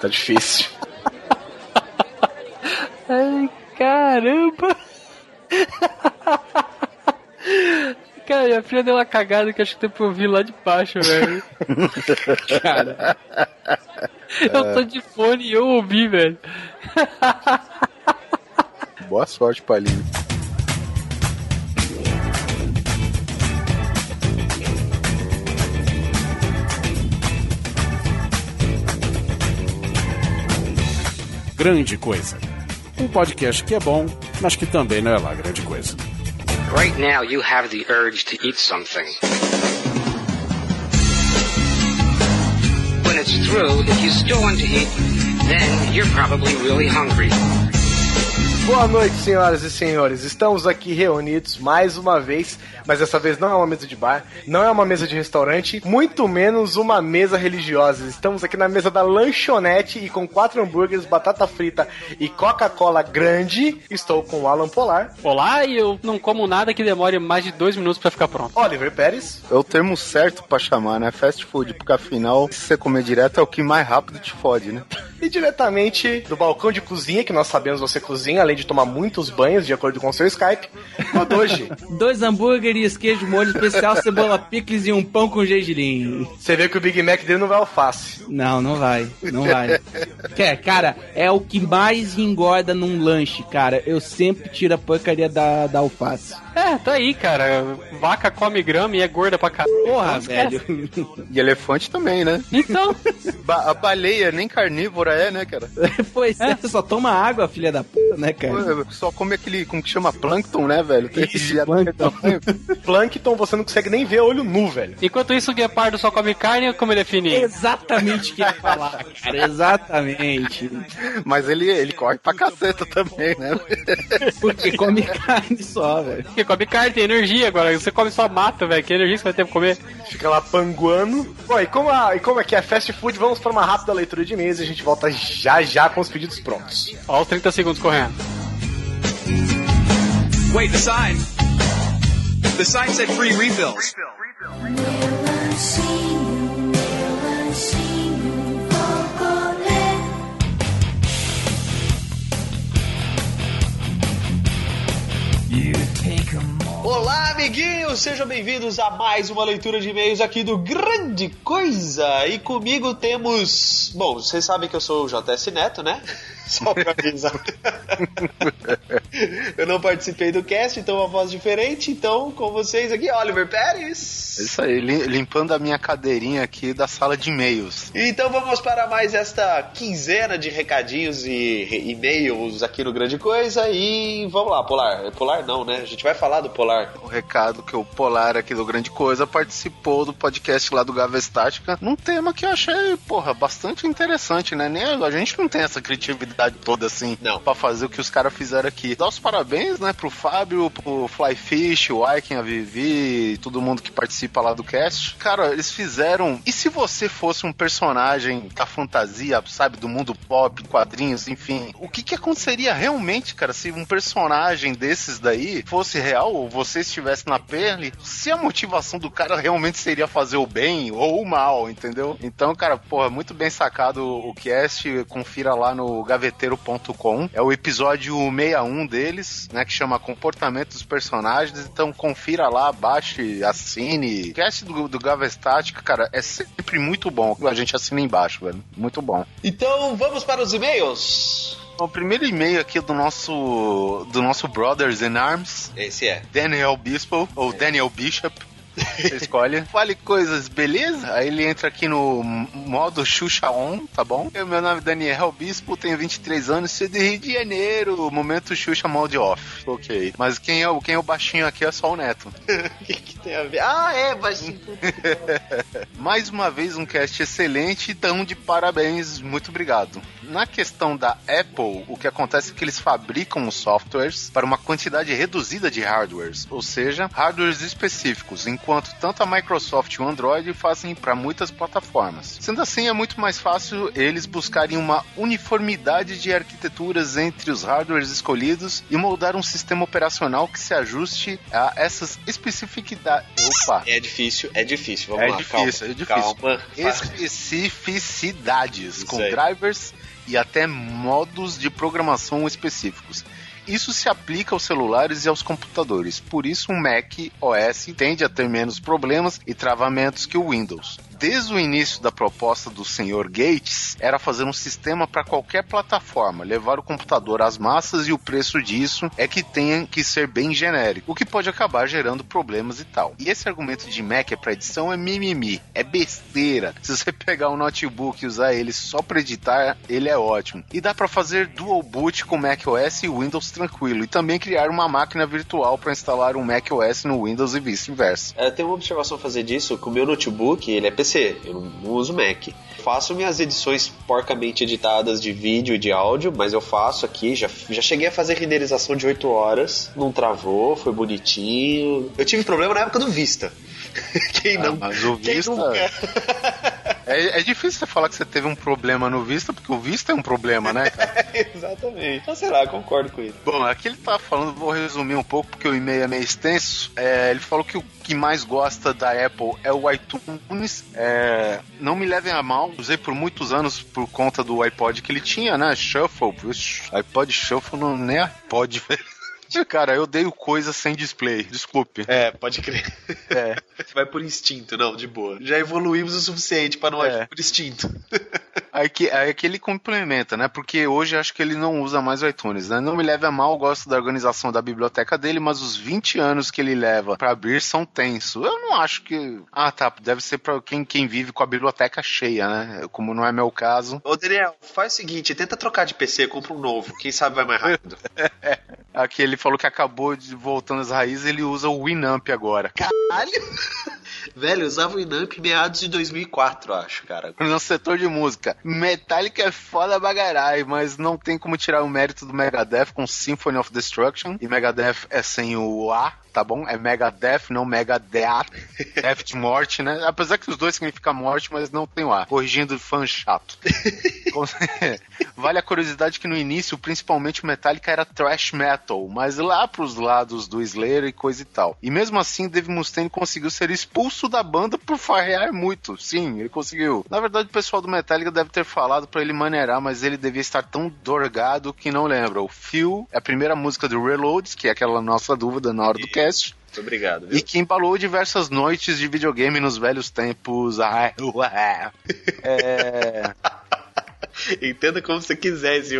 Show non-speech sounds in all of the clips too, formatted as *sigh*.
Tá difícil. Ai, caramba! Cara, minha filha deu uma cagada que acho que depois eu vi lá de baixo, velho. Cara. Eu tô de fone e eu ouvi, velho. Boa sorte, Palinho. Grande Coisa. Um podcast que é bom, mas que também não é lá grande coisa. Right now, you have the urge to eat something. When it's through, if you still want to eat, then you're probably really hungry. Boa noite, senhoras e senhores. Estamos aqui reunidos mais uma vez, mas dessa vez não é uma mesa de bar, não é uma mesa de restaurante, muito menos uma mesa religiosa. Estamos aqui na mesa da lanchonete e com quatro hambúrgueres, batata frita e Coca-Cola grande. Estou com o Alan Polar. Olá, e eu não como nada que demore mais de dois minutos pra ficar pronto. Oliver Pérez. É o termo certo pra chamar, né? Fast food, porque afinal, se você comer direto é o que mais rápido te fode, né? E diretamente do balcão de cozinha, que nós sabemos você cozinha, além de tomar muitos banhos, de acordo com o seu Skype, Rodoji. *laughs* Dois hambúrgueres, queijo molho especial, cebola picles e um pão com gergelim. Você vê que o Big Mac dele não vai alface. Não, não vai, não vai. Quer, cara, é o que mais engorda num lanche, cara. Eu sempre tiro a porcaria da, da alface. É, tá aí, cara. Vaca come grama e é gorda pra caralho. Porra, velho. *laughs* E elefante também, né? Então, Ba- a baleia nem carnívora é, né, cara? *laughs* pois é, só toma água, filha da puta, né, cara? Só come aquele, como que chama? Plâncton, né, velho? Tem Isso, plâncton. tamanho. Plankton você não consegue nem ver olho nu, velho. enquanto isso, o guepardo só come carne ou como ele é fininho? Exatamente o que eu *laughs* ia falar, cara. Exatamente. Mas ele, ele corre pra caceta também, né? Porque come carne só, velho. Porque come carne, tem energia agora. Você come só mata, velho. Que energia você vai ter pra comer? Fica lá panguando. Bom, e como, a, e como aqui é fast food, vamos para uma rápida leitura de e-mails e a gente volta já já com os pedidos prontos. Ó, os 30 segundos correndo. Wait, the sign. The sign said free refills. Olá, amiguinhos! Sejam bem-vindos a mais uma leitura de e-mails aqui do Grande Coisa. E comigo temos. Bom, vocês sabem que eu sou o JS Neto, né? Só pra avisar. *laughs* eu não participei do cast, então uma voz diferente. Então, com vocês aqui, Oliver Pérez. É Isso aí, lim- limpando a minha cadeirinha aqui da sala de e-mails. Então vamos para mais esta quinzena de recadinhos e e-mails aqui no Grande Coisa. E vamos lá, Polar. É Polar não, né? A gente vai falar do Polar. O recado que o Polar aqui do Grande Coisa participou do podcast lá do Gava Estática num tema que eu achei, porra, bastante interessante, né? Nem a gente não tem essa criatividade toda assim Não. pra fazer o que os caras fizeram aqui. Dá os parabéns, né, pro Fábio, pro Flyfish, o Aiken, a Vivi, todo mundo que participa lá do cast. Cara, eles fizeram. E se você fosse um personagem da fantasia, sabe, do mundo pop, quadrinhos, enfim, o que que aconteceria realmente, cara, se um personagem desses daí fosse real ou você estivesse na pele? Se a motivação do cara realmente seria fazer o bem ou o mal, entendeu? Então, cara, porra, muito bem sacado o cast, confira lá no gaveteiro.com. É o episódio 61 deles, né, que chama Comportamento dos Personagens. Então, confira lá, baixe, assine. O cast do, do Gava Estática, cara, é sempre muito bom. A gente assina embaixo, velho. Muito bom. Então vamos para os e-mails. O primeiro e-mail aqui do nosso do nosso Brothers in Arms, Esse é. Daniel Bispo, ou Daniel Bishop. Você escolhe. *laughs* Fale coisas, beleza? Aí ele entra aqui no modo Xuxa On, tá bom? Eu, meu nome é Daniel Bispo, tenho 23 anos, sou do Rio de Janeiro. Momento Xuxa Mode Off. Ok. Mas quem é, o- quem é o baixinho aqui é só o Neto. *laughs* O que, que tem a ver? Ah, é, baixinho. *laughs* Mais uma vez um cast excelente, então de parabéns, muito obrigado. Na questão da Apple, o que acontece é que eles fabricam os softwares para uma quantidade reduzida de hardwares, ou seja, hardwares específicos, enquanto entanto, tanto a Microsoft e o Android fazem para muitas plataformas. Sendo assim, é muito mais fácil eles buscarem uma uniformidade de arquiteturas entre os hardwares escolhidos e moldar um sistema operacional que se ajuste a essas especificidades. Opa! É difícil, é difícil. Vamos É lá, difícil, calma, é difícil. Calma. Especificidades, com drivers e até modos de programação específicos. Isso se aplica aos celulares e aos computadores. Por isso, um Mac OS tende a ter menos problemas e travamentos que o Windows. Desde o início da proposta do Sr. Gates, era fazer um sistema para qualquer plataforma, levar o computador às massas e o preço disso é que tenha que ser bem genérico, o que pode acabar gerando problemas e tal. E esse argumento de Mac é para edição é mimimi, é besteira. *laughs* Se você pegar um notebook e usar ele só para editar, ele é ótimo. E dá para fazer dual boot com Mac OS e Windows tranquilo, e também criar uma máquina virtual para instalar um Mac OS no Windows e vice-versa. É, tem uma observação a fazer disso, que o meu notebook, ele é PC, eu não, não uso Mac. Faço minhas edições porcamente editadas de vídeo e de áudio, mas eu faço aqui, já, já cheguei a fazer renderização de 8 horas, não travou, foi bonitinho. Eu tive problema na época do Vista. *laughs* Quem Ah, não? mas o Vista-? É, é difícil você falar que você teve um problema no Vista, porque o Vista é um problema, né, cara? *laughs* Exatamente. Então, sei lá, concordo com ele. Bom, aqui ele tá falando, vou resumir um pouco, porque o e-mail é meio extenso. É, ele falou que o que mais gosta da Apple é o iTunes. É, não me levem a mal, usei por muitos anos por conta do iPod que ele tinha, né? Shuffle. IPod Shuffle não nem iPod, velho. *laughs* Cara, eu dei coisa sem display, desculpe. É, pode crer. É. *laughs* Vai por instinto, não, de boa. Já evoluímos o suficiente para não É. agir por instinto. *laughs* Aí que, aí que ele complementa, né? Porque hoje acho que ele não usa mais o iTunes, né? Não me leve a mal, gosto da organização da biblioteca dele, mas os 20 anos que ele leva pra abrir são tensos. Eu não acho que. Ah, tá. Deve ser pra quem, quem vive com a biblioteca cheia, né? Como não é meu caso. Ô, Daniel, faz o seguinte, tenta trocar de PC, compra um novo. Quem sabe vai mais rápido. *laughs* Aqui ele falou que acabou de voltando às raízes, ele usa o Winamp agora. Caralho! *laughs* Velho, eu usava o Inamp meados de 2004, acho, cara. No setor de música, Metallica é foda bagarai, mas não tem como tirar o mérito do Megadeth com Symphony of Destruction. E Megadeth é sem o A, tá bom? É Megadeth, não Megadeath. *laughs* Death de morte, né? Apesar que os dois significam morte, mas não tem o A. Corrigindo fã chato. *laughs* *laughs* Vale a curiosidade que no início, principalmente o Metallica era thrash metal, mas lá pros lados do Slayer e coisa e tal. E mesmo assim, Dave Mustaine conseguiu ser expulso da banda por farrear muito. Sim, ele conseguiu. Na verdade, o pessoal do Metallica deve ter falado pra ele maneirar, mas ele devia estar tão dorgado que não lembra. O Phil é a primeira música do Reloads, que é aquela nossa dúvida na hora do cast. Muito obrigado, viu? E que embalou diversas noites de videogame nos velhos tempos. Ah, *laughs* ué. É... Entenda como você quiser esse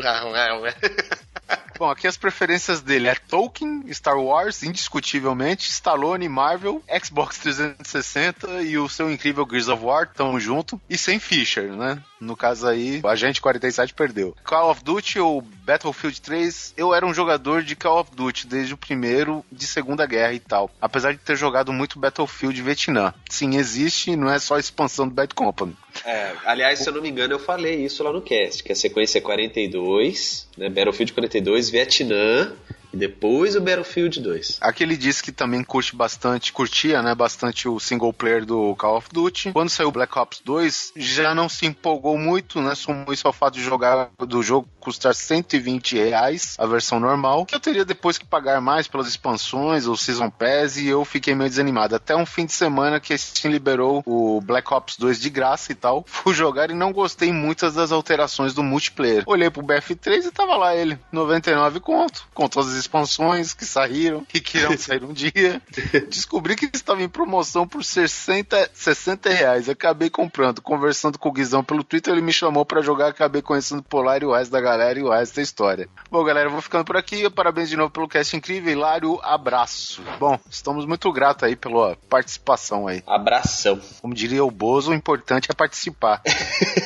*laughs* Bom, aqui as preferências dele é Tolkien, Star Wars, indiscutivelmente, Stallone, Marvel, Xbox 360 e o seu incrível Gears of War, tamo junto, e sem Fisher, né? No caso aí, o Agente 47 perdeu. Call of Duty ou Battlefield 3, eu era um jogador de Call of Duty desde o primeiro de Segunda Guerra e tal, apesar de ter jogado muito Battlefield Vietnã. Sim, existe, não é só a expansão do Bad Company. É, aliás, se eu não me engano, eu falei isso lá no cast, que a sequência é 42, né? Battlefield 42, Vietnã, e depois o Battlefield 2. Aqui ele disse que também curte bastante, curtia, né, bastante o single player do Call of Duty. Quando saiu Black Ops 2, já não se empolgou muito, né, sumou isso ao fato de jogar do jogo custar 120 reais, a versão normal, que eu teria depois que pagar mais pelas expansões, o Season Pass, e eu fiquei meio desanimado. Até um fim de semana que a Steam liberou o Black Ops 2 de graça e tal, *laughs* fui jogar e não gostei muitas das alterações do multiplayer. Olhei pro BF3 e tava lá ele, 99 conto, com todas as expansões que saíram e que irão *laughs* sair um dia. Descobri que estava em promoção por 60, 60 reais. Acabei comprando, conversando com o Guizão pelo Twitter, ele me chamou pra jogar, acabei conhecendo o Polar e o resto da galera e o resto da história. Bom, galera, eu vou ficando por aqui. Parabéns de novo pelo cast incrível, Hilário. Abraço. Bom, estamos muito gratos aí pela participação aí. Abração. Como diria o Bozo, o importante é participar.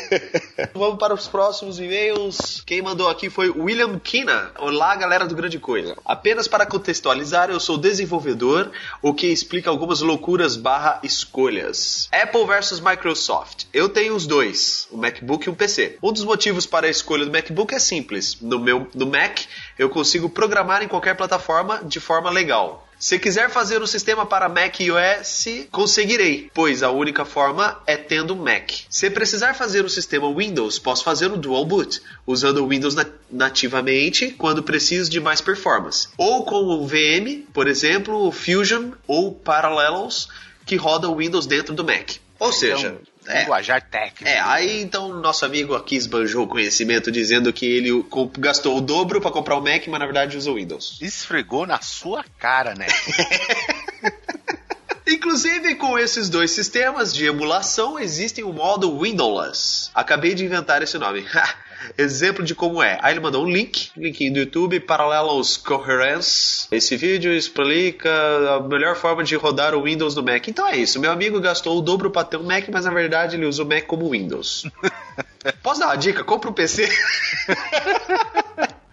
*laughs* Vamos para os próximos e-mails. Quem mandou aqui foi o William Kina. Olá, galera do Grande Coisa. Apenas para contextualizar, eu sou desenvolvedor, o que explica algumas loucuras barra escolhas. Apple versus Microsoft. Eu tenho os dois, um MacBook e um PC. Um dos motivos para a escolha do MacBook é simples. No meu no Mac, eu consigo programar em qualquer plataforma de forma legal. Se quiser fazer um sistema para Mac iOS, conseguirei, pois a única forma é tendo Mac. Se precisar fazer um sistema Windows, posso fazer o Dual Boot, usando o Windows na- nativamente quando preciso de mais performance. Ou com o VM, por exemplo, o Fusion ou Parallels, que roda o Windows dentro do Mac. Ou seja, Então, é, linguajar técnico. é, aí então nosso amigo aqui esbanjou o conhecimento dizendo que ele gastou o dobro para comprar o Mac, mas na verdade usa o Windows. Esfregou na sua cara, né? *laughs* Inclusive, com esses dois sistemas de emulação, existem o modo Windowless. Acabei de inventar esse nome. *laughs* Exemplo de como é. Aí ele mandou um link, link do YouTube, Parallels Coherence. Esse vídeo explica a melhor forma de rodar o Windows no Mac. Então é isso. Meu amigo gastou o dobro para ter um Mac, mas na verdade ele usa o Mac como Windows. *laughs* Posso dar uma dica? Compra um PC. *laughs*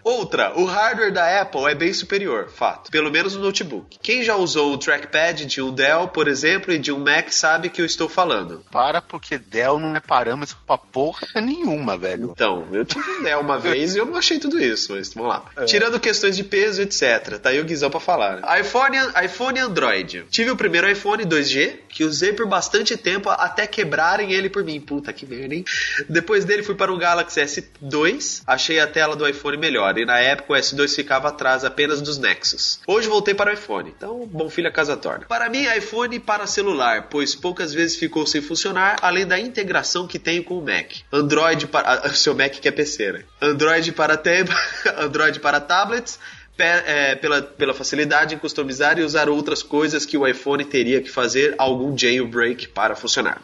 Outra, o hardware da Apple é bem superior, fato. Pelo menos no notebook. Quem já usou o trackpad de um Dell, por exemplo, e de um Mac sabe que eu estou falando. Para porque Dell não é parâmetro pra porra nenhuma, velho. Então, eu tive um Dell uma vez e eu não achei tudo isso, mas vamos lá. Tirando questões de peso, etc. Tá aí o Guizão pra falar. né? iPhone, iPhone e Android. Tive o primeiro iPhone 2G, que usei por bastante tempo até quebrarem ele por mim. Puta que merda, hein? Depois dele fui para o Galaxy S2, achei a tela do iPhone melhor. E na época o S2 ficava atrás apenas dos Nexus. Hoje voltei para o iPhone. Então, bom filho a casa torna. Para mim, iPhone para celular, pois poucas vezes ficou sem funcionar, além da integração que tenho com o Mac. Android para. ah, *laughs* Seu Mac que é PC, né? Android para, tab... *laughs* Android para tablets. é, pela, pela facilidade em customizar e usar outras coisas que o iPhone teria que fazer algum jailbreak para funcionar.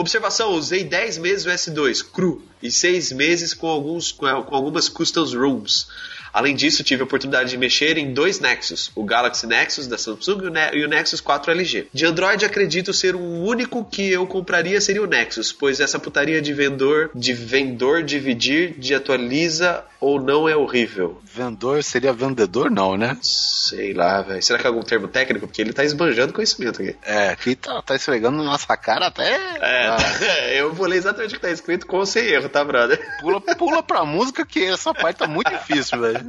Observação: usei 10 meses o S2 cru e 6 meses com, alguns, com, algumas customs rooms. Além disso, tive a oportunidade de mexer em dois Nexus, o Galaxy Nexus da Samsung e o Ne- o Nexus 4 LG. De Android, acredito ser o único que eu compraria seria o Nexus, pois essa putaria de vendedor, de vendedor dividir, de atualiza ou não é horrível. Vendedor seria vendedor, não, né? Sei lá, velho. Será que é algum termo técnico? Porque ele tá esbanjando conhecimento aqui. É, aqui tá, tá esfregando na nossa cara até. É, Ah, *laughs* eu vou ler exatamente o que tá escrito com sem erro, tá, brother? pula, pula pra música que essa parte tá muito difícil, velho.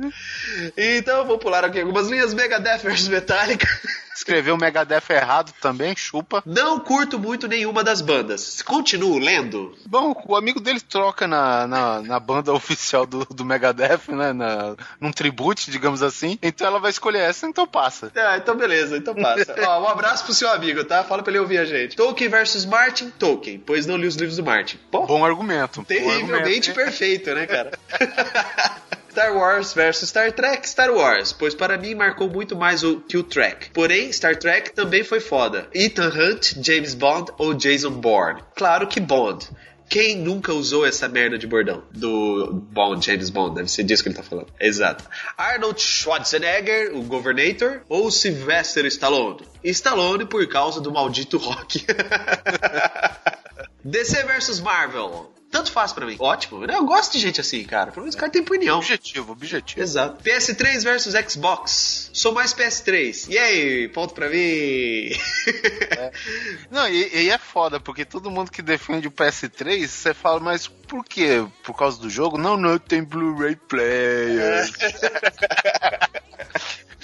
Então, vou pular aqui algumas linhas. Megadeth versus Metallica. Escreveu o Megadeth errado também, chupa. Não curto muito nenhuma das bandas. Continuo lendo. Bom, o amigo dele troca na, na, na banda *laughs* oficial do, do Megadeth, né? Na, num tribute, digamos assim. Então ela vai escolher essa, então passa. Ah, então beleza, então passa. *laughs* Ó, um abraço pro seu amigo, tá? Fala pra ele ouvir a gente. Tolkien versus Martin, Tolkien, pois não li os livros do Martin. Pô, Bom argumento. bom terrivelmente argumento. perfeito, né, cara? *laughs* Star Wars versus Star Trek, Star Wars, pois para mim marcou muito mais o que o Trek. Porém, Star Trek também foi foda. Ethan Hunt, James Bond ou Jason Bourne? Claro que Bond. Quem nunca usou essa merda de bordão? Do Bond, James Bond, deve ser disso que ele tá falando. Exato. Arnold Schwarzenegger, o Governator, ou Sylvester Stallone? Stallone por causa do maldito rock. *laughs* DC versus Marvel. Tanto faz pra mim. Ótimo. Eu gosto de gente assim, cara. Pelo menos o cara tem opinião. Objetivo, objetivo. Exato. PS3 versus Xbox. Sou mais PS3. E aí, ponto pra mim. Não, e, e é foda, porque todo mundo que defende o PS3, você fala, mas por quê? Por causa do jogo? Não, não, tem Blu-ray player. *laughs*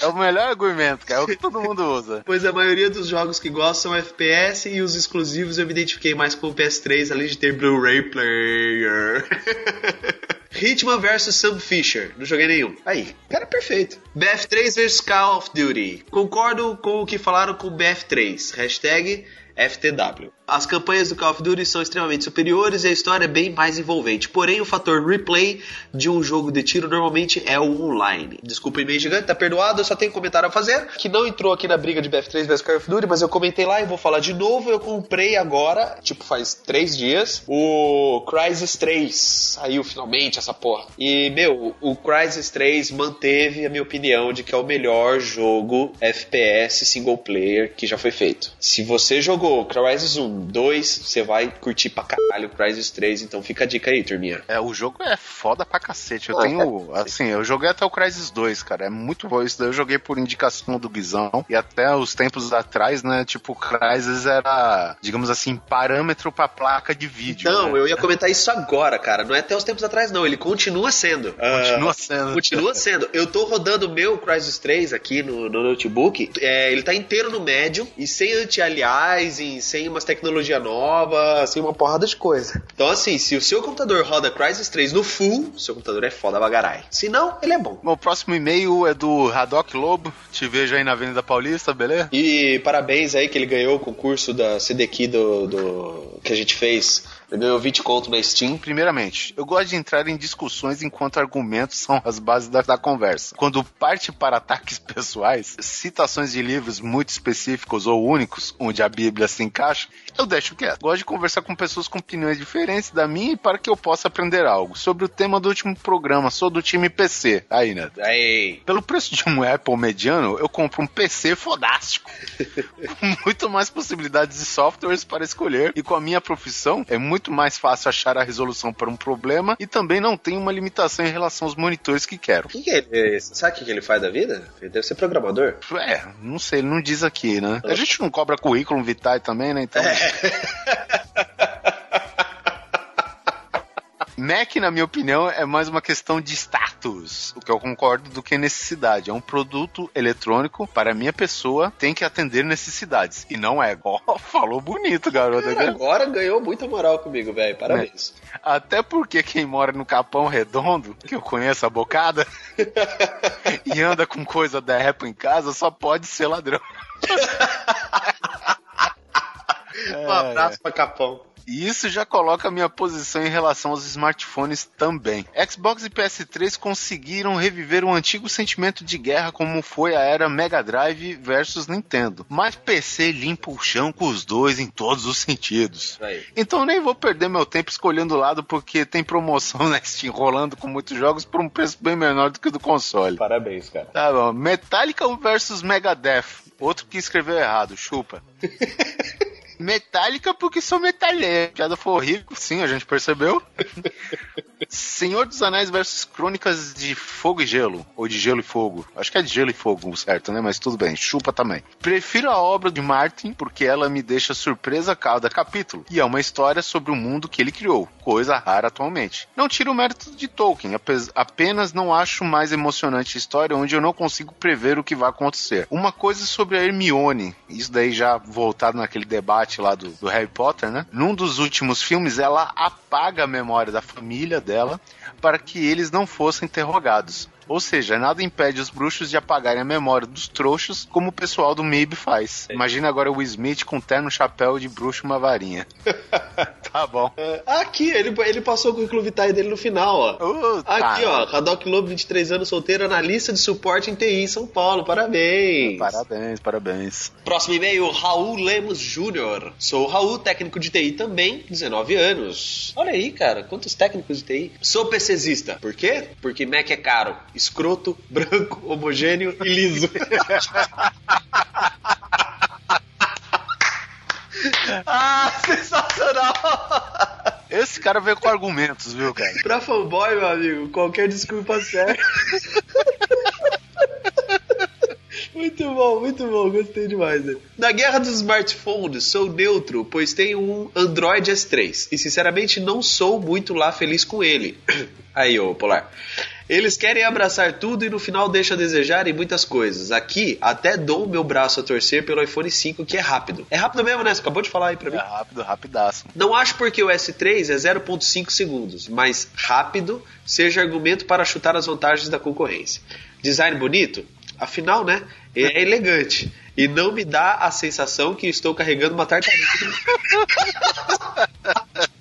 É o melhor argumento, cara. É o que todo mundo usa. *laughs* pois a maioria dos jogos que gosto são FPS e os exclusivos eu me identifiquei mais com o PS3, além de ter Blu-ray player. *laughs* Hitman vs Sam Fisher. Não joguei nenhum. Aí, cara, perfeito. BF3 vs Call of Duty. Concordo com o que falaram com BF3. Hashtag FTW. As campanhas do Call of Duty são extremamente superiores e a história é bem mais envolvente. Porém, o fator replay de um jogo de tiro normalmente é o online. Desculpa, e-mail gigante, tá perdoado, eu só tenho um comentário a fazer. Que não entrou aqui na briga de BF3 vs Call of Duty, mas eu comentei lá e vou falar de novo. Eu comprei agora, tipo, faz três dias, o Crysis 3. Saiu finalmente essa porra. E, meu, o Crysis 3 manteve a minha opinião de que é o melhor jogo FPS single player que já foi feito. Se você jogou Crysis 1, 2, você vai curtir pra caralho o Crysis 3, então fica a dica aí, turminha. É, o jogo é foda pra cacete. Eu Ah, tenho, assim, eu joguei até o Crysis 2, cara. É muito bom isso daí. Eu joguei por indicação do Guizão. E até os tempos atrás, né? Tipo, o Crysis era, digamos assim, parâmetro pra placa de vídeo. Não, né? eu ia comentar isso agora, cara. Não é até os tempos atrás, não. Ele continua sendo. Continua Ah, sendo. Continua *laughs* sendo. Eu tô rodando o meu Crysis 3 aqui no, no notebook. É, ele tá inteiro no médio e sem anti-aliasing, sem umas tecnologia nova, sem uma porrada de coisa. Então, assim, se o seu computador roda Crysis 3 no full, seu computador é foda bagarai. Se não, ele é bom. Bom, o próximo e-mail é do Haddock Lobo. Te vejo aí na Avenida Paulista, beleza? E parabéns aí que ele ganhou o concurso da CDQ do, do que a gente fez. Ele ganhou 20 conto na Steam. Primeiramente, eu gosto de entrar em discussões enquanto argumentos são as bases da, da conversa. Quando parte para ataques *laughs* pessoais, citações de livros muito específicos ou únicos, onde a Bíblia se encaixa, eu deixo quieto. Gosto de conversar com pessoas com opiniões diferentes da minha e para que eu possa aprender algo. Sobre o tema do último programa, sou do time PC. Aí, né? Aí. Pelo preço de um Apple mediano, eu compro um PC fodástico. com *laughs* muito mais possibilidades de softwares para escolher. E com a minha profissão, é muito mais fácil achar a resolução para um problema e também não tem uma limitação em relação aos monitores que quero. O que, que ele, é, sabe o que, ele faz da vida? Ele deve ser programador. É, não sei, ele não diz aqui, né? A gente não cobra currículo vitae também, né? Então. Mac, na minha opinião, é mais uma questão de status, o que eu concordo, do que necessidade. É um produto eletrônico para a minha pessoa, tem que atender necessidades. E não é. Ó, *laughs* falou bonito, garota. Cara, agora ganhou muita moral comigo, velho. Parabéns. Até porque quem mora no Capão Redondo, que eu conheço a bocada, *laughs* e anda com coisa da Apple em casa, só pode ser ladrão. *laughs* *laughs* Um abraço pra Capão. E isso já coloca a minha posição em relação aos smartphones também. Xbox e PS3 conseguiram reviver um antigo sentimento de guerra como foi a era Mega Drive versus Nintendo. Mas PC limpa o chão com os dois em todos os sentidos. Aí. Então nem vou perder meu tempo escolhendo o lado porque tem promoção *laughs* na Steam rolando com muitos jogos por um preço bem menor do que o do console. Parabéns, cara. Tá bom. Metallica versus Megadeth. Outro que escreveu errado, chupa. *laughs* Metallica porque sou metalheiro. A piada foi horrível, sim, a gente percebeu. Senhor dos Anéis versus Crônicas de Fogo e Gelo. Ou de Gelo e Fogo. Acho que é de Gelo e Fogo, certo, né? Mas tudo bem, chupa também. Prefiro a obra de Martin porque ela me deixa surpresa a cada capítulo. E é uma história sobre o mundo que ele criou, coisa rara atualmente. Não tiro o mérito de Tolkien, apenas não acho mais emocionante a história onde eu não consigo prever o que vai acontecer. Uma coisa sobre a Hermione, isso daí já voltado naquele debate lá do, do Harry Potter, né? Num dos últimos filmes, ela apaga a memória da família dela para que eles não fossem interrogados. Ou seja, nada impede os bruxos de apagarem a memória dos trouxas, como o pessoal do MIB faz. Imagina agora o Smith com terno, chapéu de bruxo e uma varinha. *laughs* tá bom. É, Aqui, ele, ele passou o currículo vitae dele no final, ó. Uh, Aqui, tá. ó, Haddock Lobo, 23 anos, solteiro, analista de suporte em TI em São Paulo. Parabéns. Parabéns, parabéns. Próximo e-mail, Raul Lemos Júnior. Sou o Raul, técnico de TI também, 19 anos. Olha aí, cara, quantos técnicos de TI. Sou PCzista. Por quê? Porque Mac é caro, escroto, *laughs* branco, homogêneo e liso. *laughs* ah, sensacional! Esse cara veio com argumentos, viu, cara? Pra fanboy, meu amigo, qualquer desculpa serve. *laughs* Muito bom, muito bom, gostei demais. Né? Na guerra dos smartphones, sou neutro, pois tenho um Android S3 e sinceramente não sou muito lá feliz com ele. *coughs* Aí, ô Polar. Eles querem abraçar tudo e no final deixa a desejar em muitas coisas. Aqui, até dou o meu braço a torcer pelo iPhone 5, que é rápido. É rápido mesmo, né? Você acabou de falar aí pra mim. É rápido, rapidaço. Não acho porque o S3 é 0.5 segundos, mas rápido seja argumento para chutar as vantagens da concorrência. Design bonito? Afinal, né? É elegante. E não me dá a sensação que estou carregando uma tartaruga. *laughs*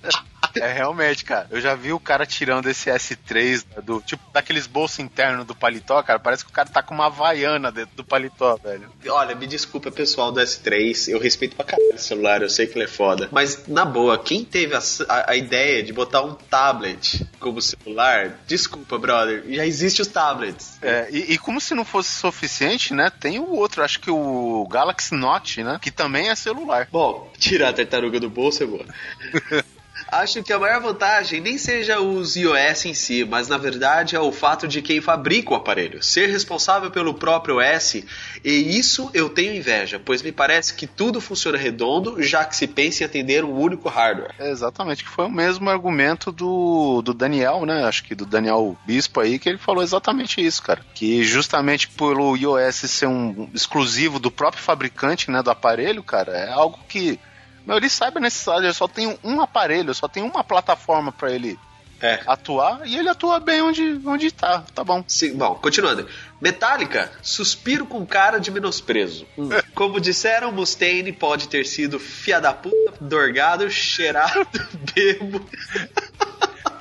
É realmente, cara. Eu já vi o cara tirando esse S3 né, do tipo daqueles bolsos internos do paletó, cara. Parece que o cara tá com uma havaiana dentro do paletó, velho. Olha, me desculpa, pessoal do S3. Eu respeito pra caralho o celular, eu sei que ele é foda. Mas, na boa, quem teve a, a- a ideia de botar um tablet como celular, desculpa, brother. Já existe os tablets. É, e, e como se não fosse suficiente, né? Tem o outro, acho que o Galaxy Note, né? Que também é celular. Bom, tirar a tartaruga do bolso é boa. *laughs* Acho que a maior vantagem nem seja os iOS em si, mas na verdade é o fato de quem fabrica o aparelho ser responsável pelo próprio OS, e isso eu tenho inveja, pois me parece que tudo funciona redondo, já que se pensa em atender um único hardware. É, exatamente, que foi o mesmo argumento do, do Daniel, né? Acho que do Daniel Bispo aí, que ele falou exatamente isso, cara. Que justamente pelo iOS ser um exclusivo do próprio fabricante, né, do aparelho, cara, é algo que. Meu, ele sabe a necessidade, ele só tem um aparelho, só tem uma plataforma pra ele É. atuar e ele atua bem onde, onde tá, tá bom. Sim, bom, continuando. Metallica, suspiro com cara de menosprezo. *laughs* Como disseram, Mustaine pode ter sido fia da puta, dorgado, cheirado, *laughs* bebo.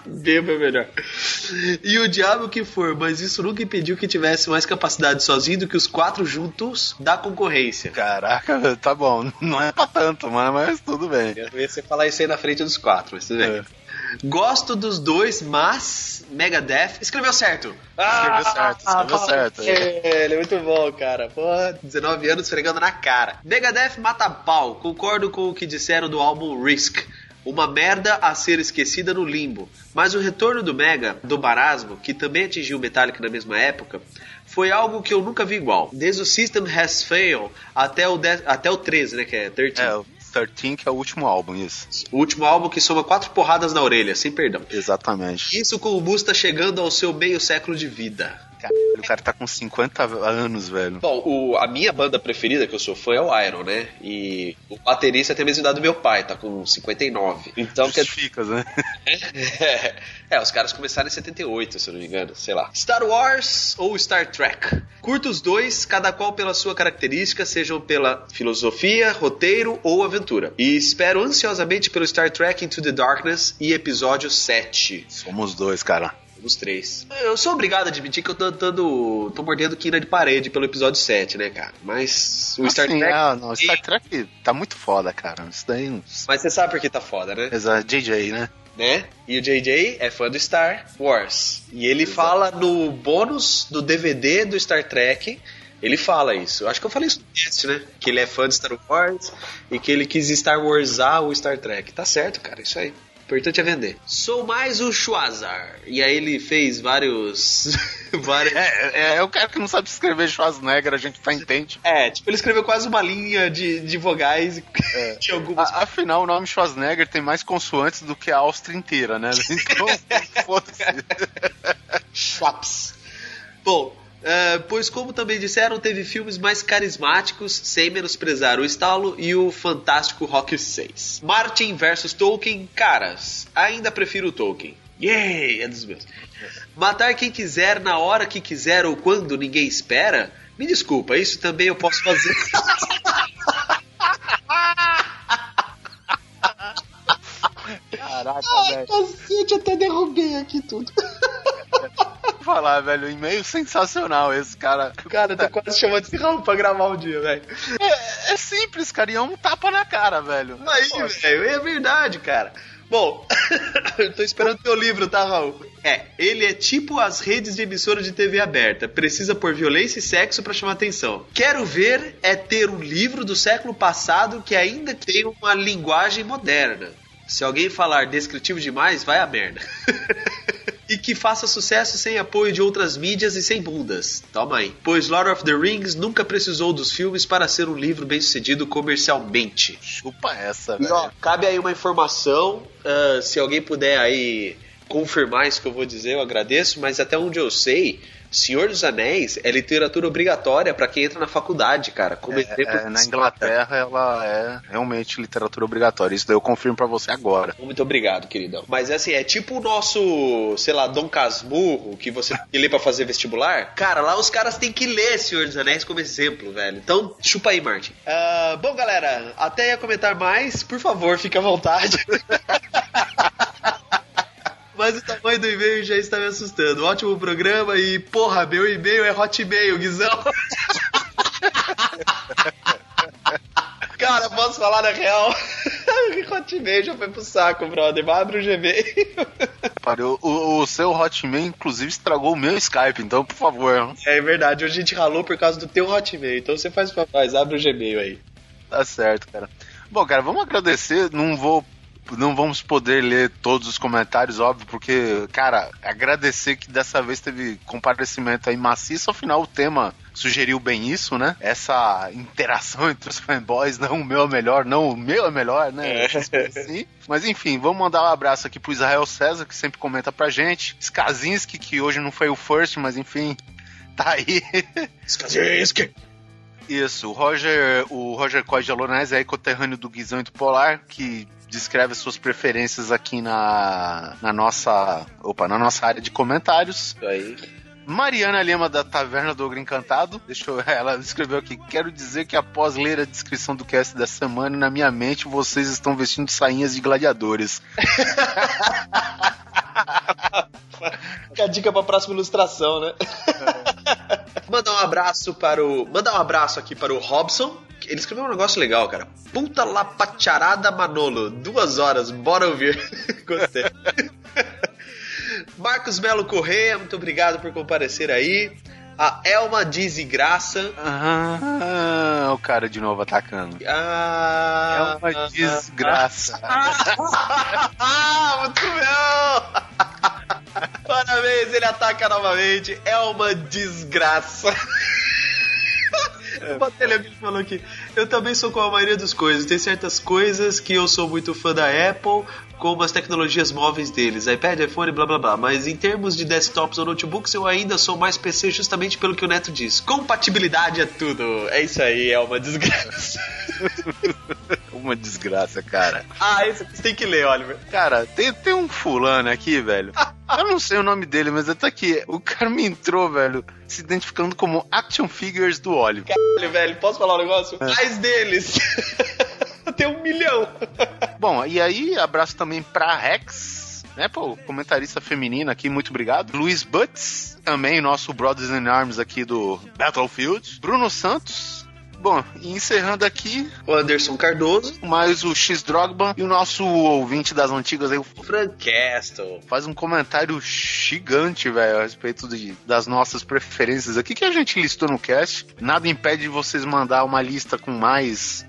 Bebo é melhor. E o diabo que for, mas isso nunca impediu que tivesse mais capacidade sozinho do que os quatro juntos da concorrência. Caraca, *laughs* tá bom. Não é pra tanto, mano, mas tudo bem. Eu ia você falar isso aí na frente dos quatro, mas tudo bem. É. Gosto dos dois, mas Megadeth escreveu certo. Escreveu certo, escreveu certo. É, ele é muito bom, cara. Pô, 19 anos esfregando na cara. Megadeth mata pau. Concordo com o que disseram do álbum Risk. Uma merda a ser esquecida no limbo. Mas o retorno do Mega, do Marasmo, que também atingiu o Metallica na mesma época, foi algo que eu nunca vi igual. Desde o System Has Failed até o, 10 até o 13, né? Que é 13. É, o 13, que é o último álbum, isso. O último álbum que soma quatro porradas na orelha, sem perdão. Exatamente. Isso com o Musta chegando ao seu meio século de vida. O cara tá com 50 anos, velho. Bom, o- a minha banda preferida que eu sou fã é o Iron, né? E o baterista tem a mesma idade do meu pai, tá com 59. Então, quer Justificas, né? *laughs* é, os caras começaram em 78, se eu não me engano, sei lá. Star Wars ou Star Trek? Curto os dois, cada qual pela sua característica, sejam pela filosofia, roteiro ou aventura. E espero ansiosamente pelo Star Trek Into the Darkness e episódio 7. Somos dois, cara. Os três. Eu sou obrigado a admitir que eu tô dando. tô mordendo quina de parede pelo episódio 7, né, cara? Mas o Star Assim, Trek. ah, não, Star Trek tá muito foda, cara. Isso daí. não- Mas você sabe por que tá foda, né? Exato, JJ, né? né? E o JJ é fã do Star Wars. E ele fala no bônus do DVD do Star Trek. Ele fala isso. Acho que eu falei isso no teste, né? Que ele é fã de Star Wars e que ele quis Star Warsar o Star Trek. Tá certo, cara. Isso aí. Importante é vender. Sou mais o Schwazar. E aí ele fez vários. *laughs* vários... É, é, é o cara que não sabe escrever Schwarzenegger, a gente tá entende. É, tipo, ele escreveu quase uma linha de, de vogais *laughs* É. de algumas. A- afinal, o nome Schwarzenegger tem mais consoantes do que a Áustria inteira, né? *laughs* Então, foda-se. Schwaps. Bom, eh, pois como também disseram, teve filmes mais carismáticos, sem menosprezar o estalo e o fantástico Rock 6. Martin versus Tolkien, caras, ainda prefiro o Tolkien. Yay, é dos meus. Matar quem quiser na hora que quiser ou quando ninguém espera? Me desculpa, isso também eu posso fazer. Caraca, velho. Cacete, até derrubei aqui tudo. *laughs* Falar, velho, e-mail sensacional esse cara. Cara, eu tô quase chamando esse Raul pra gravar um dia, velho. É, é simples, cara, e é um tapa na cara, velho. Aí, velho, é verdade, cara. Bom, *coughs* eu tô esperando teu livro, tá, Raul? É, ele é tipo as redes de emissora de TV aberta. Precisa por violência e sexo pra chamar atenção. Quero ver é ter um livro do século passado que ainda tem uma linguagem moderna. Se alguém falar descritivo demais, vai a merda. *laughs* e que faça sucesso sem apoio de outras mídias e sem bundas. Toma aí. Pois Lord of the Rings nunca precisou dos filmes para ser um livro bem sucedido comercialmente. Chupa essa, E, velho. ó, cabe aí uma informação, ah, se alguém puder aí confirmar isso que eu vou dizer, eu agradeço, mas até onde eu sei, Senhor dos Anéis é literatura obrigatória pra quem entra na faculdade, cara. Como exemplo, É, na Inglaterra ela é realmente literatura obrigatória. Isso daí eu confirmo pra você agora. Muito obrigado, queridão. Mas assim, é tipo o nosso, sei lá, Dom Casmurro, que você tem que ler pra fazer vestibular. Cara, lá os caras têm que ler Senhor dos Anéis como exemplo, velho. Então, chupa aí, Martin. Ah, bom, galera, até ia comentar mais, por favor, fique à vontade. *laughs* Mas o tamanho do e-mail já está me assustando. Ótimo programa e, porra, meu e-mail é hotmail, Guizão. *laughs* Cara, posso falar na real? *laughs* Hotmail já foi pro saco, brother. Abre o Gmail. Parou. O, o seu Hotmail, inclusive, estragou o meu Skype, então, por favor. É verdade, hoje a gente ralou por causa do teu Hotmail. Então você faz pra nós, abre o Gmail aí. Tá certo, cara. Bom, cara, vamos agradecer. Não vou. Não vamos poder ler todos os comentários, óbvio, porque, cara, agradecer que dessa vez teve comparecimento aí maciço, afinal o tema sugeriu bem isso, né? Essa interação entre os fanboys, não o meu é melhor, não o meu é melhor, né? Assim. Mas enfim, vamos mandar um abraço aqui pro Israel César, que sempre comenta pra gente. Skazinski, que hoje não foi o first, mas enfim, tá aí. *laughs* Skazinski! Isso, o Roger, o Roger Coy de Alonés é conterrâneo do Guizão e do Polar, que descreve as suas preferências aqui na, na nossa. Opa, na nossa área de comentários. Aí. Mariana Lima da Taverna do Ogro Encantado. Deixa eu, *laughs* ela escreveu aqui. Quero dizer que após ler a descrição do cast da semana, na minha mente vocês estão vestindo sainhas de gladiadores. *laughs* Fica a dica pra próxima ilustração, né? *laughs* Mandar um abraço para o. Mandar um abraço aqui para o Robson. Ele escreveu um negócio legal, cara. Puta lapacharada Manolo. Duas horas, bora ouvir. Gostei. Marcos Melo Correia, muito obrigado por comparecer aí. A Elma Desgraça. Ah, o cara de novo atacando. Ah, É uma desgraça. *laughs* ah, muito bom! *laughs* Parabéns, ele ataca novamente. É uma desgraça. Botei ali, ele falou aqui. Eu também sou com a maioria das coisas. Tem certas coisas que eu sou muito fã da Apple, como as tecnologias móveis deles, iPad, iPhone, blá blá blá. Mas em termos de desktops ou notebooks, eu ainda sou mais PC justamente pelo que o Neto diz. Compatibilidade é tudo. É isso aí, é uma desgraça. *laughs* uma desgraça, cara. ah, esse você tem que ler, Oliver. Cara, tem, tem um fulano aqui, velho. *laughs* Eu não sei o nome dele, mas tá aqui. O cara me entrou, velho, se identificando como Action Figures do Oliver. Caralho, velho, posso falar um negócio? Mais deles. *laughs* Tem um milhão. *laughs* Bom, e aí, abraço também pra Rex, né, pô, comentarista feminina aqui, muito obrigado. Luiz Butts, também nosso Brothers in Arms aqui do Battlefield. Bruno Santos. Bom, e encerrando aqui, O Anderson Cardoso. mais o X Drogba e o nosso ouvinte das antigas aí, o Frank Castle. faz um comentário gigante, velho, a respeito de, das nossas preferências aqui que a gente listou no cast. Nada impede de vocês mandar uma lista com mais,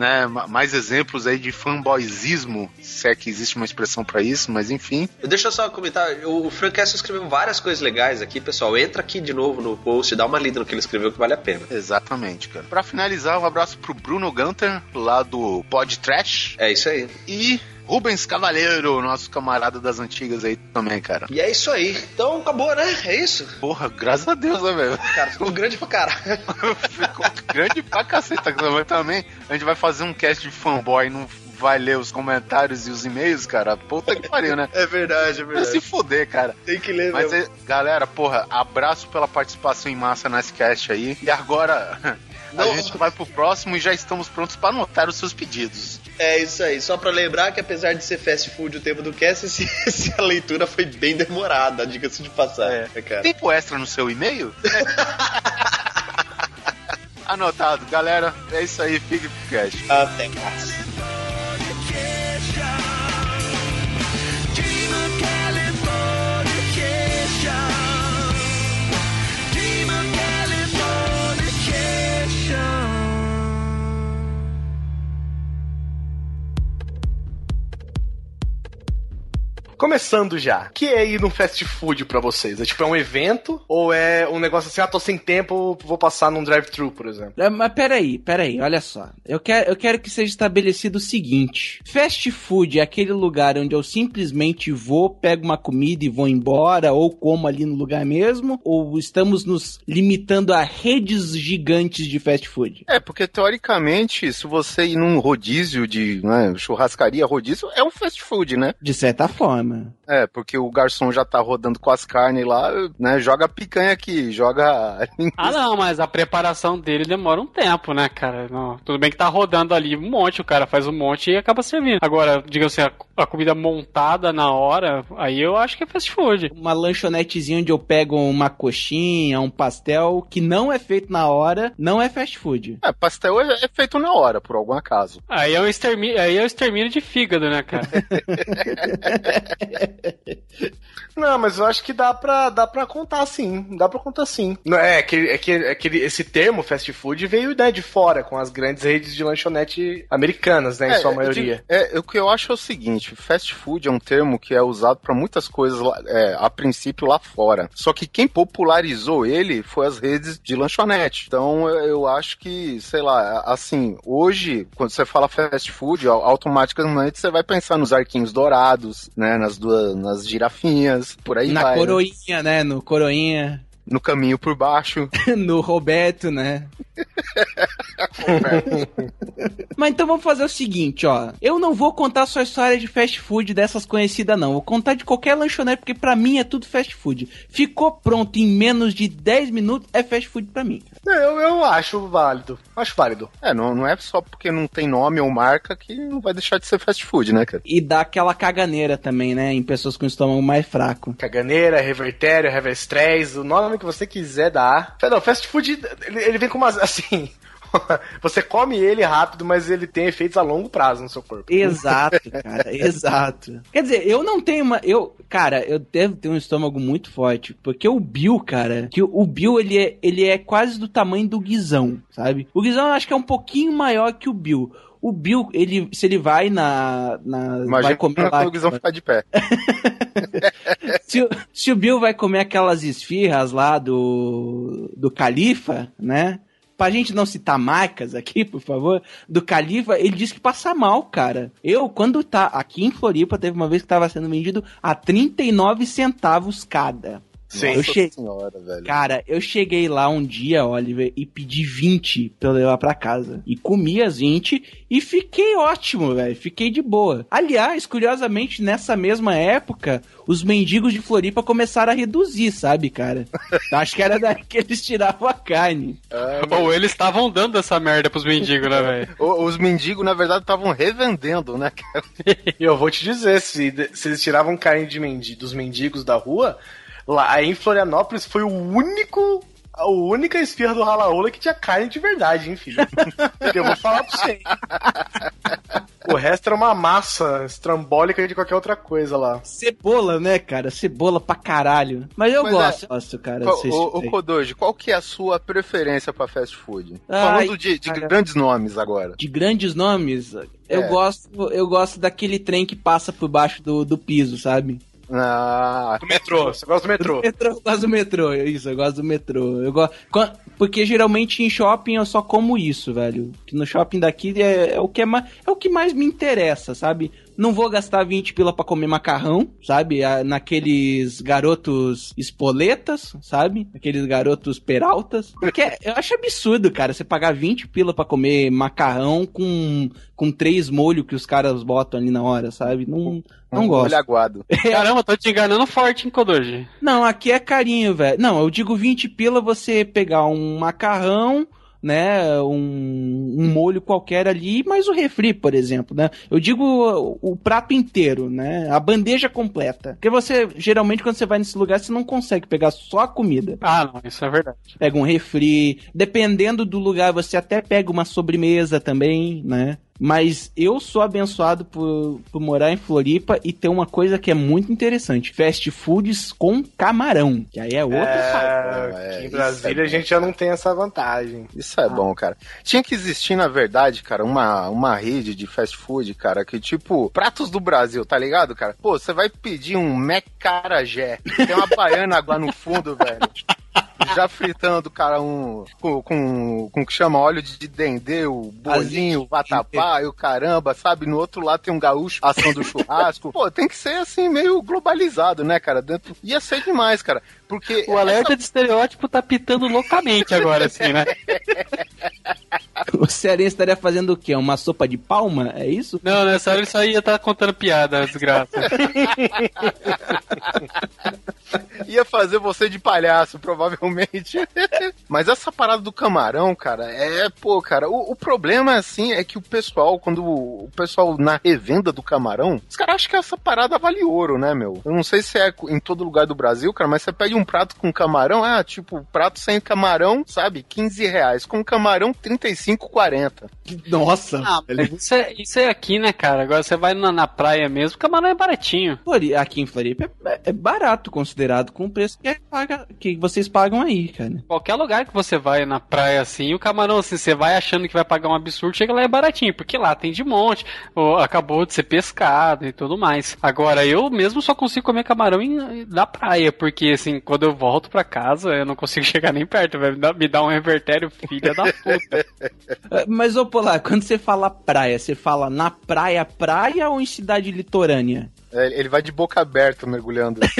né, ma- mais exemplos aí de fanboyzismo, se é que existe uma expressão pra isso, mas enfim. Deixa eu só comentar. O Frank Castle escreveu várias coisas legais aqui, pessoal. Entra aqui de novo no post, dá uma lida no que ele escreveu que vale a pena. Exatamente, cara. Pra finalizar, um abraço pro Bruno Gunter, lá do Pod Trash, É isso aí. e Rubens Cavaleiro, nosso camarada das antigas aí também, cara. E é isso aí. Então acabou, né? É isso. Porra, graças a Deus, né, velho? Cara, ficou grande pra caralho. *laughs* Ficou grande pra caceta. Mas também a gente vai fazer um cast de fanboy não vai ler os comentários e os e-mails, cara. Puta que pariu, né? É verdade, é Vai se fuder, cara. Tem que ler Mas, mesmo. é, galera, porra, abraço pela participação em massa nesse cast aí. E agora *laughs* a Não. gente vai pro próximo e já estamos prontos pra anotar os seus pedidos. É isso aí. Só pra lembrar que apesar de ser fast food o tema do cast, *laughs* esse, essa leitura foi bem demorada, diga-se de passagem, né, cara. Tempo extra no seu e-mail? *laughs* Anotado, galera. É isso aí, fique pro cast. Até mais. Começando já, o que é ir num fast food pra vocês? É tipo, é um evento? Ou é um negócio assim, ah, tô sem tempo, vou passar num drive-thru, por exemplo? É, Mas peraí, peraí, olha só. Eu quero, eu quero que seja estabelecido o seguinte: fast food é aquele lugar onde eu simplesmente vou, pego uma comida e vou embora, ou como ali no lugar mesmo, ou estamos nos limitando a redes gigantes de fast food? É, porque teoricamente, se você ir num rodízio de né, churrascaria, rodízio, é um fast food, né? De certa forma. É, porque o garçom já tá rodando com as carnes lá, né? Joga picanha aqui, joga. *laughs* Ah, não, mas a preparação dele demora um tempo, né, cara? Não, tudo bem que tá rodando ali um monte, o cara faz um monte e acaba servindo. Agora, digamos assim, a, a comida montada na hora, aí eu acho que é fast food. Uma lanchonetezinha onde eu pego uma coxinha, um pastel, que não é feito na hora, não é fast food. É, pastel é, é feito na hora, por algum acaso. Aí é o extermínio, aí é o extermínio de fígado, né, cara? *laughs* *laughs* Não, mas eu acho que dá pra, dá pra contar sim. Dá pra contar sim. Não, é, que, é, que, é que esse termo fast food veio né, de fora, com as grandes redes de lanchonete americanas, né? Em sua maioria. É, o que eu acho é o seguinte: fast food é um termo que é usado pra muitas coisas lá- é, a princípio lá fora. Só que quem popularizou ele foi as redes de lanchonete. Então eu, acho que, sei lá, assim, hoje, quando você fala fast food, au- automaticamente você vai pensar nos arquinhos dourados, né? Nas duas, nas girafinhas, por aí Na vai. né? coroinha, né? No coroinha. No caminho por baixo. *laughs* no Roberto, né? *laughs* Mas então vamos fazer o seguinte, ó. Eu não vou contar sua história de fast food dessas conhecidas, não. Vou contar de qualquer lanchonete, porque pra mim é tudo fast food. Ficou pronto em menos de 10 minutos, é fast food pra mim. Eu, eu acho válido. Acho válido. É, não, não é só porque não tem nome ou marca que não vai deixar de ser fast food, né, cara? E dá aquela caganeira também, né? Em pessoas com estômago mais fraco. Caganeira, revertério, reverstress, o nome que você quiser dar. Não, fast food, ele, ele vem com umas, *laughs* assim... *laughs* Você come ele rápido, mas ele tem efeitos a longo prazo no seu corpo. Exato, *laughs* cara, exato. Quer dizer, eu não tenho uma. Eu, cara, eu devo ter um estômago muito forte. Porque o Bill, cara, que o Bill ele é, ele é quase do tamanho do Guizão, sabe? O Guizão eu acho que é um pouquinho maior que o Bill. O Bill, ele, se ele vai na. na Imagina vai comer lá. o Guizão ficar de pé. *laughs* se, se o Bill vai comer aquelas esfirras lá do, do Califa, né? Pra gente não citar marcas aqui, *laughs* por favor, do Califa, ele disse que passa mal, cara. Eu, quando tá aqui em Floripa, teve uma vez que tava sendo vendido a 39 centavos cada. Sim. Eu che... senhora, velho. Cara, eu cheguei lá um dia, Oliver, e pedi 20 pra eu levar pra casa. E comi as 20 e fiquei ótimo, velho. Fiquei de boa. Aliás, curiosamente, nessa mesma época, os mendigos de Floripa começaram a reduzir, sabe, cara? *laughs* Acho que era daí que eles tiravam a carne. Ou eles estavam dando essa merda pros mendigos, né, velho? *laughs* Os mendigos, na verdade, estavam revendendo, né, cara? *laughs* E eu vou te dizer, se, se eles tiravam carne de mendi, dos mendigos da rua, lá aí em Florianópolis foi o único. A única esfirra do Ralaola que tinha carne de verdade, hein, filho? *laughs* eu vou falar pra você. hein? O resto era uma massa estrambólica de qualquer outra coisa lá. Cebola, né, cara? Cebola pra caralho. Mas eu Mas gosto, é- gosto, cara. Qual- ô aí. Kodoji, qual que é a sua preferência pra fast food? Ai, Falando de, de grandes nomes agora. de grandes nomes, eu É. gosto, eu gosto daquele trem que passa por baixo do, do piso, sabe? Ah, Do metrô, você gosta do metrô? Do metrô, eu gosto do metrô, isso, eu gosto do metrô. Eu gosto, porque geralmente em shopping eu só como isso, velho. Que no shopping daqui é, é o que é, ma- é o que mais me interessa, sabe? Não vou gastar 20 pila pra comer macarrão, sabe? Naqueles garotos espoletas, sabe? Aqueles garotos peraltas. Porque eu acho absurdo, cara, você pagar 20 pila pra comer macarrão com, com três molhos que os caras botam ali na hora, sabe? Não, não gosto. olho aguado. *laughs* Caramba, tô te enganando forte, hein, Kodoji? Não, aqui é carinho, velho. Não, eu digo 20 pila você pegar um macarrão, né, um, um molho qualquer ali, mais o refri, por exemplo, né? Eu digo o, o prato inteiro, né? A bandeja completa. Porque você, geralmente, quando você vai nesse lugar, você não consegue pegar só a comida. Ah, não, isso é verdade. Pega um refri, dependendo do lugar, você até pega uma sobremesa também, né? Mas eu sou abençoado por, por morar em Floripa e ter uma coisa que é muito interessante: fast foods com camarão. Que aí é parada. É, É, aqui em Brasília é a gente já não tem essa vantagem. Isso é bom, cara. Tinha que existir, na verdade, cara, uma, uma rede de fast food, cara, que tipo, pratos do Brasil, tá ligado, cara? Pô, você vai pedir um Mac Carajé, tem uma baiana lá no fundo, velho. *laughs* Já fritando, cara, um. Com, com, com o que chama óleo de dendê, o bolinho, o vatapá e o caramba, sabe? No outro lado tem um gaúcho assando churrasco. *laughs* Pô, tem que ser assim, meio globalizado, né, cara? Dentro... Ia ser demais, cara. Porque. O alerta de estereótipo tá pitando loucamente agora, assim, né? *laughs* *laughs* O cearense estaria fazendo o quê? Uma sopa de palma? É isso? Não, nessa hora ele só ia estar contando piada, desgraça. *laughs* Ia fazer você de palhaço, provavelmente. *laughs* Mas essa parada do camarão, cara, é, pô, cara, o, o problema, assim, é que o pessoal, quando o pessoal na revenda do camarão, os caras acham que essa parada vale ouro, né, meu? Eu não sei se é em todo lugar do Brasil, cara, mas você pede um prato com camarão, ah, tipo, prato sem camarão, sabe, 15 reais. Com camarão, 35, 40. Nossa! Ah, mas isso é, isso é aqui, né, cara? Agora você vai na, na praia mesmo, o camarão é baratinho. Aqui em Floripa é, é barato considerado com o preço que, é paga- que vocês pagam aí, cara. Qualquer lugar que você vai na praia assim, o camarão, assim, você vai achando que vai pagar um absurdo, chega lá é baratinho, porque lá tem de monte, ou acabou de ser pescado e tudo mais. Agora, eu mesmo só consigo comer camarão em- na praia, porque assim, quando eu volto pra casa, eu não consigo *laughs* chegar nem perto, vai me dar, me dar um revertério filha da puta. *laughs* *laughs* Mas, ô Polar, quando você fala praia, você fala na praia, praia ou em cidade litorânea? É, Ele vai de boca aberta mergulhando. *laughs*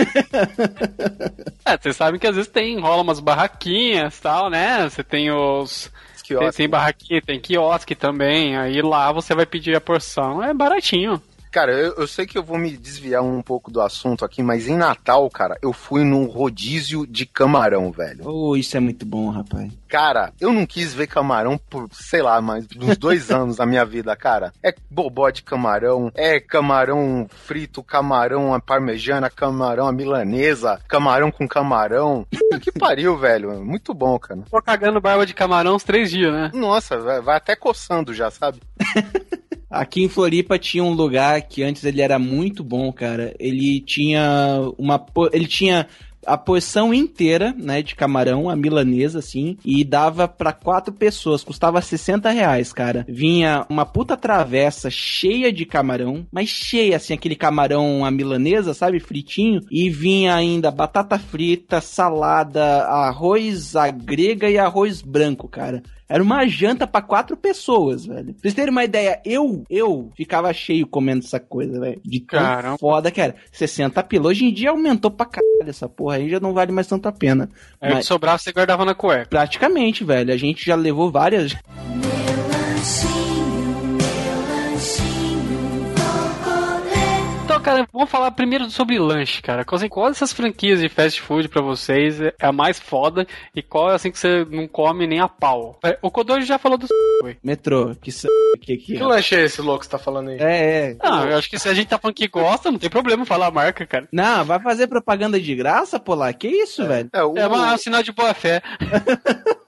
É, vocês sabem que às vezes tem, rola umas barraquinhas e tal, né? Você tem os. Tem, tem barraquinha, tem quiosque também. Aí lá você vai pedir a porção. É baratinho. Cara, eu, eu sei que eu vou me desviar um pouco do assunto aqui, mas em Natal, cara, eu fui num rodízio de camarão, velho. Oh, isso é muito bom, rapaz. Cara, eu não quis ver camarão por, sei lá, mais uns dois *laughs* anos da minha vida, cara. É bobó de camarão, é camarão frito, camarão à parmejana, camarão à milanesa, camarão com camarão. Puta que pariu, velho. Muito bom, cara. Tô cagando barba de camarão uns três dias, né? Nossa, vai, vai até coçando já, sabe? *laughs* Aqui em Floripa tinha um lugar que antes ele era muito bom, cara. Ele tinha uma. Ele tinha a porção inteira, né, de camarão, a milanesa, assim, e dava pra quatro pessoas, custava 60 reais, cara. Vinha uma puta travessa cheia de camarão, mas cheia, assim, aquele camarão a milanesa, sabe, fritinho, e vinha ainda batata frita, salada, arroz à grega e arroz branco, cara. Era uma janta pra quatro pessoas, velho. Pra vocês terem uma ideia, eu, eu ficava cheio comendo essa coisa, velho. De Caramba. foda que era. 60 pila. Hoje em dia aumentou pra caralho essa porra aí, já não vale mais tanto a pena. Aí o que Mas, sobrava você guardava na cueca. praticamente, velho. A gente já levou várias. Então, cara, vamos falar primeiro sobre lanche, cara. Qual, assim, qual dessas franquias de fast food pra vocês é a mais foda e qual é assim que você não come nem a pau? É, O Kodoji já falou do Metrô, que s... que, que... Que lanche é esse louco que você tá falando aí? É, é. Não, eu acho que se a gente tá falando que gosta, não tem problema falar a marca, cara. Não, vai fazer propaganda de graça, Polar? Que isso, velho? É, o, É é um sinal de boa fé. *laughs*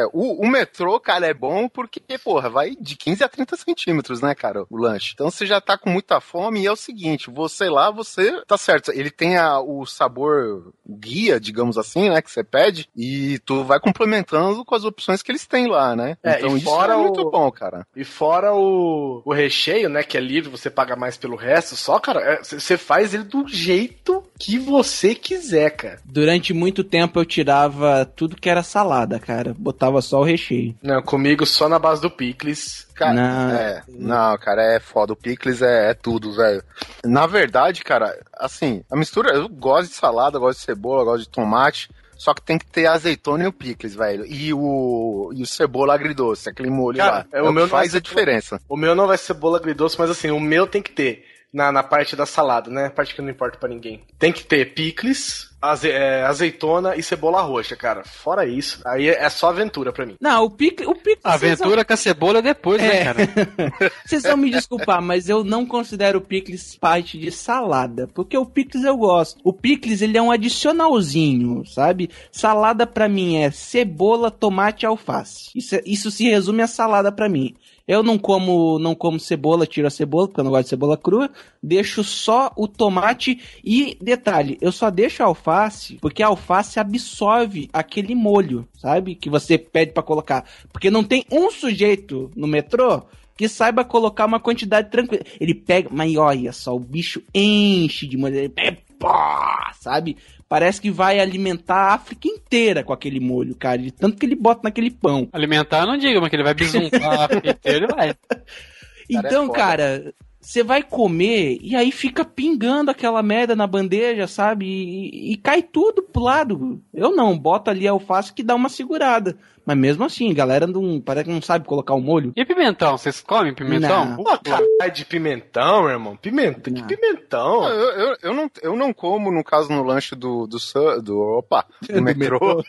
é, o, o metrô, cara, é bom porque, porra, vai de 15 a 30 centímetros, né, cara, o lanche. Então você já tá com muita fome e é o seguinte, você lá, você, tá certo, ele tem a, o sabor guia, digamos assim, né, que você pede, e tu vai complementando com as opções que eles têm lá, né? É, então isso é o- muito bom, cara. E fora o, o recheio, né? Que é livre, você paga mais pelo resto. Só, cara, você faz ele do jeito que você quiser, cara. Durante muito tempo eu tirava tudo que era salada, cara. Botava só o recheio. Não, comigo só na base do picles. Cara, Não. é, não, cara, é foda. O picles é, é tudo, velho. Na verdade, cara, assim, a mistura, eu gosto de salada, gosto de cebola, gosto de tomate. Só que tem que ter azeitona e o picles, velho. E o, e o cebola agridoce, aquele molho Cara, lá. é, É, o o meu faz é a diferença. O meu não vai ser cebola agridoce, mas assim, o meu tem que ter. Na, na parte da salada, né? A parte que não importa pra ninguém. Tem que ter picles, aze- é, azeitona e cebola roxa, cara. Fora isso, aí é só aventura pra mim. Não, o pique, o pique Aventura com a cebola depois, né, É. cara? *laughs* Vocês vão me desculpar, mas eu não considero o picles parte de salada, porque o picles eu gosto. O picles ele é um adicionalzinho, sabe? Salada pra mim é cebola, tomate e alface. Isso, é- isso se resume a salada pra mim. Eu não como, não como cebola, tiro a cebola, porque eu não gosto de cebola crua. Deixo só o tomate e detalhe, eu só deixo a alface porque a alface absorve aquele molho, sabe? Que você pede pra colocar. Porque não tem um sujeito no metrô que saiba colocar uma quantidade tranquila. Ele pega, mas olha só, o bicho enche de molho, ele pega, pá, sabe? Parece que vai alimentar a África inteira com aquele molho, cara, de tanto que ele bota naquele pão. Alimentar, não diga, mas que ele vai bisuntar a inteiro, ele vai. *laughs* Então, foda. cara, você vai comer e aí fica pingando aquela merda na bandeja, sabe? E, e cai tudo pro lado. Eu não, boto ali a alface que dá uma segurada. Mas mesmo assim, a galera não, parece que não sabe colocar o molho. E pimentão? Vocês comem pimentão? Não. Pô, caralho de pimentão, irmão. Pimentão, que Não. pimentão? Eu, eu, eu não, eu não como, no caso, no lanche do, do, do opa, *laughs* do, metrô.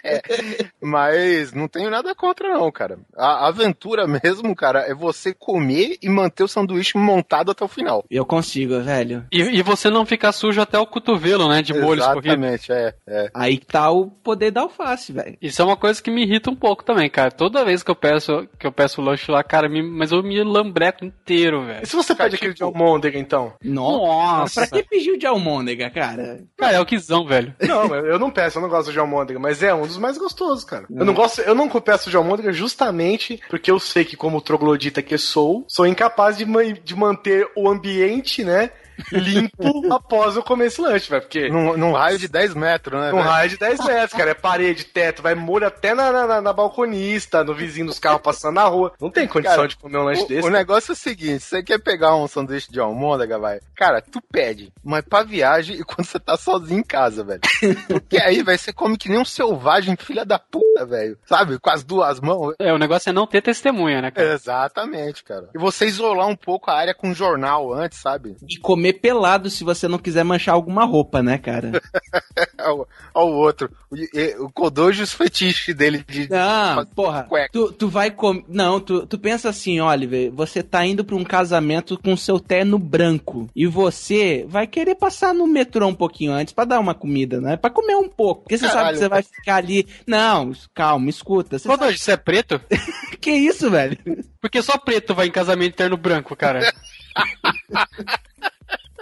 *laughs* Mas não tenho nada contra, não, cara. A aventura *laughs* mesmo, cara, é você comer e manter o sanduíche montado até o final. Eu consigo, velho. E, e você não ficar sujo até o cotovelo, né? De molho escorrido. Exatamente, é, é. Aí que tá o poder da alface, velho. Isso é uma coisa que me irrita um pouco também, cara. Toda vez que eu peço que eu peço lanche lá, cara, me- mas eu me lambreco inteiro, velho. E se você pede aquele de almôndega, então? Nossa. Nossa. Pra que pediu de almôndega, cara? Cara, é o quizão, velho. *laughs* Não, eu não peço, eu não gosto de almôndega, mas é um dos mais gostosos, cara. Eu não gosto, eu não peço de almôndega justamente porque eu sei que, como troglodita que sou, sou incapaz de, de manter o ambiente, né, limpo *laughs* após eu comer esse lanche, velho. Porque Num, num raio de 10 metros, né? um velho? raio de 10 metros, cara, é parede, teto, vai molho até na, na, na- balconista, no vizinho dos carros passando na rua. Não tem condição Cara, de comer um lanche O, desse. o negócio é o seguinte, você quer pegar um sanduíche de almôndega, vai? Cara, tu pede, mas pra viagem e quando você tá sozinho em casa, velho. Porque aí, velho, você come que nem um selvagem, filha da puta, velho. Sabe? Com as duas mãos. É, o negócio é não ter testemunha, né, cara? Exatamente, cara. E você isolar um pouco a área com jornal antes, sabe? De comer pelado se você não quiser manchar alguma roupa, né, cara? *laughs* Ao, ao outro. O, o Kodoji, os fetiches dele de. Não, porra. Tu, tu vai comer. Não, tu, tu pensa assim, Oliver. Você tá indo pra um casamento com seu terno branco. E você vai querer passar no metrô um pouquinho antes pra dar uma comida, né? Pra comer um pouco. Porque você sabe Caralho, que você vai ficar ali. Não, calma, escuta. Você Quando você é preto? sabe... *laughs* Que isso, velho? Porque só preto vai em casamento terno branco, cara. *laughs*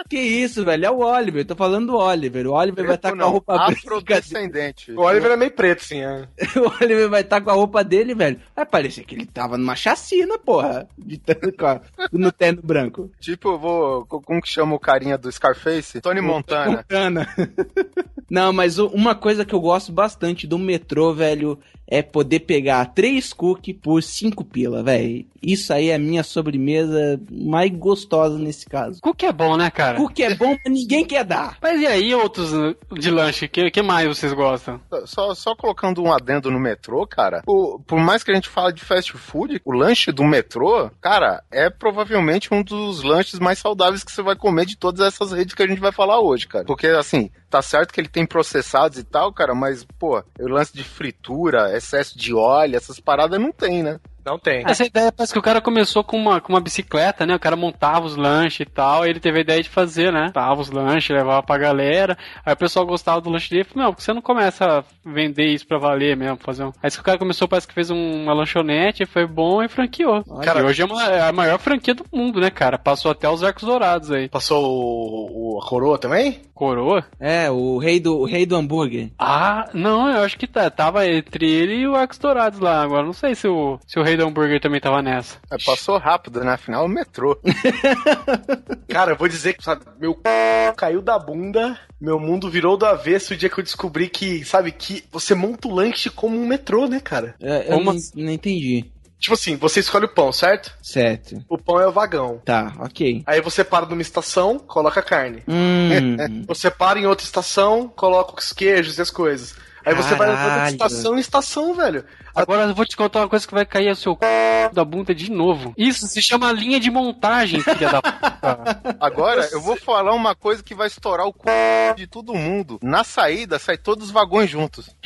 Que isso, velho? É o Oliver. Tô falando do Oliver. O Oliver vai estar com a roupa branca. afrodescendente. O Oliver é meio preto, sim, é. *laughs* O Oliver vai estar com a roupa dele, velho. Vai parecer que ele tava numa chacina, porra. De tanto com a- no terno branco. Tipo, eu vou. co- Como que chama o carinha do Scarface? Tony Montana. Montana. *laughs* Não, mas uma coisa que eu gosto bastante do metrô, velho, é poder pegar três cookies por cinco pila, velho. Isso aí é a minha sobremesa mais gostosa nesse caso. Cookie é bom, né, cara? Cookie é bom, mas ninguém quer dar. Mas e aí, outros de lanche? Que, que mais vocês gostam? Só, só colocando um adendo no metrô, cara. o- por mais que a gente fale de fast food, o lanche do metrô, cara, é provavelmente um dos lanches mais saudáveis que você vai comer de todas essas redes que a gente vai falar hoje, cara. Porque, assim, tá certo que ele tem processados e tal, cara, mas, pô, o lance de fritura, excesso de óleo, essas paradas não tem, né? Não tem. Essa ideia parece que o cara começou com uma, com uma bicicleta, né? O cara montava os lanches e tal, aí ele teve a ideia de fazer, né? Montava os lanches, levava pra galera, aí o pessoal gostava do lanche dele e falou, não, por que você não começa a vender isso pra valer mesmo, fazer um... Aí o cara começou, parece que fez um- uma lanchonete, foi bom e franqueou. Cara, e hoje é, uma- é a maior franquia do mundo, né, cara? Passou até os arcos dourados aí. Passou o, o- a coroa também? Coroa? É, o rei do, o rei do hambúrguer. Ah, não, eu acho que tá, tava entre ele e o Arcos Dourados lá. Agora não sei se o, se o Rei do Hambúrguer também tava nessa. É, passou rápido, né? Afinal, o metrô. *laughs* Cara, eu vou dizer que, sabe, meu c... caiu da bunda, meu mundo virou do avesso o dia que eu descobri que, sabe, que você monta o lanche como um metrô, né, cara? É, eu Como não, não entendi. Tipo assim, você escolhe o pão, certo? Certo. O pão é o vagão. Tá, ok. Aí você para numa estação, coloca a carne. Hum. Você para em outra estação, coloca os queijos e as coisas. Aí você vai levando de Caralho. estação em estação, velho. Agora eu vou te contar uma coisa que vai cair o seu c... da bunda de novo. Isso se chama linha de montagem, filha da puta. *laughs* Agora, eu vou falar uma coisa que vai estourar o c... de todo mundo. Na saída, sai todos os vagões juntos. *laughs*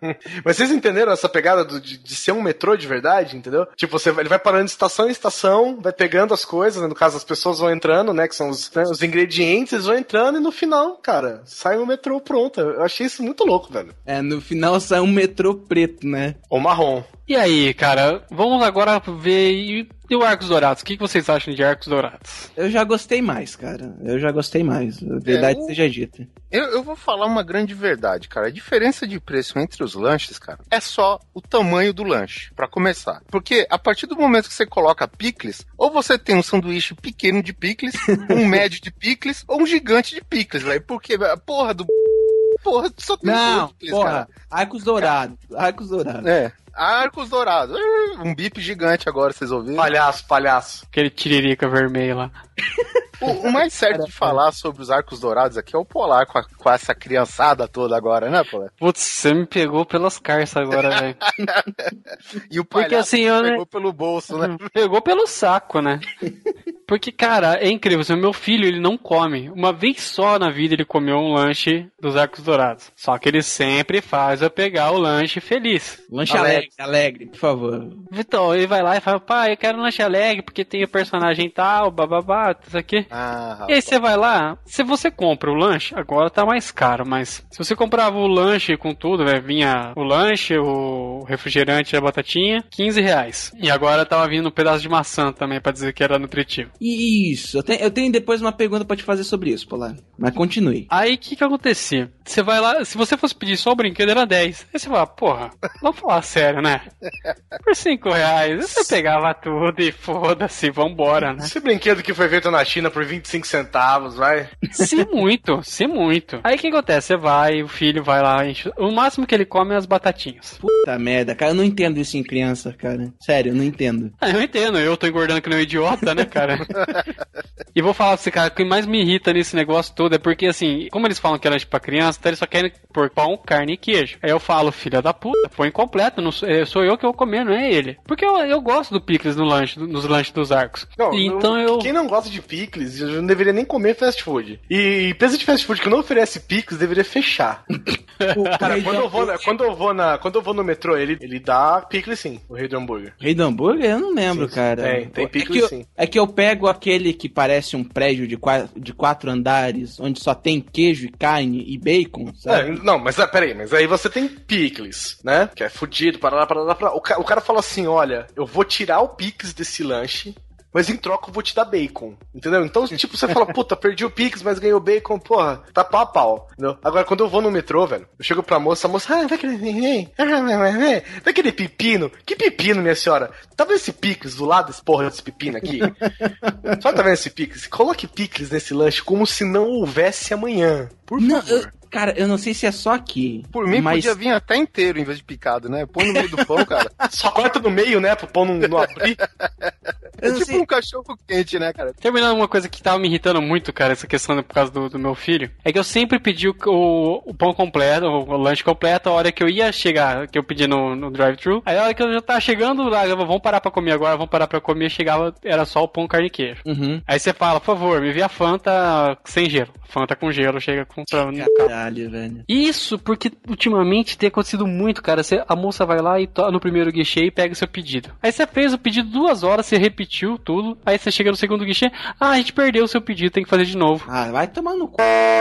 *laughs* Mas vocês entenderam essa pegada do- de, de ser um metrô de verdade, entendeu? Tipo, você, vai- ele vai parando de estação em estação, vai pegando as coisas, né? no caso as pessoas vão entrando, né? Que são os, né, os ingredientes, eles vão entrando e no final, cara, sai o metrô pronto. Eu achei isso muito louco, velho. É, no final sai um metrô preto, né? Ou marrom. E aí, cara, vamos agora ver e, e o Arcos Dourados. O que que vocês acham de Arcos Dourados? Eu já gostei mais, cara. Eu já gostei mais. A verdade É, o- seja dita. Eu, eu vou falar uma grande verdade, cara. A diferença de preço entre os lanches, cara, é só o tamanho do lanche, pra começar. Porque a partir do momento que você coloca picles, ou você tem um sanduíche pequeno de picles, *laughs* um médio de picles, ou um gigante de picles, velho. Porque a porra do. Porra, só tem Não, picles, porra. cara. Arcos dourados. Arcos dourados. É. Arcos dourados. Um bip gigante agora, vocês ouviram? Palhaço, palhaço. Aquele tiririca vermelho lá. O, o mais certo de falar sobre os arcos dourados aqui é o Polar com, a- com essa criançada toda agora, né, Polar? Putz, você me pegou pelas carças agora, velho. *laughs* E o Porque palhaço assim, eu, né, pegou pelo bolso, né? *laughs* Pegou pelo saco, né? Porque, cara, é incrível. assim, O meu filho, ele não come. Uma vez só na vida ele comeu um lanche dos Arcos Dourados. Só que ele sempre faz eu pegar o lanche feliz. Lanche Alegre. alegre, alegre, por favor. Então, ele vai lá e fala, pai, eu quero um lanche alegre porque tem o personagem tal, bababá, isso aqui. Ah, E aí você vai lá, se você compra o lanche, agora tá mais caro, mas se você comprava o lanche com tudo, né, vinha o lanche, o refrigerante e a batatinha, 15 reais. E agora tava vindo um pedaço de maçã também pra dizer que era nutritivo. Isso, eu tenho, eu tenho depois uma pergunta pra te fazer sobre isso, Polar. Mas continue. Aí o que que acontecia? Você vai lá, se você fosse pedir só o brinquedo era 10. Aí você fala, porra, vamos falar sério, né? *laughs* Por 5 reais, você pegava tudo e foda-se, vambora, né? Esse brinquedo que foi feito na China por 25 centavos, vai. Se muito, se muito. Aí o que acontece? Você vai, o filho vai lá, enche... o máximo que ele come é as batatinhas. Puta merda, cara, eu não entendo isso em criança, cara. Sério, eu não entendo. Ah, eu entendo, eu tô engordando que nem um idiota, né, cara? *laughs* e vou falar pra você, cara, o que mais me irrita nesse negócio todo é porque, assim, como eles falam que é lanche pra criança, então eles só querem pôr pão, carne e queijo. Aí eu falo, filha da puta, põe completo, não sou, é, sou eu que vou comer, não é ele. Porque eu, eu gosto do picles no lanche, nos lanches dos arcos. Não, então não- eu... Quem não gosta de picles não deveria nem comer fast food. E empresa de fast food que não oferece picles deveria fechar. *laughs* Cara, quando eu vou, na- quando eu vou na, quando eu vou no metrô, ele, ele dá picles sim, o rei do hambúrguer. Rei do hambúrguer? Eu não lembro, Sim, cara. tem, tem é picles que, eu, sim. é que eu pego aquele que parece um prédio de quatro, de quatro andares, onde só tem queijo e carne e bacon, É, sabe? não, mas ah, peraí, mas aí você tem picles, né? Que é fudido. O, ca- o cara falou assim: olha, eu vou tirar o picles desse lanche. Mas em troca eu vou te dar bacon, entendeu? Então, *laughs* tipo, você fala, puta, perdi o Pix, mas ganhei o bacon, porra, tá pau a pau, entendeu? Agora, quando eu vou no metrô, velho, eu chego pra moça, a moça, ah, vai querer, *laughs* vai querer pepino? Que pepino, minha senhora? Tá vendo esse Pix do lado desse porra desse pepino aqui? *laughs* Só tá vendo esse Pix? Coloque Pix nesse lanche como se não houvesse amanhã, por Não, favor. eu- cara, eu não sei se é só aqui. Por mim, mas podia vir até inteiro em vez de picado, né? Põe no meio do pão, cara. *laughs* Só corta no meio, né, pro pão não, não abrir. É tipo sei. um cachorro quente, né, cara? Terminando uma coisa que tava me irritando muito, cara, essa questão por causa do, do meu filho, é que eu sempre pedi o, o- o pão completo, o, o lanche completo, a hora que eu ia chegar, que eu pedi no, no drive-thru. Aí a hora que eu já tava chegando lá, eu, vamos parar pra comer agora, vamos parar pra comer, chegava, era só o pão, carne e queijo. Uhum. Aí você fala, por favor, me vê a Fanta sem gelo. Fanta com gelo, chega com... Pra, no Caralho, velho. isso porque ultimamente tem acontecido muito, cara. Você- a moça vai lá e to- no primeiro guichê e pega o seu pedido. Aí você fez o pedido duas horas, você repetiu tudo. Aí você chega no segundo guichê, ah, a gente perdeu o seu pedido, tem que fazer de novo. Ah, vai tomar no c...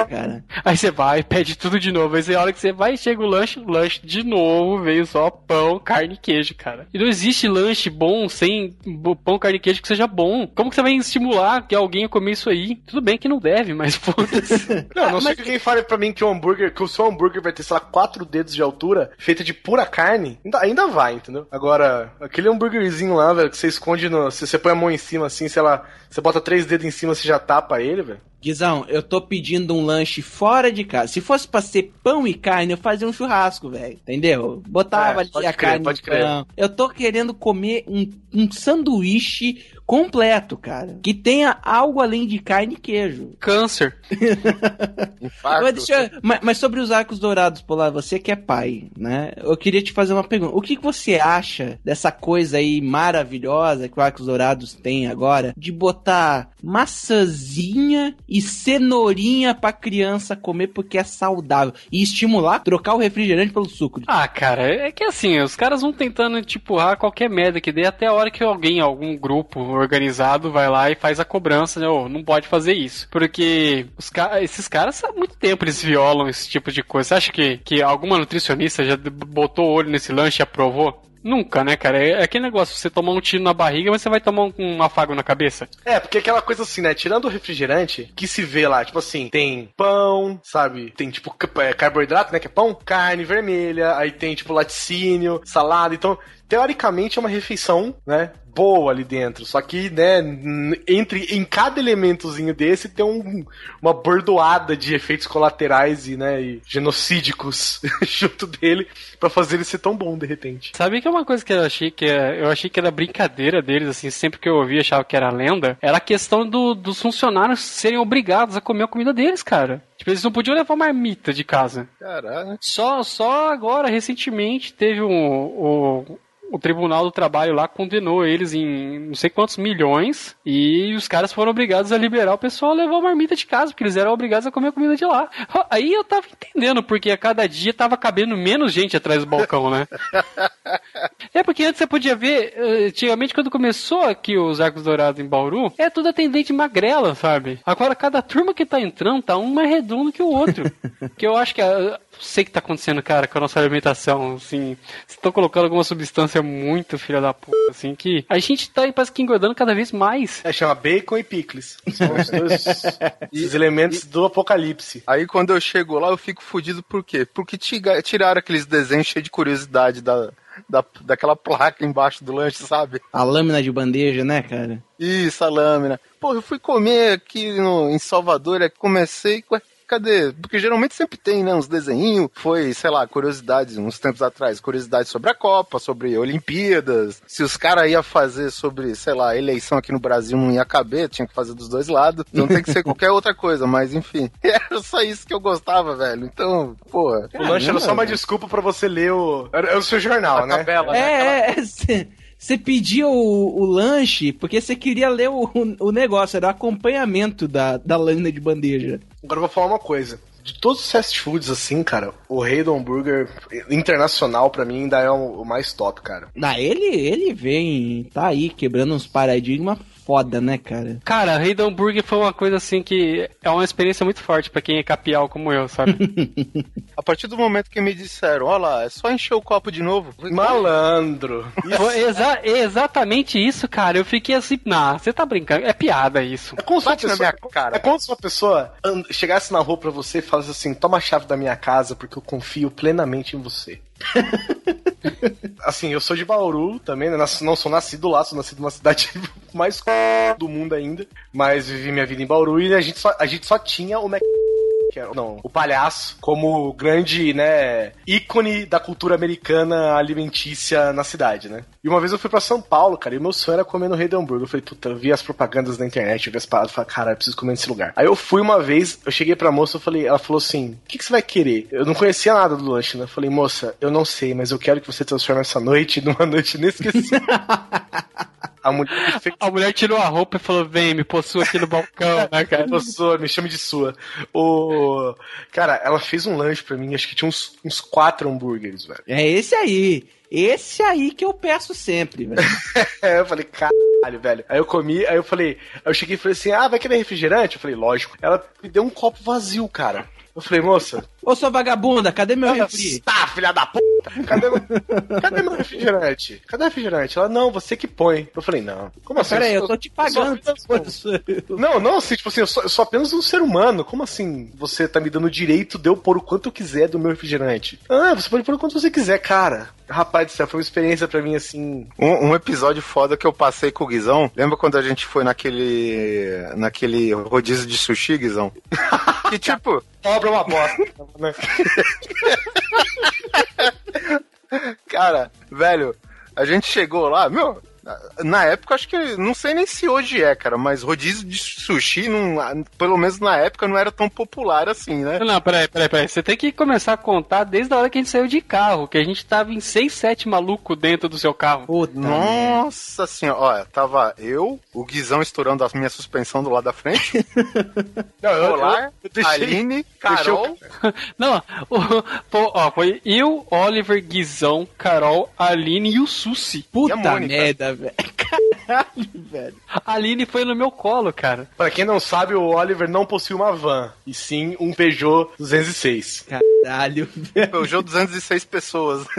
cara. Aí você vai, pede tudo de novo. Aí você, a hora que você vai, chega o lanche, o lanche de novo, veio só pão, carne e queijo, cara. E não existe lanche bom sem pão, carne e queijo que seja bom. Como que você vai estimular que alguém a comer isso aí? Tudo bem que não deve, mas *laughs* foda-se. Não, não sei que alguém fale pra mim que o hambúrguer, que o seu hambúrguer vai ter, sei lá, quatro dedos de altura, feita de pura carne, ainda, ainda vai, entendeu? Agora, aquele hambúrguerzinho lá, velho, que você esconde no. Se você põe a mão em cima assim, sei lá, você bota três dedos em cima, você já tapa ele, velho. Guizão, eu tô pedindo um lanche fora de casa. Se fosse pra ser pão e carne, eu fazia um churrasco, velho. Entendeu? Botava É, ali pode a crer, carne pode crer. pão. Eu tô querendo comer um, um sanduíche completo, cara. Que tenha algo além de carne e queijo. Câncer. *laughs* Infarto. Mas, deixa eu- mas- mas sobre os arcos dourados, Polar, você que é pai, né? Eu queria te fazer uma pergunta. O que, que você acha dessa coisa aí maravilhosa que o Arcos Dourados tem agora de botar maçãzinha e cenourinha pra criança comer porque é saudável e estimular trocar o refrigerante pelo suco? Ah, cara, é que assim, os caras vão tentando te empurrar qualquer merda que dê até a hora que alguém, algum grupo organizado vai lá e faz a cobrança, né? Ô, não pode fazer isso. Porque os ca esses caras há muito tempo eles violam esse tipo de coisa. Você acha que, que alguma nutricionista já botou o olho nesse lanche e aprovou? Nunca, né, cara? É é aquele negócio, você tomar um tiro na barriga, mas você vai tomar um, um afago na cabeça. É, porque aquela coisa assim, né? Tirando o refrigerante, que se vê lá, tipo assim, tem pão, sabe? Tem tipo é, carboidrato, né? Que é pão, carne vermelha, aí tem tipo laticínio, salada. Então, teoricamente é uma refeição, né? Boa ali dentro. Só que, né, entre em cada elementozinho desse tem um- uma bordoada de efeitos colaterais e, né, e genocídicos *laughs* junto dele pra fazer ele ser tão bom de repente. Sabe que é uma coisa que eu achei que é, eu achei que era brincadeira deles, assim, sempre que eu ouvia achava que era lenda, era a questão do- dos funcionários serem obrigados a comer a comida deles, cara. Tipo, eles não podiam levar marmita de casa. Caralho. Só, só agora, recentemente, teve um, o, o Tribunal do Trabalho lá condenou eles em não sei quantos milhões e os caras foram obrigados a liberar o pessoal a levar marmita de casa, porque eles eram obrigados a comer a comida de lá. *laughs* Aí eu tava entendendo, porque a cada dia tava cabendo menos gente atrás do balcão, né? *laughs* É porque antes você podia ver, eh, antigamente quando começou aqui os Arcos Dourados em Bauru, é tudo atendente magrela, sabe? Agora cada turma que tá entrando tá um mais redondo que o outro. *laughs* que eu acho que a, sei o que tá acontecendo, cara, com a nossa alimentação, assim, vocês estão colocando alguma substância muito filha da puta, assim, que a gente tá parece que engordando cada vez mais. É, chama bacon e picles. São os dois *laughs* os elementos do apocalipse. Aí quando eu chego lá, eu fico fudido por quê? Porque tiraram aqueles desenhos cheios de curiosidade da, da, daquela placa embaixo do lanche, sabe? A lâmina de bandeja, né, cara? Isso, a lâmina. Pô, eu fui comer aqui no, em Salvador, é que comecei. ué, Cadê? Porque geralmente sempre tem, né? Uns desenhinhos. Foi, sei lá, curiosidades, uns tempos atrás. Curiosidades sobre a Copa, sobre Olimpíadas. Se os caras iam fazer sobre, sei lá, eleição aqui no Brasil não ia caber, tinha que fazer dos dois lados. Não tem que ser *laughs* qualquer outra coisa, mas enfim. *laughs* Era só isso que eu gostava, velho. Então, porra. O lanche era só uma desculpa pra você ler o. Era, o seu jornal, né? É, é, *laughs* você pedia o, o lanche porque você queria ler o, o negócio, era o acompanhamento da, da lâmina de bandeja. Agora eu vou falar uma coisa. De todos os fast foods, assim, cara, o Rei do Hambúrguer internacional, pra mim, ainda é o, mais top, cara. Ah, ele, ele vem, tá aí, quebrando uns paradigmas foda, né, cara? Cara, Rei do Hambúrguer foi uma coisa assim que é uma experiência muito forte pra quem é capial como eu, sabe? *laughs* A partir do momento que me disseram, ó lá, é só encher o copo de novo. *laughs* Malandro. Foi exa- exatamente isso, cara. Eu fiquei assim, nah, você tá brincando, é piada isso. É como se uma pessoa, cara. É como se uma pessoa chegasse na rua pra você e falasse assim: toma a chave da minha casa porque eu confio plenamente em você. *laughs* assim, eu sou de Bauru também, né? Não sou nascido lá, sou nascido numa cidade *laughs* mais do mundo ainda. Mas vivi minha vida em Bauru e a gente só, a gente só tinha o Mac. Que era- Não, o palhaço, como grande, né, ícone da cultura americana alimentícia na cidade, né? E uma vez eu fui pra São Paulo, cara, e meu sonho era comer no Rei do Hambúrguer. Eu falei, puta, eu vi as propagandas na internet, eu vi as paradas, eu falei, cara, eu preciso comer nesse lugar. Aí eu fui uma vez, eu cheguei pra moça, eu falei, ela falou assim, o que, que você vai querer? Eu não conhecia nada do lanche, né? Eu falei, moça, eu não sei, mas eu quero que você transforme essa noite numa noite inesquecível. *laughs* A mulher fez A mulher tirou a roupa e falou: vem, me possua aqui no balcão, né, *laughs* cara? Sou, me chame de sua. O... Cara, ela fez um lanche pra mim, acho que tinha uns, uns quatro hambúrgueres, velho. É esse aí. Esse aí que eu peço sempre, velho. *laughs* Eu falei, caralho, velho. Aí eu comi, aí eu falei, aí eu cheguei e falei assim, ah, vai querer refrigerante? Eu falei, lógico. Ela me deu um copo vazio, cara. Eu falei, moça, Ô, sua vagabunda, cadê meu refri? tá, filha da puta, cadê, meu- cadê meu refrigerante? Cadê o refrigerante? Ela, não, você que põe. Eu falei, não. Como assim? Pera aí, eu sou- tô te pagando. eu sou- Não, não, assim, tipo assim, eu sou, eu sou apenas um ser humano. Como assim você tá me dando o direito de eu pôr o quanto eu quiser do meu refrigerante? Ah, você pode pôr o quanto você quiser, cara. Rapaz do céu, foi uma experiência pra mim assim. Um, um episódio foda que eu passei com o Guizão. Lembra quando a gente foi naquele. naquele rodízio de sushi, Guizão? *laughs* Que tipo. Obra uma bosta. Né? *laughs* Cara, velho, a gente chegou lá, meu. Na época, acho que. Não sei nem se hoje é, cara, mas rodízio de sushi, não, pelo menos na época, não era tão popular assim, né? Não, peraí, peraí, peraí. Você tem que começar a contar desde a hora que a gente saiu de carro, que a gente tava em 6, 7 maluco dentro do seu carro. Puta Nossa senhora, olha, tava eu, o Guizão estourando a minha suspensão do lado da frente, *laughs* Não, eu, Polar, eu deixei- Aline, deixei *laughs* o- Carol. *laughs* Não, o, pô, ó, foi eu, Oliver, Guizão, Carol, Aline e o Susi. Puta merda, velho. *laughs* Caralho, velho. A Aline foi no meu colo, cara. Pra quem não sabe, o Oliver não possui uma van, e sim um Peugeot 206. Caralho, velho. Peugeot 206 pessoas. *laughs*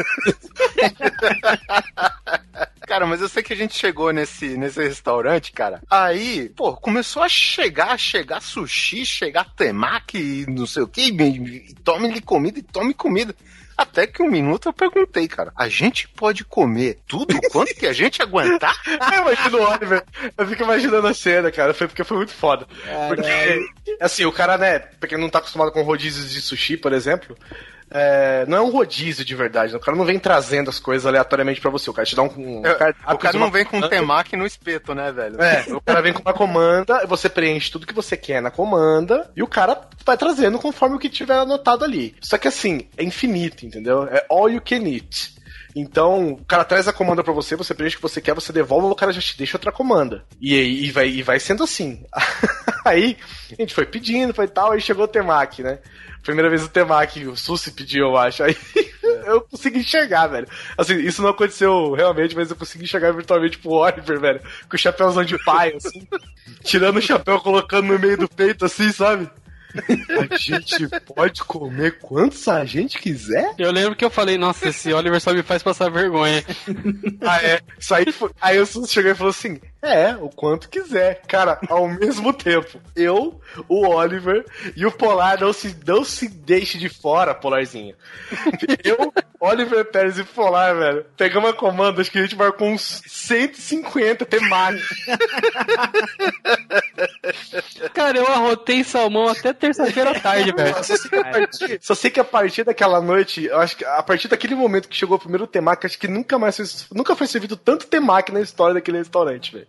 Cara, mas eu sei que a gente chegou nesse, nesse restaurante, cara. Aí, pô, começou a chegar, a chegar sushi, chegar temaki, não sei o que, e tome-lhe comida e tome comida. Até que um minuto eu perguntei, cara, a gente pode comer tudo quanto que a gente aguentar? *laughs* Eu imagino o Oliver. Eu fico imaginando a cena, cara. Foi porque foi muito foda. Porque, assim, o cara, né, pra quem não tá acostumado com rodízios de sushi, por exemplo, é, não é um rodízio de verdade. né? O cara não vem trazendo as coisas aleatoriamente pra você. O cara te dá um. um Eu- cara- o cara uma não vem com comanda. temaki no espeto, né, velho? É, o cara vem com uma comanda, você preenche tudo que você quer na comanda, e o cara vai trazendo conforme o que tiver anotado ali. Só que assim, é infinito, entendeu? É all you can eat. Então, o cara traz a comanda pra você, você preenche o que você quer, você devolve, o cara já te deixa outra comanda. E, e vai, e vai sendo assim. *laughs* *laughs* aí, a gente foi pedindo, foi tal, aí chegou o temaki, né? Primeira vez o temaki, o Susi pediu, eu acho. Aí *laughs* eu consegui enxergar, velho. Assim, isso não aconteceu realmente, mas eu consegui enxergar virtualmente pro Oliver, velho. Com o chapéuzão de pai, assim. *laughs* tirando o chapéu, colocando no meio do peito, assim, sabe? A gente pode comer quantos a gente quiser? Eu lembro que eu falei, nossa, esse Oliver só me faz passar vergonha. Ah, é. Isso aí, foi... aí o Susi chegou e falou assim: É, o quanto quiser. Cara, ao mesmo tempo, eu, o Oliver e o Polar não se, não se deixe de fora, Polarzinho. Eu, Oliver Pérez e Polar, velho, pegamos a comanda, acho que a gente marcou uns 150 temáticos. *laughs* Cara, eu arrotei salmão até terça-feira à tarde, velho. Só sei, que a partir, só sei que a partir daquela noite, eu acho que a partir daquele momento que chegou o primeiro temaki, acho que nunca mais foi, nunca foi servido tanto temaki na história daquele restaurante, velho.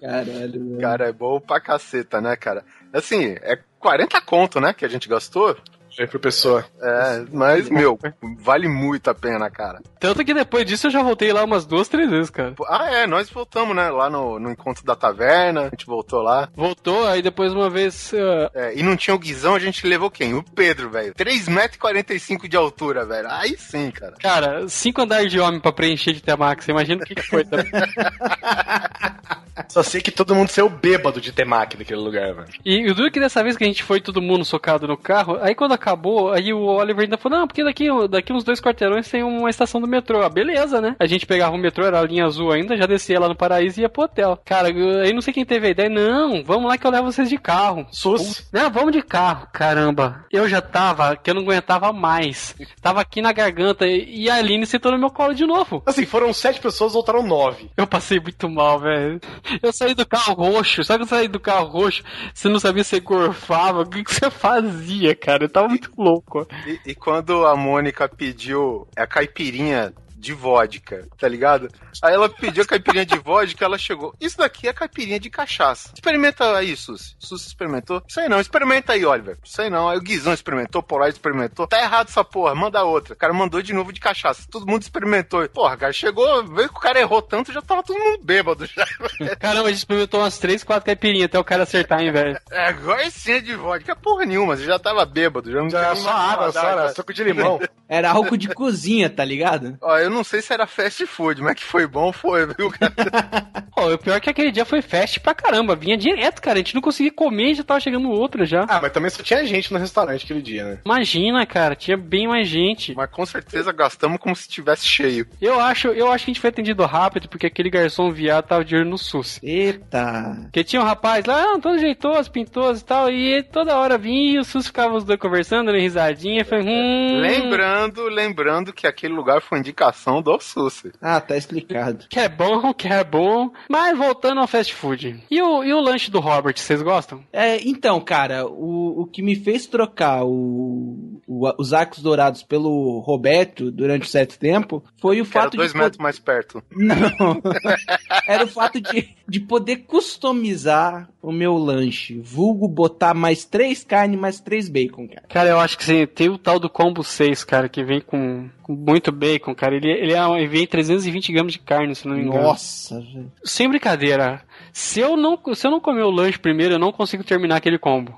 Caralho, velho. Cara, é bom pra caceta, né, cara? Assim, é 40 conto, né, que a gente gastou. Aí por pessoa. É, mas, meu, vale muito a pena, cara. Tanto que depois disso eu já voltei lá umas duas, três vezes, cara. Ah, é, nós voltamos, né, lá no, no encontro da taverna, a gente voltou lá. Voltou, aí depois uma vez. uh, É, e não tinha o Guizão, a gente levou quem? O Pedro, velho. 3,45m de altura, velho. Aí sim, cara. Cara, cinco andares de homem pra preencher de você imagina o que, que foi também. *laughs* Só sei que todo mundo saiu bêbado de temaki naquele lugar, velho. E o duro que dessa vez que a gente foi todo mundo socado no carro, aí quando acabou, aí o Oliver ainda falou, não, porque daqui, daqui uns dois quarteirões tem uma estação do metrô. Ah, beleza, né? A gente pegava o metrô, era a linha azul ainda, já descia lá no Paraíso e ia pro hotel. Cara, aí não sei quem teve a ideia, não, vamos lá que eu levo vocês de carro. Sus. Não, vamos de carro, caramba. Eu já tava, que eu não aguentava mais. Tava aqui na garganta e e a Aline sentou no meu colo de novo. Assim, foram sete pessoas, voltaram nove. Eu passei muito mal, velho. Eu saí do carro roxo. Sabe quando eu saí do carro roxo? Você não sabia se gorfava? O que, que você fazia, cara? Eu tava muito louco. E, e quando a Mônica pediu a caipirinha de vodka, tá ligado? Aí ela pediu a caipirinha de vodka, ela chegou. Isso daqui é caipirinha de cachaça. Experimenta aí, Susi. Susi experimentou? Isso aí não, experimenta aí, Oliver. Isso aí não. Aí o Guizão experimentou, o Polar experimentou. Tá errado essa porra, manda outra. O cara mandou de novo de cachaça. Todo mundo experimentou. Porra, cara, chegou, veio que o cara errou tanto, já tava todo mundo bêbado já. *laughs* Caramba, a gente experimentou umas 3, 4 caipirinhas até o cara acertar, hein, velho. É, agora sim é de vodka. Porra nenhuma, você já tava bêbado. Já não Já tinha só mais água, só era suco de limão. Era álcool de cozinha, tá ligado? Ó, eu não sei se era fast food, mas que foi bom, foi, viu, cara? *laughs* Pô, o pior é que aquele dia foi fast pra caramba. Vinha direto, cara. A gente não conseguia comer e já tava chegando outra já. Ah, mas também só tinha gente no restaurante aquele dia, né? Imagina, cara, tinha bem mais gente. Mas com certeza gastamos como se tivesse cheio. Eu acho, eu acho que a gente foi atendido rápido porque aquele garçom viado tava de olho no SUS. Eita. Porque tinha um rapaz lá, ah, todo jeitoso, pintoso e tal, e toda hora vinha e o SUS ficava os dois conversando, dando risadinha, foi, hum... Lembrando, lembrando que aquele lugar foi indicação do Susi. Ah, tá explicado. *laughs* Que é bom, que é bom. Mas voltando ao fast food. E o, e o lanche do Robert, vocês gostam? É, então, cara, o, o que me fez trocar o, o- os arcos dourados pelo Roberto durante certo tempo foi o Que era fato dois de. metros mais perto. Não. *laughs* Era o fato de, de poder customizar o meu lanche. Vulgo botar mais três carnes, mais três bacon, cara. Cara, eu acho que sim, tem o tal do combo 6, cara, que vem com, com muito bacon, cara. Ele, ele, é, ele vem 320 gramas de carne, se não me engano. Nossa, velho. Sem brincadeira. Se eu não, se eu não comer o lanche primeiro, eu não consigo terminar aquele combo.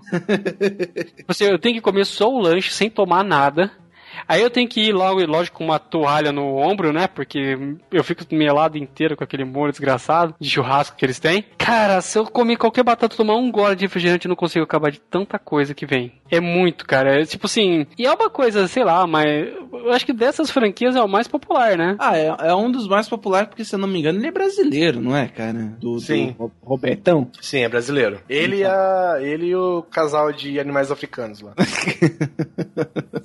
*laughs* Você, eu tenho que comer só o lanche sem tomar nada. Aí eu tenho que ir logo, lógico, com uma toalha no ombro, né? Porque eu fico melado inteiro com aquele molho desgraçado de churrasco que eles têm. Cara, se eu comer qualquer batata, tomar um gole de refrigerante, eu não consigo acabar de tanta coisa que vem. É muito, cara. É tipo assim. E é uma coisa, sei lá, mas eu acho que dessas franquias é o mais popular, né? Ah, é, é um dos mais populares, porque se eu não me engano, ele é brasileiro, não é, cara? Do, Sim. do Ro- Robertão. Sim, é brasileiro. Ele, e a, ele e o casal de animais africanos lá. *laughs*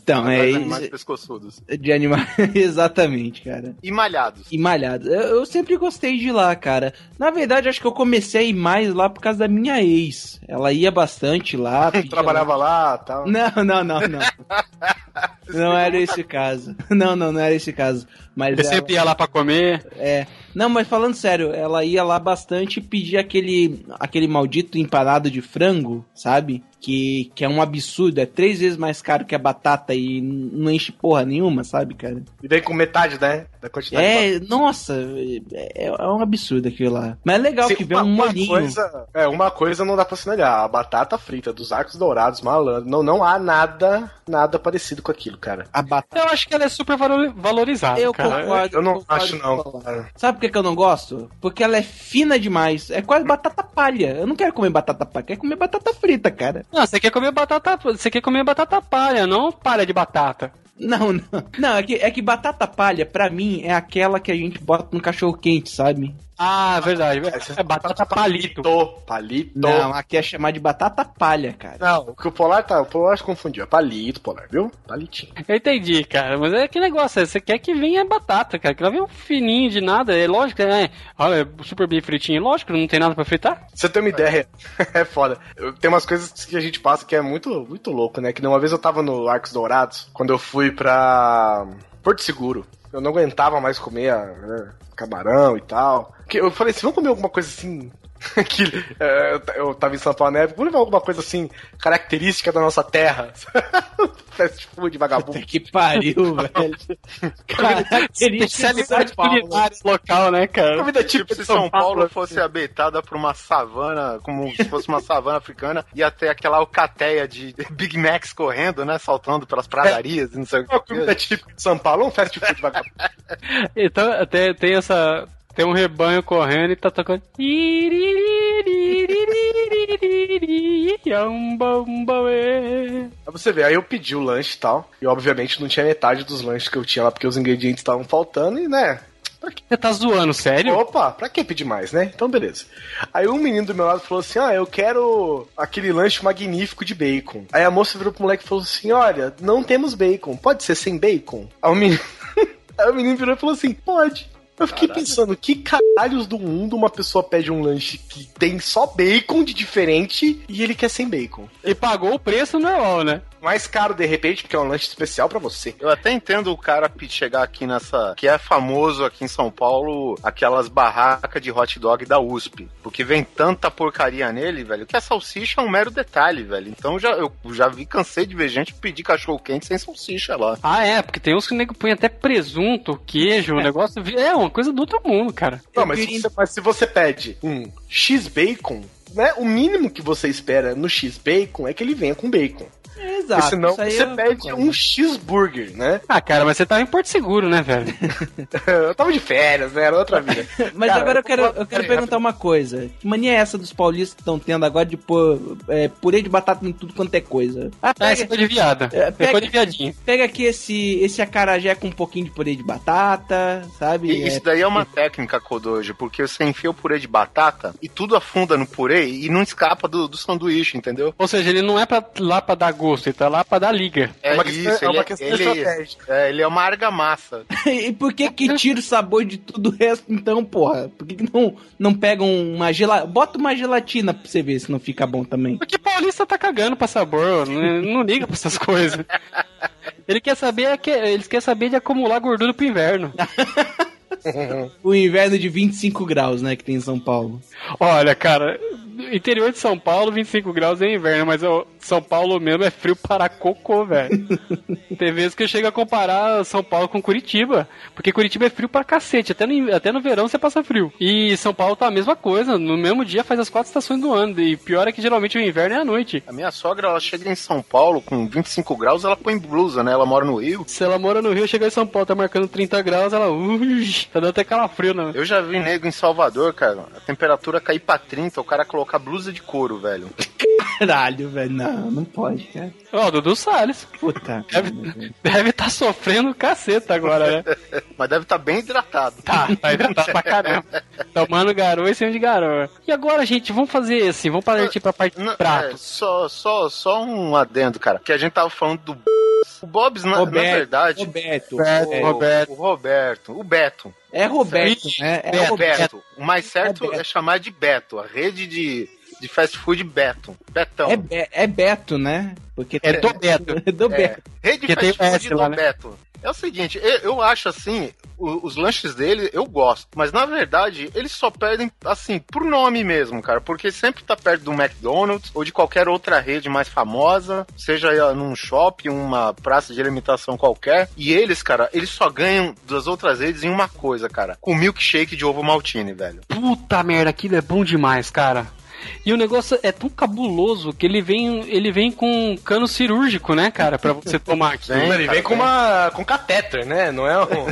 Então, é Mas animais pescoçudos. De animais. *laughs* Exatamente, cara. E malhados. E malhado. Eu, eu sempre gostei de ir lá, cara. Na verdade, acho que eu comecei a ir mais lá por causa da minha ex. Ela ia bastante lá. *laughs* Trabalhava lá e tal. *laughs* Não, não, não, não. Não era esse caso. Não, não, não era esse caso. Mas Você ela, sempre ia lá pra comer. é. Não, mas falando sério, ela ia lá bastante e pedia aquele aquele maldito empanado de frango, sabe? Que, que é um absurdo, é três vezes mais caro que a batata e não enche porra nenhuma, sabe, cara? E vem com metade, né? Da quantidade. É, nossa, é, é um absurdo aquilo lá. Mas é legal Sim, que vem uma, um uma molinho. coisa, é, uma coisa não dá pra se negar. A batata frita dos arcos dourados, malandro. Não, não há nada, nada parecido com aquilo, cara. A batata. Eu acho que ela é super valor- valorizada, Eu cara. concordo. Eu não concordo acho, não. Sabe por que eu não gosto? Porque ela é fina demais. É quase batata palha. Eu não quero comer batata palha, eu quero comer batata frita, cara. Não, você quer comer batata. Você quer comer batata palha, não palha de batata. Não, não. Não, é que, é que batata palha, pra mim, é aquela que a gente bota no cachorro quente, sabe? Ah, verdade. É batata palito. Palito. Não, aqui é chamar de batata palha, cara. Não, o que o Polar tá. O Polar se confundiu. É palito, Polar, viu? Palitinho. Eu entendi, cara, mas é que negócio, é, você quer que venha batata, cara, que ela venha um fininho de nada, é lógico, é, olha, super bem fritinho, lógico, não tem nada pra fritar. Você tem uma ideia? *laughs* é foda. Eu- Tem umas coisas que a gente passa que é muito, muito louco, né? Que uma vez eu tava no Arcos Dourados, quando eu fui pra Porto Seguro. Eu não aguentava mais comer né, camarão e tal. Que eu falei assim, vamos comer alguma coisa assim. *laughs* que é, eu- tava em São Paulo na época, vamos levar alguma coisa assim, característica da nossa terra. *laughs* Fast food, vagabundo. Puta que pariu, *laughs* velho. Característica de Especialidade São Paulo. culinária local, né, cara? Comida Tipo, típica se de São Paulo fosse habitada por uma savana, como se fosse uma savana africana, ia ter aquela alcateia de Big Macs correndo, né? Saltando pelas pradarias e não sei o comida que. típica de São Paulo, um fast food vagabundo. Então, até tem essa. Tem um rebanho correndo e tá tocando. Pra você ver, aí eu pedi o lanche e tal. E obviamente não tinha metade dos lanches que eu tinha lá, porque os ingredientes estavam faltando e, né? Você tá zoando, sério? Opa, pra que pedir mais, né? Então beleza. Aí um menino do meu lado falou assim: Ah, eu quero aquele lanche magnífico de bacon. Aí a moça virou pro moleque e falou assim: Olha, não temos bacon, pode ser sem bacon? Aí o menino, *laughs* Aí o menino virou e falou assim: Pode. Eu fiquei pensando, que caralhos do mundo uma pessoa pede um lanche que tem só bacon de diferente e ele quer sem bacon? E pagou o preço normal, né? Mais caro de repente, porque é um lanche especial pra você. Eu até entendo o cara chegar aqui nessa. que é famoso aqui em São Paulo, aquelas barracas de hot dog da USP. Porque vem tanta porcaria nele, velho, que a salsicha é um mero detalhe, velho. Então já, eu já vi, cansei de ver gente pedir cachorro quente sem salsicha lá. Ah, é, porque tem uns que o nego põe até presunto, queijo, o negócio. É uma coisa do outro mundo, cara. Não, mas se, você, mas se você pede um X-Bacon, né? O mínimo que você espera no X-Bacon é que ele venha com bacon. Exato. Porque senão você eu pede concordo. um cheeseburger, né? Ah, cara, mas você tava em Porto Seguro, né, velho? *laughs* *laughs* eu tava de férias, né? Era outra vida. *laughs* Mas Cara, agora eu quero, eu quero peraí, perguntar uma coisa. Que mania é essa dos paulistas que estão tendo agora de pôr é, purê de batata em tudo quanto é coisa? Ah, Ah, pega, essa foi de viada. É, pega- foi de viadinho. pega aqui esse, esse acarajé com um pouquinho de purê de batata, sabe? E isso daí é uma técnica, Kodoji, porque você enfia o purê de batata e tudo afunda no purê e não escapa do, do sanduíche, entendeu? Ou seja, ele não é pra, lá pra dar gosto, ele tá lá pra dar liga. É, uma questão- isso, é ele, uma questão ele, estratégica. é, ele é uma argamassa. *laughs* e por que que tira o sabor de tudo o resto, então, porra? Por que, que não, não pegam uma gelatina? Bota uma gelatina pra você ver se não fica bom também. Porque paulista tá cagando pra sabor, não, não liga pra essas coisas. *laughs* Ele quer saber, é que- eles querem saber de acumular gordura pro inverno. *laughs* O inverno de 25 graus, né, que tem em São Paulo. Olha, cara, interior de São Paulo, 25 graus é inverno, mas ó, São Paulo mesmo é frio para cocô, velho. *laughs* Tem vezes que eu chego a comparar São Paulo com Curitiba, porque Curitiba é frio pra cacete, até no, até no verão você passa frio. E São Paulo tá a mesma coisa, no mesmo dia faz as quatro estações do ano, e pior é que geralmente o inverno é à noite. A minha sogra, ela chega em São Paulo com 25 graus, ela põe blusa, né? Ela mora no Rio. Se ela mora no Rio, chega em São Paulo, tá marcando 30 graus, ela, ui, tá dando até calafrio, né? Eu já vi nego em Salvador, cara, a temperatura cair pra 30, o cara colocar blusa de couro, velho. Caralho, velho. Não, não pode, cara. Ó, Dudu Salles. Puta. *laughs* Deve estar tá sofrendo caceta agora, né? *laughs* Mas deve estar tá bem hidratado. Tá, tá hidratado pra caramba. Tomando garoa e cima de garoa. E agora, gente, vamos fazer assim, vamos partir pra parte de prato. É, só, só, só um adendo, cara. Que a gente tava falando do o Bob's, na, Roberto, na verdade. Roberto. O, Roberto. O Roberto. O Beto. É Roberto, né? É É Roberto. Beto. O mais certo É Beto. é chamar de Beto. A rede de, de fast food Beto. Betão. É, Be- é Beto, né? Porque É do *laughs* Beto. É do É, Beto. Rede Que fast food do lá, né? Beto. É o seguinte, eu, eu acho assim, o- os lanches dele eu gosto, mas na verdade eles só perdem assim por nome mesmo, cara, porque sempre tá perto do McDonald's ou de qualquer outra rede mais famosa, seja num shopping, uma praça de alimentação qualquer, e eles, cara, eles só ganham das outras redes em uma coisa, cara, com milkshake de ovo maltine, velho. Puta merda, aquilo é bom demais, cara. E o negócio é tão cabuloso que ele vem, ele vem com um cano cirúrgico, né, cara, pra você tomar aqui. Vem, Ele vem com uma com catéter, né? Não é um...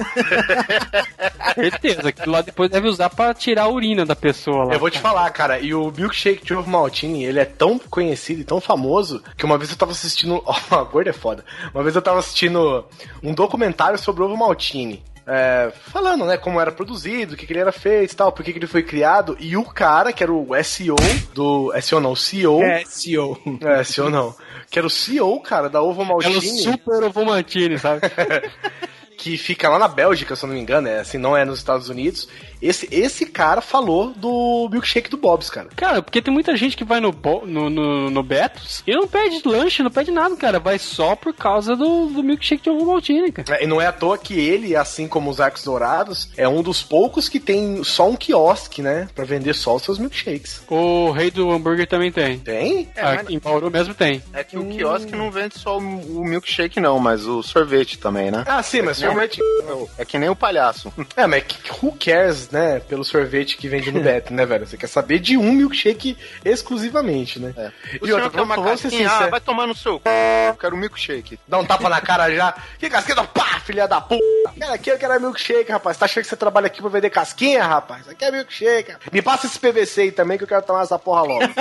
*laughs* Certeza, aquilo lá depois deve usar pra tirar a urina da pessoa lá. Eu vou te falar, cara, e o milkshake de ovo maltine, ele é tão conhecido e tão famoso que uma vez eu tava assistindo. *laughs* Ó, a gorda é foda. Uma vez eu tava assistindo um documentário sobre o ovo maltine. É, falando, né, como era produzido, o que, que ele era feito e tal, por que, que ele foi criado. E o cara, que era o SEO do. SEO não, CEO. É, CEO. É, SEO não. Que era o CEO, cara, da Ovo É o Maltine. super ovomantine, sabe? *laughs* que fica lá na Bélgica, se eu não me engano, é assim, não é nos Estados Unidos. Esse, esse cara falou do milkshake do Bob's, cara. Cara, porque tem muita gente que vai no, Bo- no, no, no Betos e não pede lanche, não pede nada, cara. Vai só por causa do, do milkshake de ovo maltine, cara. É, E não é à toa que ele, assim como os Arcos Dourados, é um dos poucos que tem só um quiosque, né? Pra vender só os seus milkshakes. O rei do hambúrguer também tem. Tem? Aqui em Bauru mesmo tem. É que o quiosque não vende só o, o milkshake não, mas o sorvete também, né? Ah, sim, mas sorvete. É que nem o palhaço. *laughs* É, mas who cares, né? Pelo sorvete que vende no Beto, né, velho? Você quer saber de um milkshake exclusivamente, né? É. O E outra, quer uma vamos, casquinha? Ah, vai tomar no seu c... Eu quero um milkshake. Dá um tapa na cara já. Que casquinha? Pá, filha da puta. Cara, aqui eu quero é milkshake, rapaz. Tá achando que você trabalha aqui pra vender casquinha, rapaz? Aqui é milkshake. Me passa esse PVC aí também que eu quero tomar essa porra logo. *laughs*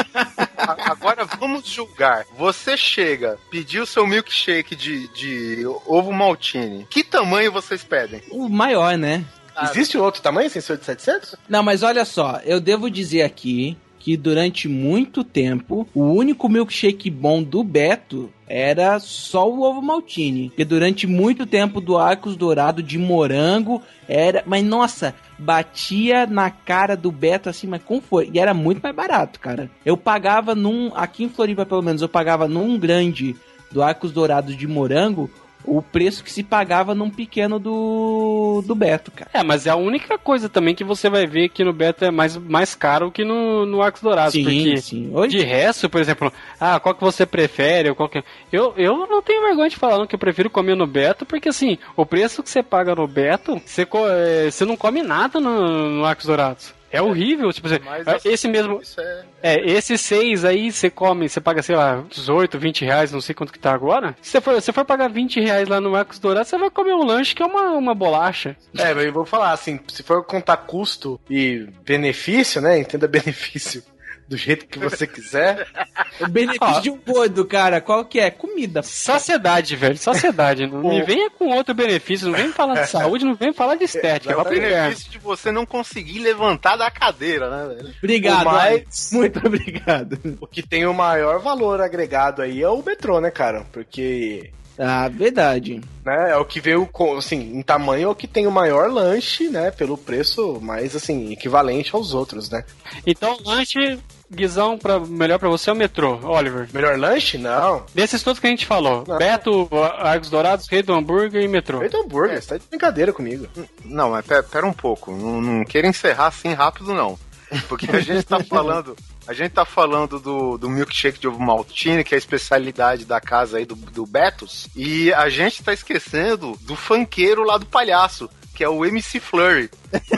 Agora vamos julgar. Você chega, pediu seu milkshake de, de ovo maltine. Que tamanho vocês pedem? O maior, né? Existe outro tamanho sem ser de 700? Não, mas olha só, eu devo dizer aqui que durante muito tempo o único milkshake bom do Beto era só o ovo maltine. Porque durante muito tempo do Arcos Dourado de morango era, mas nossa, batia na cara do Beto assim, mas como foi? E era muito mais barato, cara. Eu pagava num, aqui em Floripa pelo menos, eu pagava num grande do Arcos Dourados de morango o preço que se pagava num pequeno do do Beto, cara. É, mas é a única coisa também que você vai ver que no Beto é mais, mais caro que no, no Arcos Dourados. Sim, porque sim. De resto, por exemplo, ah, qual que você prefere? Ou qual que... eu, eu não tenho vergonha de falar não, que eu prefiro comer no Beto, porque assim, o preço que você paga no Beto, você, co- é, você não come nada no, no Arcos Dourados. É horrível, tipo, Mas, é, assim, esse mesmo, é... é, esses seis aí você come, você paga, sei lá, 18, 20 reais, não sei quanto que tá agora. Se você for, se for pagar 20 reais lá no Arcos Dourados, você vai comer um lanche que é uma, uma bolacha. É, mas eu vou falar assim, se for contar custo e benefício, né? Entenda *laughs* benefício do jeito que você quiser. *laughs* O benefício de um gordo, cara, qual que é? Comida. Sociedade, velho, sociedade. Não *laughs* me venha com outro benefício, não vem falar de *laughs* saúde, não vem falar de estética. É o benefício de você não conseguir levantar da cadeira, né, velho? Obrigado, mais-. Muito obrigado. O que tem o maior valor agregado aí é o metrô, né, cara? Porque Ah, verdade. né, é o que veio com, assim, em tamanho é o que tem o maior lanche, né, pelo preço mais assim equivalente aos outros, né? Então, lanche, guizão, pra, melhor pra você é o metrô, Oliver. Melhor lanche? Não. Desses todos que a gente falou: Não. Beto, Argos Dourados, Rei do Hambúrguer e metrô. Feito hambúrguer, você tá de brincadeira comigo. Não, mas pera, pera um pouco. Não, não queira encerrar assim rápido, não. Porque a gente tá *laughs* falando. A gente tá falando do, do milkshake de ovo maltine, que é a especialidade da casa aí do, do Betos. E a gente tá esquecendo do fanqueiro lá do palhaço, que é o MC Flurry. *laughs*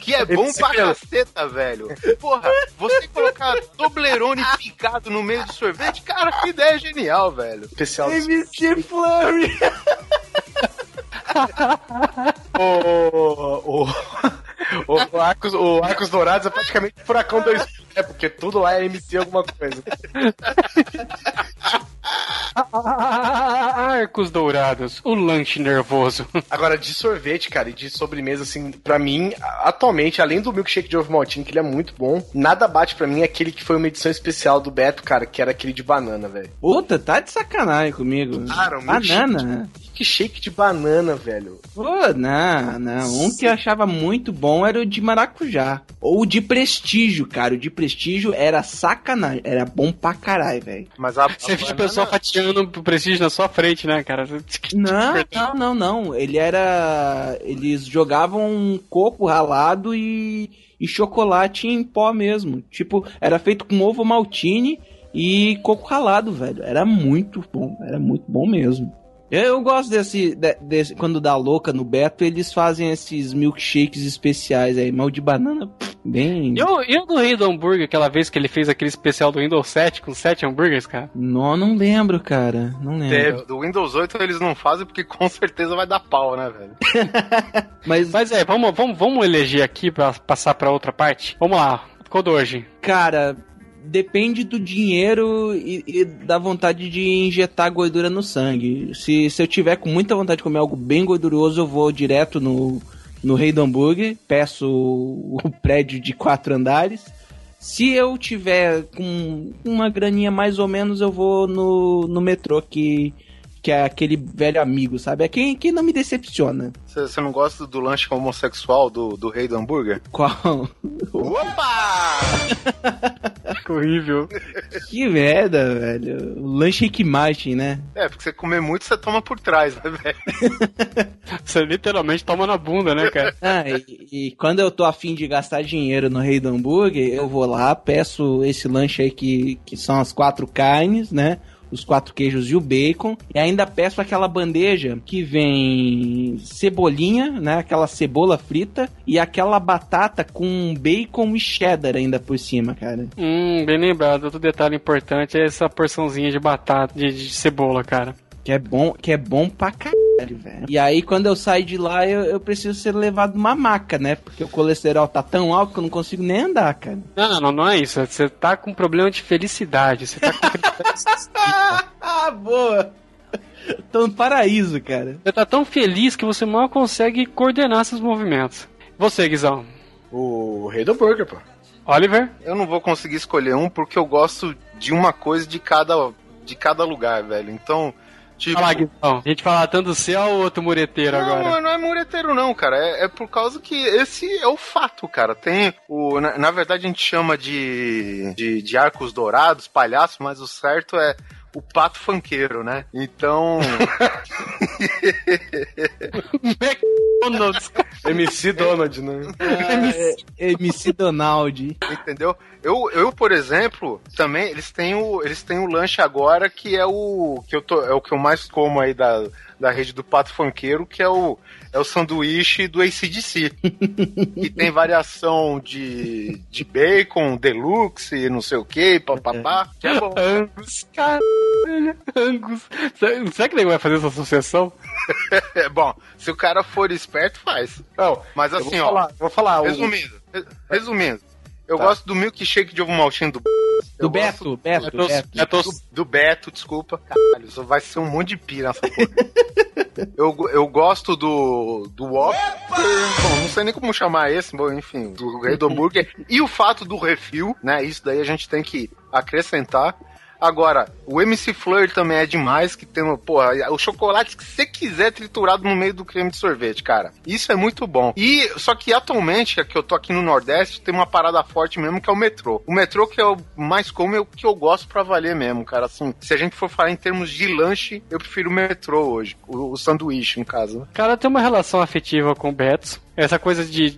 Que é bom pra caceta, velho. Porra, você colocar Toblerone picado no meio do sorvete, cara, que ideia genial, velho. Especial. MC Flurry! *laughs* o, o, o, o, Arcos, o Arcos Dourados é praticamente Furacão 2, né? Porque tudo lá é MC alguma coisa. *laughs* Arcos dourados, o lanche nervoso. Agora, de sorvete, cara, e de sobremesa, assim, pra mim, atualmente, além do milkshake de ovo maltine, que ele é muito bom, nada bate pra mim aquele que foi uma edição especial do Beto, cara, que era aquele de banana, velho. Puta, tá de sacanagem comigo. Cara, o Banana. Milkshake de banana, velho. Pô, não, não. Um que eu achava muito bom era o de maracujá. Ou o de prestígio, cara. O de prestígio era sacanagem. Era bom pra caralho, velho. Mas a, Você viu o pessoal fatiando o prestígio na sua frente, né, cara? *laughs* Não, não, não, não. Ele era. Eles jogavam um coco ralado e, e chocolate em pó mesmo. Tipo, era feito com ovo maltine e coco ralado, velho. Era muito bom, era muito bom mesmo. Eu, eu gosto desse, de- desse. Quando dá louca no Beto, eles fazem esses milkshakes especiais aí. Mas o de banana, pff, bem. E o, e o do rei do hambúrguer, aquela vez que ele fez aquele especial do Windows 7 com 7 hambúrgueres, cara? Não, não lembro, cara. Não lembro. É, do Windows 8 eles não fazem porque com certeza vai dar pau, né, velho? *laughs* Mas, Mas é, vamos, vamos, vamos eleger aqui pra passar pra outra parte? Vamos lá, Kodoji. cara, depende do dinheiro e, e da vontade de injetar gordura no sangue. Se, se eu tiver com muita vontade de comer algo bem gorduroso, eu vou direto no, no Rei do Hambúrguer, peço o, o *laughs* prédio de quatro andares. Se eu tiver com uma graninha mais ou menos, eu vou no, no metrô, que, que é aquele velho amigo, sabe? É quem, quem não me decepciona. Você não gosta do lanche homossexual do, do rei do hambúrguer? Qual? Opa! *laughs* Que horrível. que merda, velho. O lanche Rick Martin, né? É, porque você comer muito, você toma por trás, né, velho? *laughs* Você literalmente toma na bunda, né, cara? *laughs* Ah, e, e quando eu tô afim de gastar dinheiro no Rei do Hambúrguer, eu vou lá, peço esse lanche aí que, que são as quatro carnes, né? Os quatro queijos e o bacon. E ainda peço aquela bandeja que vem cebolinha, né? Aquela cebola frita e aquela batata com bacon e cheddar ainda por cima, cara. Hum, bem lembrado. Outro detalhe importante é essa porçãozinha de batata, de, de cebola, cara. Que é bom, que é bom pra caralho, velho. E aí, quando eu saio de lá, eu, eu preciso ser levado numa maca, né? Porque o colesterol tá tão alto que eu não consigo nem andar, cara. Não, não, não, não é isso. Você tá com problema de felicidade. Você tá com *laughs* felicidade. ah, *laughs* boa! Tô no paraíso, cara. Você tá tão feliz que você mal consegue coordenar seus movimentos. Você, Guizão. O Rei do Burger, pô. Oliver? Eu não vou conseguir escolher um porque eu gosto de uma coisa de cada, de cada lugar, velho. Então, tipo. Fala, Guizão. A gente fala tanto seu ou outro mureteiro Não, agora? mas não é mureteiro, não, cara. É, é por causa que esse é o fato, cara. Tem o. Na, na verdade, a gente chama de, de, de arcos dourados, palhaço, mas o certo é o pato fanqueiro, né? Então. McDonald's. *laughs* MC Donald, né? É, MC Donald. Entendeu? Eu, eu, por exemplo, também eles têm o eles têm o lanche agora que é o que eu tô, é o que eu mais como aí da, da rede do Pato Fanqueiro, que é o é o sanduíche do ACDC. que tem variação de, de bacon, deluxe, não sei o que, papapá, que é bom. Angus, caralho. Angus. Será- que ele vai fazer essa associação? *laughs* É bom, se o cara for esperto, faz. Não, Mas assim, vou ó, falar, vou falar. resumindo, re- resumindo, eu Tá. gosto do milkshake de ovo maltine do Do Beto, Beto, Beto. tô- do, do Beto, desculpa. Caralho, só vai ser um monte de pira nessa porra. *laughs* eu, eu gosto do. do Whopper. Bom, não sei nem como chamar esse, bom, enfim, do Rei do Hambúrguer. E o fato do refil, né? Isso daí a gente tem que acrescentar. Agora, o MC Fleur também é demais, que tem, porra, o chocolate que você quiser triturado no meio do creme de sorvete, cara. Isso é muito bom. E, só que atualmente, que eu tô aqui no Nordeste, tem uma parada forte mesmo que é o metrô. O metrô que eu mais como é o que eu gosto pra valer mesmo, cara. Assim, se a gente for falar em termos de lanche, eu prefiro o metrô hoje. O, o sanduíche, no caso. né? Cara, tem uma relação afetiva com o Betos. Essa coisa de,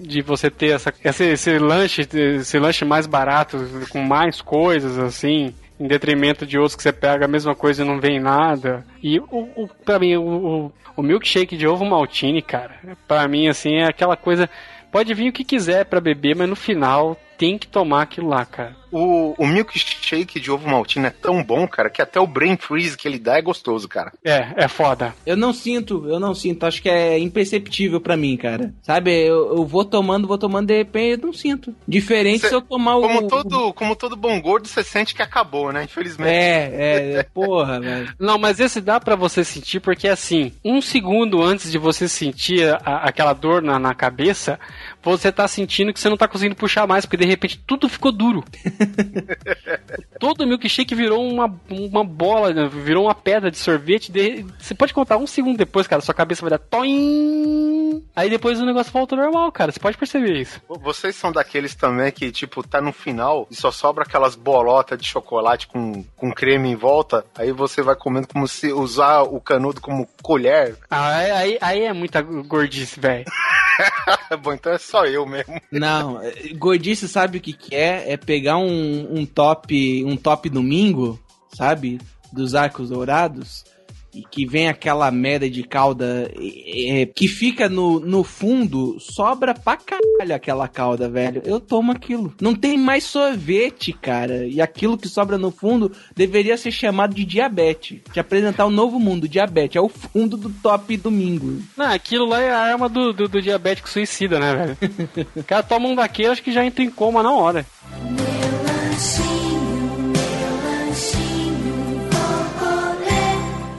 de você ter essa, esse, esse lanche, esse lanche mais barato, com mais coisas, assim, em detrimento de outros que você pega a mesma coisa e não vem nada. E o, o pra mim, o, o, milkshake de ovo maltine, cara, pra mim, assim, é aquela coisa. Pode vir o que quiser pra beber, mas no final tem que tomar aquilo lá, cara. O, o milkshake de ovo maltine é tão bom, cara, que até o brain freeze que ele dá é gostoso, cara. É, é foda. Eu não sinto, eu não sinto. Acho que é imperceptível pra mim, cara. Sabe, eu, eu vou tomando, vou tomando, de repente eu não sinto. Diferente Cê- se eu tomar o. Como todo, como todo bom gordo, você sente que acabou, né? Infelizmente. É, é, é, porra, velho. Não, mas esse dá pra você sentir porque assim, um segundo antes de você sentir a- aquela dor na, na cabeça, você tá sentindo que você não tá conseguindo puxar mais, porque de repente tudo ficou duro. *laughs* Todo o milkshake virou uma, uma bola, né? virou uma pedra de sorvete. de- Você pode contar um segundo depois, cara, sua cabeça vai dar toim. Aí depois o negócio volta ao normal, cara. Você pode perceber isso. Vocês são daqueles também que, tipo, tá no final e só sobra aquelas bolotas de chocolate com, com creme em volta, aí você vai comendo como se usar o canudo como colher. Ah, aí, aí, aí é muita gordice, velho. *laughs* Bom, então é só eu mesmo. Não, gordice sabe o que, que é? É pegar um, um top um top domingo, sabe? Dos arcos dourados. E que vem aquela merda de calda é, que fica no, no fundo, sobra pra caralho aquela calda, velho. Eu tomo aquilo. Não tem mais sorvete, cara. E aquilo que sobra no fundo deveria ser chamado de diabetes. Te apresentar um novo mundo, diabetes. É o fundo do top domingo. Não, aquilo lá é a arma do, do, do diabético suicida, né, velho? *laughs* O cara toma um daquele, acho que já entra em coma na hora. so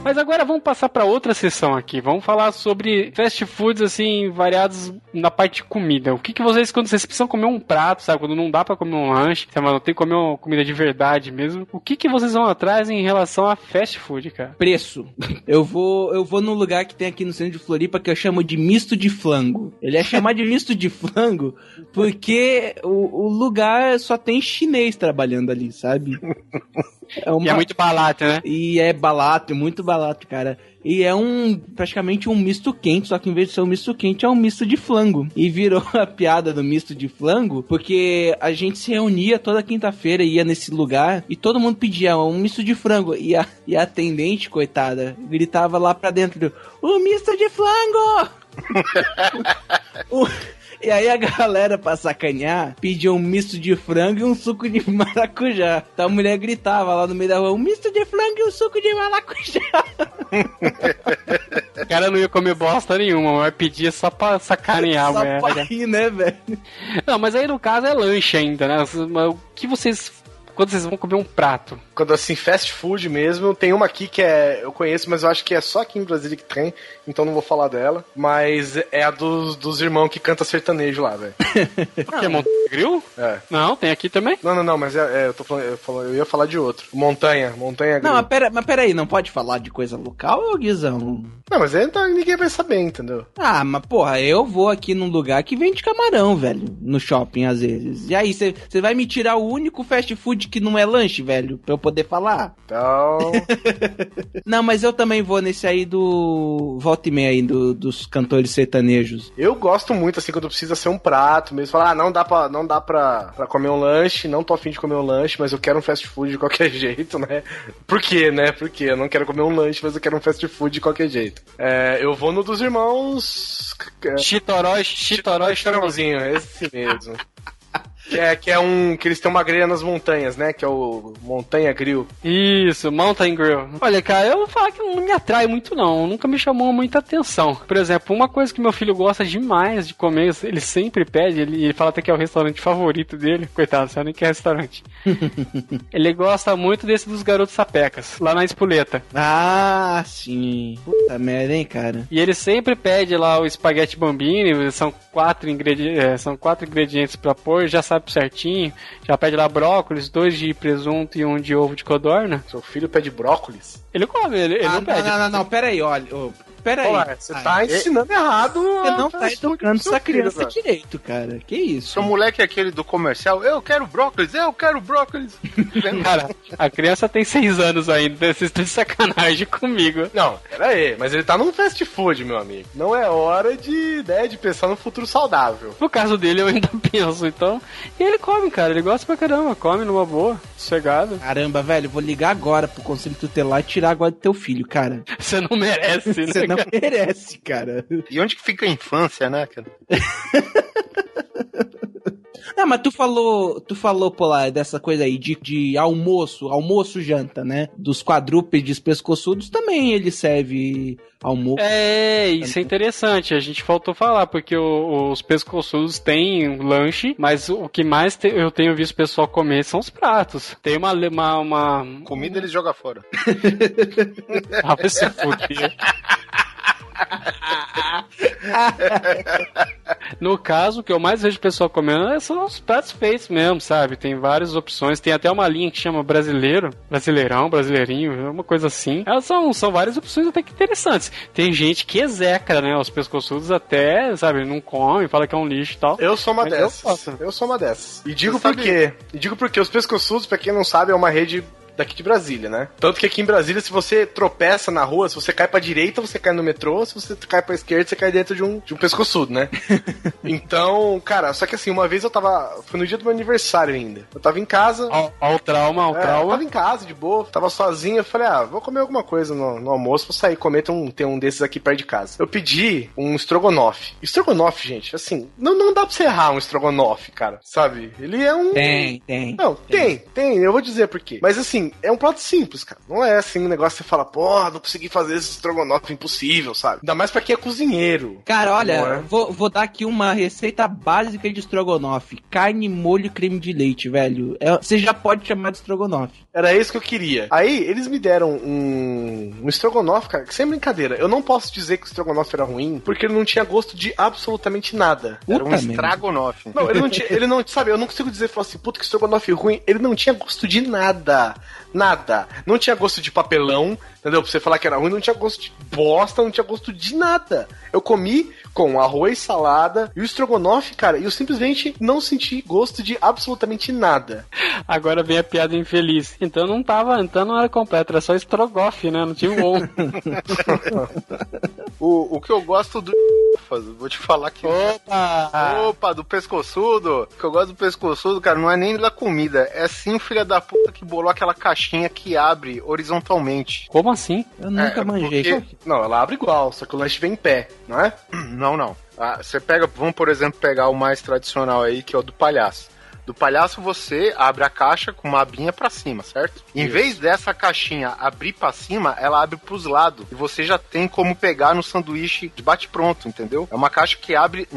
Mas agora vamos passar para outra sessão aqui. Vamos falar sobre fast foods assim variados na parte de comida. O que, que vocês quando vocês precisam comer um prato, sabe, quando não dá para comer um lanche, sabe, não tem que comer uma comida de verdade mesmo. O que que vocês vão atrás em relação a fast food, cara? Preço. *laughs* Eu vou, eu vou num lugar que tem aqui no centro de Floripa que eu chamo de misto de flango. Ele é chamado de misto de flango porque o, o lugar só tem chinês trabalhando ali, sabe? É uma- E é muito barato, né? E é barato, muito barato, cara. E é um praticamente um misto quente, só que em vez de ser um misto quente, é um misto de flango. E virou *laughs* a piada do misto de flango, porque a gente se reunia toda quinta-feira, ia nesse lugar, e todo mundo pedia um misto de frango. E a, e a atendente, coitada, gritava lá pra dentro: O misto de flango! *laughs* O- E aí a galera, pra sacanear, pedia um misto de frango e um suco de *laughs* maracujá. Então a mulher gritava lá no meio da rua, um misto de frango e um suco de maracujá. *laughs* O cara não ia comer bosta nenhuma, mas pedia só pra sacanear Só mulher. pra rir, né, velho? Não, mas aí no caso é lanche ainda, né? O que vocês. Quando vocês vão comer um prato? Quando assim, fast food mesmo, tem uma aqui que é. Eu conheço, mas eu acho que é só aqui em Brasília que tem, então não vou falar dela. Mas é a dos, dos irmãos que canta sertanejo lá, velho. *laughs* Que é Montanha Grill? É. Não, tem aqui também. Não, não, não, mas é, é, eu tô falando, eu, ia falar de outro. Montanha, Montanha Não, Grill. mas, pera, mas peraí, não pode falar de coisa local, ô Guizão? Não, mas aí tá, ninguém vai saber, entendeu? Ah, mas porra, eu vou aqui num lugar que vende camarão, velho, no shopping às vezes. E aí, você vai me tirar o único fast food que não é lanche, velho, pra eu poder falar? Então. *laughs* Não, mas eu também vou nesse aí do. Volta e meia aí, do, dos cantores sertanejos. Eu gosto muito, assim, quando precisa ser um prato mesmo. Falar, ah, não dá, pra, não dá pra, pra comer um lanche, não tô afim de comer um lanche, mas eu quero um fast food de qualquer *laughs* jeito, né? Por quê, né? Porque eu não quero comer um lanche, mas eu quero um fast food de qualquer jeito. É, eu vou no dos irmãos. é, Chitoró, Chitoró e Chorãozinho, esse mesmo. Que é, que é um. Que eles têm uma grelha nas montanhas, né? Que é o Montanha Grill. Isso, Mountain Grill. Olha, cara, eu vou falar que não me atrai muito, não. Nunca me chamou muita atenção. Por exemplo, uma coisa que meu filho gosta demais de comer, ele sempre pede, ele, ele fala até que é o restaurante favorito dele. *laughs* Coitado, sabe nem que é restaurante. *laughs* ele gosta muito desse dos garotos sapecas, lá na Espoleta. Ah, sim. Puta merda, hein, cara. E ele sempre pede lá o espaguete bambini, são quatro, ingredi é, são quatro ingredientes pra pôr, já sabe sabe certinho. Já pede lá brócolis, dois de presunto e um de ovo de codorna. Seu filho pede brócolis? Ele come, ele, ele Ah, não não, pede. não, não, não, pera aí, olha. Ô, pera aí. Você tá ensinando errado. Você não tá educando essa criança direito, cara. Que isso? Seu moleque é aquele do comercial, eu quero brócolis, eu quero brócolis. *laughs* Cara, a criança tem seis anos ainda, vocês estão de sacanagem comigo. Não, pera aí, mas ele tá num fast food, meu amigo. Não é hora de, né, de pensar no futuro saudável. No caso dele, eu ainda *laughs* penso, então. E ele come, cara, ele gosta pra caramba, come numa boa, sossegado. Caramba, velho, vou ligar agora pro conselho tutelar e tirar agora do teu filho, cara. *laughs* Você não merece, né? Você não cara? *laughs* merece, cara. E onde que fica a infância, né? cara? Não, mas tu falou, tu falou, Polar, dessa coisa aí de, de almoço, almoço janta, né? Dos quadrúpedes pescoçudos também ele serve almoço. É, isso é interessante. A gente faltou falar, porque o- os pescoçudos têm um lanche, mas o que mais te- eu tenho visto o pessoal comer são os pratos. Tem uma. uma, uma... Comida eles jogam fora. Ah, vai se fuder. No caso, o que eu mais vejo o pessoal comendo é- são os pratos feitos mesmo, sabe? Tem várias opções. Tem até uma linha que chama brasileiro, brasileirão, brasileirinho, uma coisa assim. Elas são, são várias opções até que interessantes. Tem gente que execra, né? Os pescoçudos até, sabe, não come, fala que é um lixo e tal. Eu sou uma eu dessas. faço. Eu, sou uma dessas. E digo Você por sabe- quê? E digo porque os pescoçudos, pra quem não sabe, é uma rede daqui de Brasília, né? Tanto que aqui em Brasília, se você tropeça na rua, se você cai pra direita, você cai no metrô, se você cai pra esquerda, você cai dentro de um, de um pescoçudo, né? *laughs* então, cara, só que assim, uma vez eu tava. Foi no dia do meu aniversário ainda. Eu tava em casa. Ao, ao trauma, ao É, eu trauma. tava em casa, de boa, tava sozinho. Eu falei, ah, vou comer alguma coisa no, no almoço, vou sair comer. Tem um, tem um desses aqui perto de casa. Eu pedi um estrogonofe. Estrogonofe, gente, assim, não, não dá pra você errar um estrogonofe, cara, sabe? Ele é um. Tem, tem. Não, tem, tem, eu vou dizer por quê. Mas assim, é um prato simples, cara. Não é assim um negócio que você fala, porra, não consegui fazer esse estrogonofe impossível, sabe? Ainda mais pra quem é cozinheiro. Cara, olha, é? vou, vou dar aqui uma receita básica de estrogonofe. Carne, molho e creme de leite, velho. É- você já pode chamar de estrogonofe. Era isso que eu queria. Aí, eles me deram um, um estrogonofe, cara, que sem brincadeira. Eu não posso dizer que o estrogonofe era ruim, porque ele não tinha gosto de absolutamente nada. Era um Puta merda. estragonofe. Não, ele não *laughs* tinha, ele não, sabe, eu não consigo dizer, falar assim, puta que estrogonofe ruim. Ele não tinha gosto de nada. Nada. Não tinha gosto de papelão, entendeu? Pra você falar que era ruim, não tinha gosto de bosta, não tinha gosto de nada. Eu comi com arroz, salada e o estrogonofe, cara, e eu simplesmente não senti gosto de absolutamente nada. Agora vem a piada infeliz. Então não tava, então não era completo, era só estrogofe, né? Não tinha um on. *laughs* O, o que eu gosto do. Vou te falar que. Opa! Opa, do pescoçudo. O que eu gosto do pescoçudo, cara, não é nem da comida. É sim o filho da puta que bolou aquela caixinha que abre horizontalmente. Como assim? Eu nunca É, manjei. porque- Não, ela abre igual, só que o lanche vem em pé, não é? *clears throat* Não, não. Ah, você pega, vamos por exemplo pegar o mais tradicional aí, que é o do palhaço. Do palhaço você abre a caixa com uma abinha pra cima, certo? Em vez dessa caixinha abrir pra cima, ela abre pros lados. E você já tem como pegar no sanduíche de bate-pronto, entendeu? É uma caixa que abre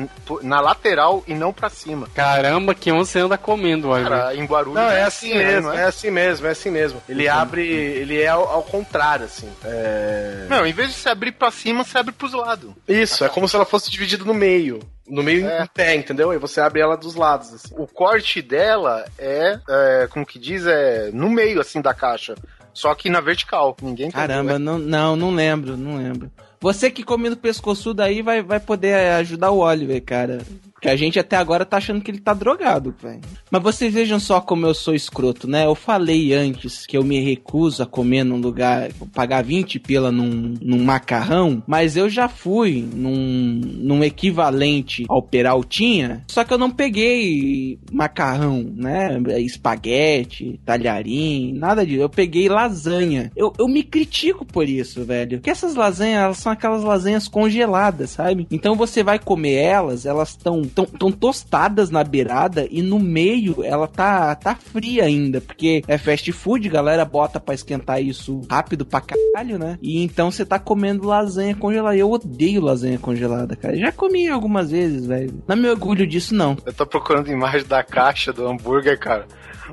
na lateral e não pra cima. Caramba, que você anda comendo, olha. Cara, em Guarulhos Não, é assim né, mesmo, não é assim mesmo, é assim mesmo. Ele abre, ele é ao, ao contrário, assim. É... Não, em vez de você abrir pra cima, você abre pros lados. Isso, é como se ela fosse dividida no meio. No meio É. em pé, entendeu? E você abre ela dos lados, assim. O corte dela é, é, como que diz, é no meio, assim, da caixa. Só que na vertical. Ninguém Caramba, né? não, não, não lembro, não lembro. Você que come no pescoçudo aí vai, vai poder ajudar o Oliver, cara. Porque a gente até agora tá achando que ele tá drogado, velho. Mas vocês vejam só como eu sou escroto, né? Eu falei antes que eu me recuso a comer num lugar, pagar 20 pila num, num macarrão, mas eu já fui num, num equivalente ao Peraltinha, só que eu não peguei macarrão, né? Espaguete, talharim, nada disso. Eu peguei lasanha. Eu, eu me critico por isso, velho. Porque essas lasanhas, elas são aquelas lasanhas congeladas, sabe? Então você vai comer elas, elas estão tão, tão tostadas na beirada e no meio ela tá, tá fria ainda. Porque é fast food, galera bota pra esquentar isso rápido pra caralho, né? E então você tá comendo lasanha congelada. Eu odeio lasanha congelada, cara. Já comi algumas vezes, velho. Não me orgulho disso, não. Eu tô procurando imagem da caixa do hambúrguer, cara.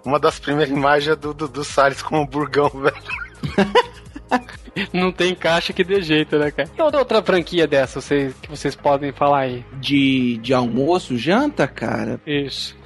Uma das primeiras imagens é do, do, do Salles com o hamburgão, *laughs* velho. *laughs* Não tem caixa que dê jeito, né, cara? E outra, outra franquia dessa vocês, que vocês podem falar aí? De, de almoço, janta, cara? Isso.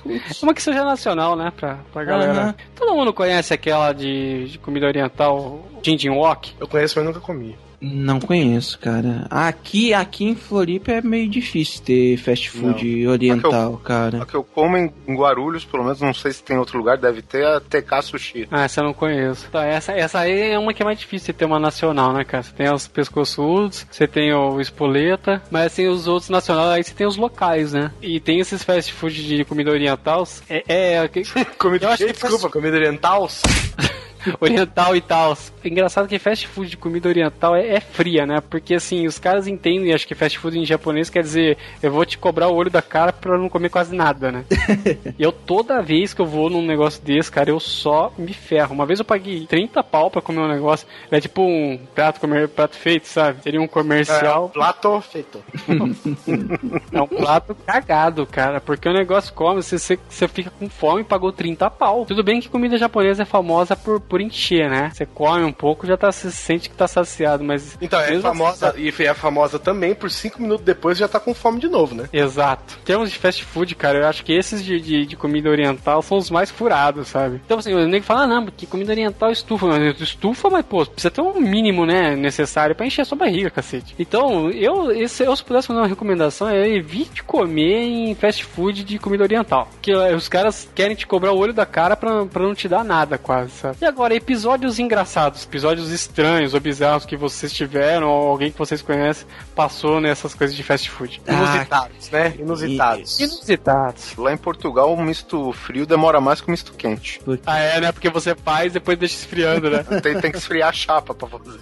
Uma que seja nacional, né, pra, pra galera. Aham. Todo mundo conhece aquela de, de comida oriental, Jinjin Wok? Eu conheço, mas nunca comi. Não conheço, cara. Aqui, aqui em Floripa é meio difícil ter fast food oriental, cara. A que eu como em Guarulhos, pelo menos, não sei se tem outro lugar, deve ter a TK Sushi. Ah, essa eu não conheço. Tá, essa, essa aí é uma que é mais difícil de ter uma nacional, né, cara? Você tem os pescoçudos, você tem o espoleta, mas assim, os outros nacionais, aí você tem os locais, né? E tem esses fast food de comida oriental. É. é, *laughs* é Comida Eu acho que desculpa, comida oriental? *laughs* *laughs* oriental e tal. Engraçado que fast food de comida oriental é, é fria, né? Porque assim, os caras entendem, acho que fast food em japonês quer dizer, eu vou te cobrar o olho da cara pra não comer quase nada, né? *laughs* e eu toda vez que eu vou num negócio desse, cara, eu só me ferro. Uma vez eu paguei 30 pau pra comer um negócio, é tipo um prato, comer, prato feito, sabe? Seria um comercial. É, plato feito. *laughs* É um prato cagado, cara. Porque o negócio come, você, você, você fica com fome e pagou 30 pau. Tudo bem que comida japonesa é famosa por, por encher, né? Você come um pouco, já tá, se sente que tá saciado, mas. Então, é famosa, assim, e é famosa também, por cinco minutos depois já tá com fome de novo, né? Exato. Em termos de fast food, cara, eu acho que esses de, de, de comida oriental são os mais furados, sabe? Então, assim, o nego fala, ah, não, porque comida oriental estufa. Mas estufa, mas, pô, precisa ter um mínimo, né, necessário pra encher a sua barriga, cacete. Então, eu, esse, eu se pudesse fazer uma recomendação, é evite comer em fast food de comida oriental. Que eh, os caras querem te cobrar o olho da cara pra, pra não te dar nada, quase, sabe? E agora, episódios engraçados, episódios estranhos ou bizarros que vocês tiveram, ou alguém que vocês conhecem, passou nessas coisas de fast food. Ah, Inusitados, né? Inusitados. Inusitados. Lá em Portugal, um misto frio demora mais que um misto quente. Ah, é, né? Porque você faz e depois deixa esfriando, né? *laughs* Tem, tem que esfriar a chapa pra fazer.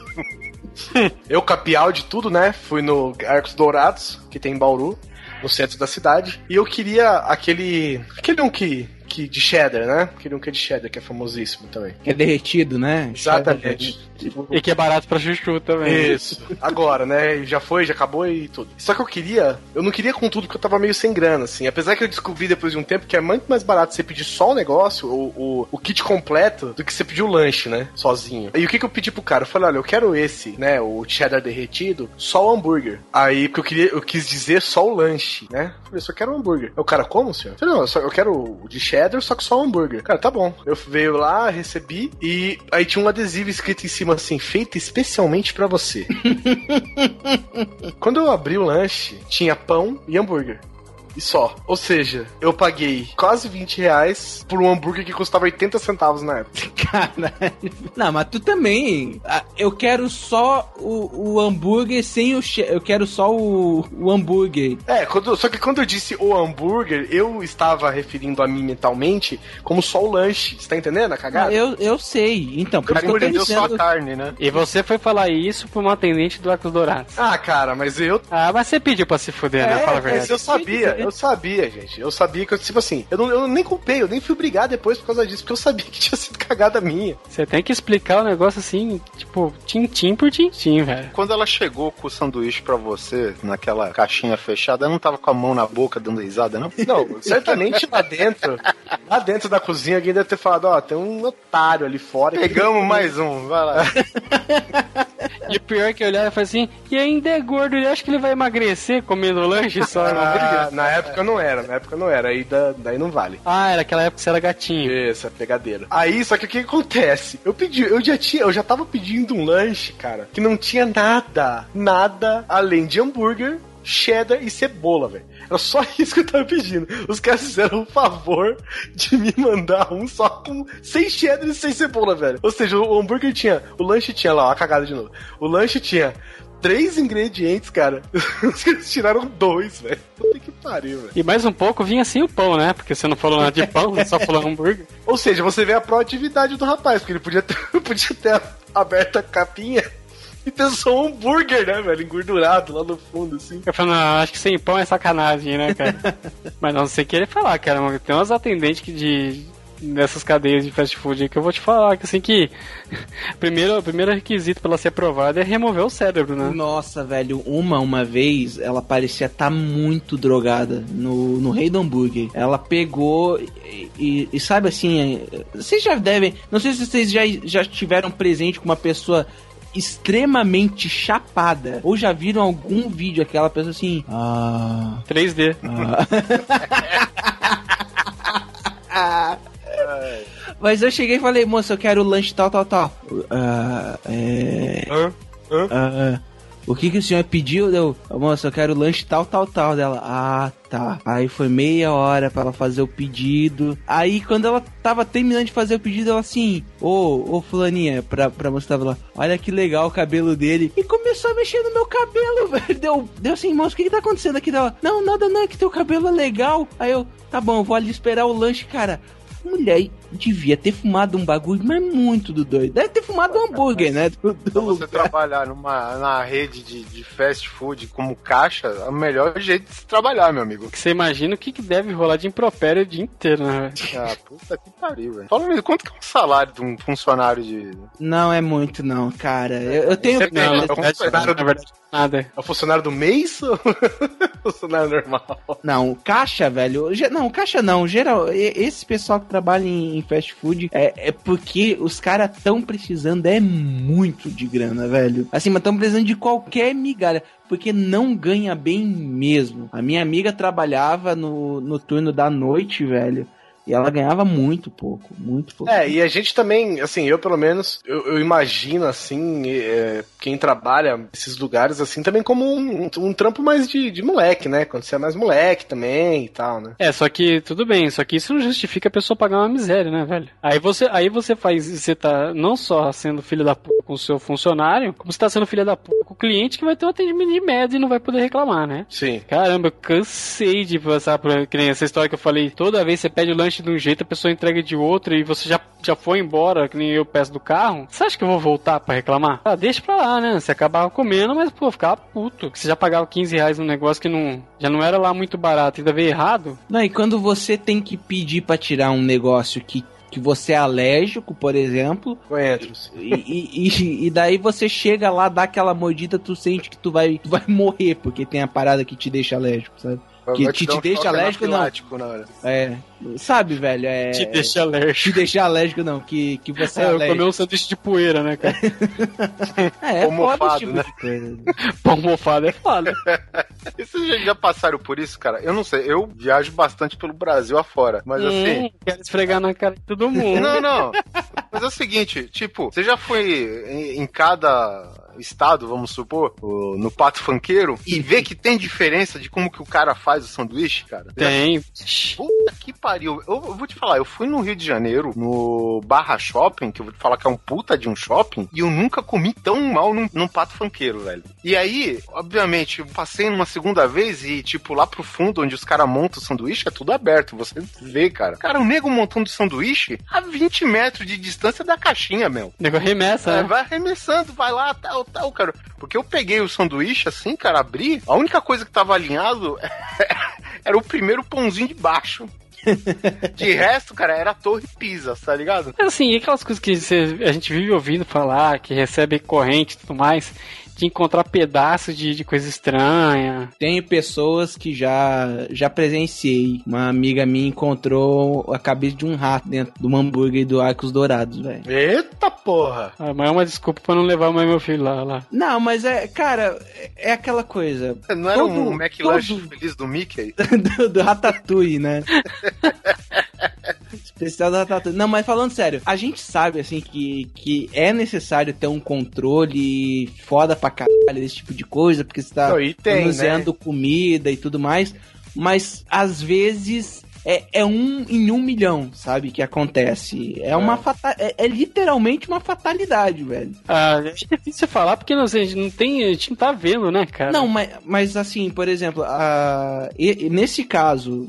*laughs* Eu, capial de tudo, né? Fui no Arcos Dourados, que tem em Bauru, no centro da cidade. E eu queria aquele. Aquele um que. Que de cheddar, né? Aquele um que é de cheddar, que é famosíssimo também. Que é derretido, né? Exatamente. e que é barato pra chuchu também. Isso. Agora, né? Já foi, já acabou e tudo. Só que eu queria. Eu não queria com tudo porque eu tava meio sem grana, assim. Apesar que eu descobri depois de um tempo que é muito mais barato você pedir só o negócio, o, o, o kit completo, do que você pedir o lanche, né? Sozinho. E o que, que eu pedi pro cara? Eu falei, olha, eu quero esse, né? O cheddar derretido, só o hambúrguer. Aí, porque eu queria, eu quis dizer só o lanche, né? Eu falei, só quero o hambúrguer. Aí O cara, como, senhor? Eu falei, não, eu, só, eu quero o de cheddar, só que só hambúrguer. Cara, tá bom. Eu veio lá, recebi, e aí tinha um adesivo escrito em cima assim, feito especialmente pra você. *laughs* Quando eu abri o lanche, tinha pão e hambúrguer. E só. Ou seja, eu paguei quase 20 reais por um hambúrguer que custava 80 centavos na época. *laughs* Caralho. Não, mas tu também. Eu quero só o, o hambúrguer sem o. che- Eu quero só o, o hambúrguer. É, quando- só que quando eu disse o hambúrguer, eu estava referindo a mim mentalmente como só o lanche. Você tá entendendo a cagada? Eu, eu sei. Então, por isso que eu cara tô entendeu só a dizendo. carne, né? E você foi falar isso pra uma atendente do Arcos Dourados. Ah, cara, mas eu. Ah, mas você pediu pra se fuder, né? Fala a É, mas verdade. eu sabia, eu sabia, gente. Eu sabia que eu, tipo assim, eu, não, eu nem culpei, eu nem fui brigar depois por causa disso, porque eu sabia *laughs* que tinha sido cagada minha. Você tem que explicar o negócio assim, tipo, tintim por tintim, velho. Quando ela chegou com o sanduíche pra você, naquela caixinha fechada, ela não tava com a mão na boca dando risada, não? Não, certamente lá dentro, lá dentro da cozinha, alguém deve ter falado, ó, tem um otário ali fora. que- Pegamos mais um, vai lá. *laughs* E o pior é que eu olhava e falei assim, e ainda é gordo, ele acha que ele vai emagrecer comendo lanche só, *laughs* não Ah, briga? na época não era, na época não era, aí da- daí não vale. Ah, era aquela época que você era gatinho. Isso, é pegadeira. Aí, só que o que acontece? Eu pedi, eu já tinha, eu já tava pedindo um lanche, cara, que não tinha nada, nada além de hambúrguer, cheddar e cebola, velho. Era só *laughs* isso que eu tava pedindo. Os caras fizeram o favor de me mandar um só com sem cheddar e sem cebola, velho. Ou seja, o hambúrguer tinha, o lanche tinha lá, ó, a cagada de novo. O lanche tinha três ingredientes, cara. *laughs* Os caras tiraram dois, velho. Puta que pariu, velho. E mais um pouco vinha assim o pão, né? Porque você não falou nada de pão, você só falou hambúrguer. Ou seja, você vê a proatividade do rapaz, porque ele podia ter, *laughs* podia ter aberto a capinha *laughs* e só um hambúrguer, né, velho? Engordurado lá no fundo, assim. Eu falei, não, acho que sem pão é sacanagem, né, cara? *laughs* Mas não sei querer falar, cara. mas Tem umas atendentes que de. Nessas cadeias de fast food aí que eu vou te falar, que assim que. *laughs* Primeiro, o primeiro requisito pra ela ser aprovada é remover o cérebro, né? Nossa, velho, uma uma vez, ela parecia estar muito drogada no, no Rei do Hambúrguer. Ela pegou e, e- e sabe assim, é, vocês já devem, não sei se vocês já, já tiveram presente com uma pessoa extremamente chapada. Ou já viram algum vídeo aquela pessoa assim. Ah. 3D. ah. *laughs* Mas eu cheguei e falei, moça, eu quero o lanche tal, tal, tal. Ah, é. Hã? Hã? O que que o senhor pediu? Deu, moça, eu quero lanche tal, tal, tal. Dela, ah, tá. Aí foi meia hora pra ela fazer o pedido. Aí quando ela tava terminando de fazer o pedido, ela assim, ô, ô fulaninha, pra, pra tava lá, olha que legal o cabelo dele. E começou a mexer no meu cabelo, *laughs* velho. Deu, deu assim, moça, o que que tá acontecendo aqui dela? Não, nada não, é que teu cabelo é legal. Aí eu, tá bom, vou ali esperar o lanche, cara. Mulher devia ter fumado um bagulho, mas muito do doido. Deve ter fumado um hambúrguer, né? Do, do Pra você lugar. trabalhar numa na rede de, de fast food como caixa, é o melhor jeito de se trabalhar, meu amigo. Você imagina o que, que deve rolar de impropério o dia inteiro, né? Ah, puta que pariu, velho. Fala mesmo, quanto que é um salário de um funcionário de. Não é muito, não, cara. Eu, eu tenho. Você Não, É um funcionário na verdade, nada. É o funcionário do mês ou *laughs* funcionário normal? Não, caixa, velho. Não, caixa não. Geral, esse pessoal que trabalha em, em fast food é, é porque os caras tão precisando é muito de grana, velho. Assim, mas tão precisando de qualquer migalha. Porque não ganha bem mesmo. A minha amiga trabalhava no, no turno da noite, velho. E ela ganhava muito pouco, muito pouco. É, e a gente também, assim, eu pelo menos, eu, eu imagino, assim, é, quem trabalha nesses lugares, assim, também como um, um, um trampo mais de, de moleque, né? Quando você é mais moleque também e tal, né? É, só que tudo bem, só que isso não justifica a pessoa pagar uma miséria, né, velho? Aí você, aí você faz, você tá não só sendo filho da puta com o seu funcionário, como você tá sendo filho da puta com o cliente que vai ter um atendimento de média e não vai poder reclamar, né? Sim. Caramba, eu cansei de passar por que nem essa história que eu falei. Toda vez você pede o lanche de um jeito, a pessoa entrega de outro e você já, já foi embora, que nem eu peço do carro. Você acha que eu vou voltar pra reclamar? Ah, deixa pra lá, né? Você acabava comendo, mas, pô, ficava puto. Que você já pagava 15 reais num negócio que não, já não era lá muito barato, ainda veio errado. Não, e quando você tem que pedir pra tirar um negócio que, que você é alérgico, por exemplo, Coentros. e, e- e- e daí você chega lá, dá aquela mordida, tu sente que tu vai, tu vai morrer, porque tem a parada que te deixa alérgico, sabe? Que te, te deixa alérgico, não. hora. É. Sabe, velho? É. Te deixa alérgico. Te deixar alérgico, não. Que, que você é, É, eu alérgico. comi um sanduíche de poeira, né, cara? *laughs* É, é Pão foda mofado, tipo né? *laughs* Pão mofado é foda. *laughs* E Vocês já- passaram por isso, cara? Eu não sei, eu viajo bastante pelo Brasil afora, mas assim. Hum, quero esfregar na cara de todo mundo. Não, não. Mas é o seguinte, tipo, você já foi em, em cada estado, vamos supor, no pato funkeiro, e vê que tem diferença de como que o cara faz o sanduíche, cara? Tem. Puta que pariu. Eu, eu vou te falar, eu fui no Rio de Janeiro, no Barra Shopping, que eu vou te falar que é um puta de um shopping, e eu nunca comi tão mal num, num pato funkeiro, velho. E aí, obviamente, eu passei numa segunda vez e, tipo, lá pro fundo, onde os caras montam o sanduíche, é tudo aberto. Você vê, cara. Cara, o nego montando sanduíche a 20 metros de distância da caixinha, meu. O nego remessa, É, né? vai arremessando, vai lá, tal, tal, cara. Porque eu peguei o sanduíche assim, cara, abri, a única coisa que tava alinhado *laughs* era o primeiro pãozinho de baixo. De *laughs* resto, cara, era a torre Pisa, tá ligado? Assim, e aquelas coisas que a gente vive ouvindo falar, que recebe corrente e tudo mais, de encontrar pedaços de, de coisa estranha. Tem pessoas que já, já presenciei. Uma amiga minha encontrou a cabeça de um rato dentro do hambúrguer do Arcos Dourados, velho. Eita porra! Ah, mas é uma desculpa pra não levar mais meu filho lá. lá. Não, mas é, cara, é aquela coisa. Não era Todo- um McLanche todo- feliz do Mickey? *laughs* do, do Ratatouille, né? *laughs* Não, mas falando sério, a gente sabe, assim, que, que é necessário ter um controle foda pra caralho desse tipo de coisa, porque você tá manuseando comida e tudo mais, mas às vezes é, é um em um milhão, sabe, que acontece. É uma fata é, é literalmente uma fatalidade, velho. Ah, é difícil falar porque não, sei, a gente não tem, a gente não tá vendo, né, cara? Não, mas, mas assim, por exemplo, a, e- e nesse caso,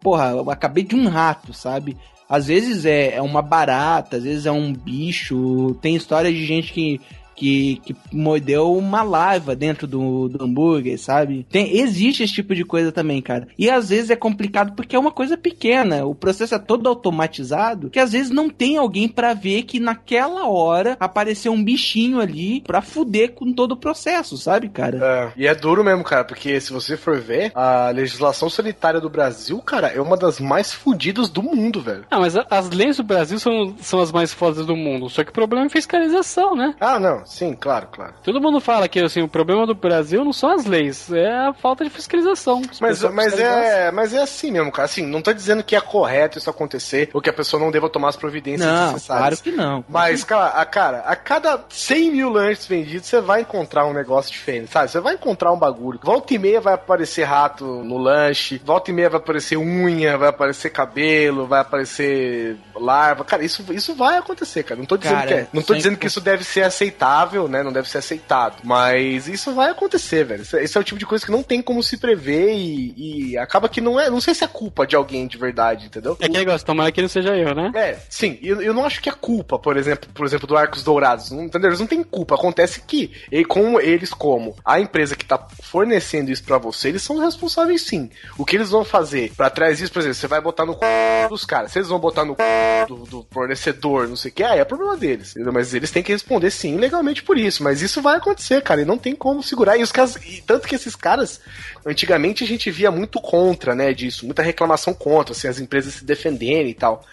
porra, eu acabei de um rato, sabe? Às vezes é, é uma barata, às vezes é um bicho. Tem história de gente que, que, que mordeu uma larva dentro do, do hambúrguer, sabe? Tem, existe esse tipo de coisa também, cara. E às vezes é complicado porque é uma coisa pequena. O processo é todo automatizado que às vezes não tem alguém pra ver que naquela hora apareceu um bichinho ali pra fuder com todo o processo, sabe, cara? É, e é duro mesmo, cara, porque se você for ver, a legislação sanitária do Brasil, cara, é uma das mais fodidas do mundo, velho. Ah, mas a- as leis do Brasil são, são as mais fodas do mundo. Só que o problema é fiscalização, né? Ah, não, sim, claro, claro. Todo mundo fala que assim, o problema do Brasil não são as leis, é a falta de fiscalização. Mas, mas, é, mas é assim mesmo, cara. Assim, não tô dizendo que é correto isso acontecer ou que a pessoa não deva tomar as providências Não, necessárias. claro que não. Mas, cara, a, cara, a cada 100 mil lanches vendidos, você vai encontrar um negócio diferente, sabe? Você vai encontrar um bagulho. Volta e meia vai aparecer rato no lanche, volta e meia vai aparecer unha, vai aparecer cabelo, vai aparecer larva. Cara, isso, isso vai acontecer, cara. Não tô dizendo, Cara, que, é, não tô dizendo que isso deve ser aceitável, né? Não deve ser aceitado. Mas isso vai acontecer, velho. Isso, esse é o tipo de coisa que não tem como se prever e, e acaba que não é. Não sei se é culpa de alguém de verdade, entendeu? É que negócio, tomara que não seja eu, né? É, sim, eu, eu não acho que é culpa, por exemplo, por exemplo, do Arcos Dourados, não, entendeu? Eles não têm culpa, acontece que e com eles como a empresa que tá fornecendo isso pra você, eles são responsáveis sim. O que eles vão fazer pra trás isso, por exemplo, você vai botar no c... dos caras, se eles vão botar no c... do, do fornecedor, não sei o que, aí é problema deles, entendeu? Mas eles têm que responder sim legalmente por isso, mas isso vai acontecer, cara, e não tem como segurar, e os caras, e tanto que esses caras, antigamente a gente via muito contra, né, disso, muita reclamação contra, assim, as empresas se defenderem e tal.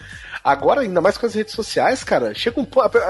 Agora, ainda mais com as redes sociais, cara, chega um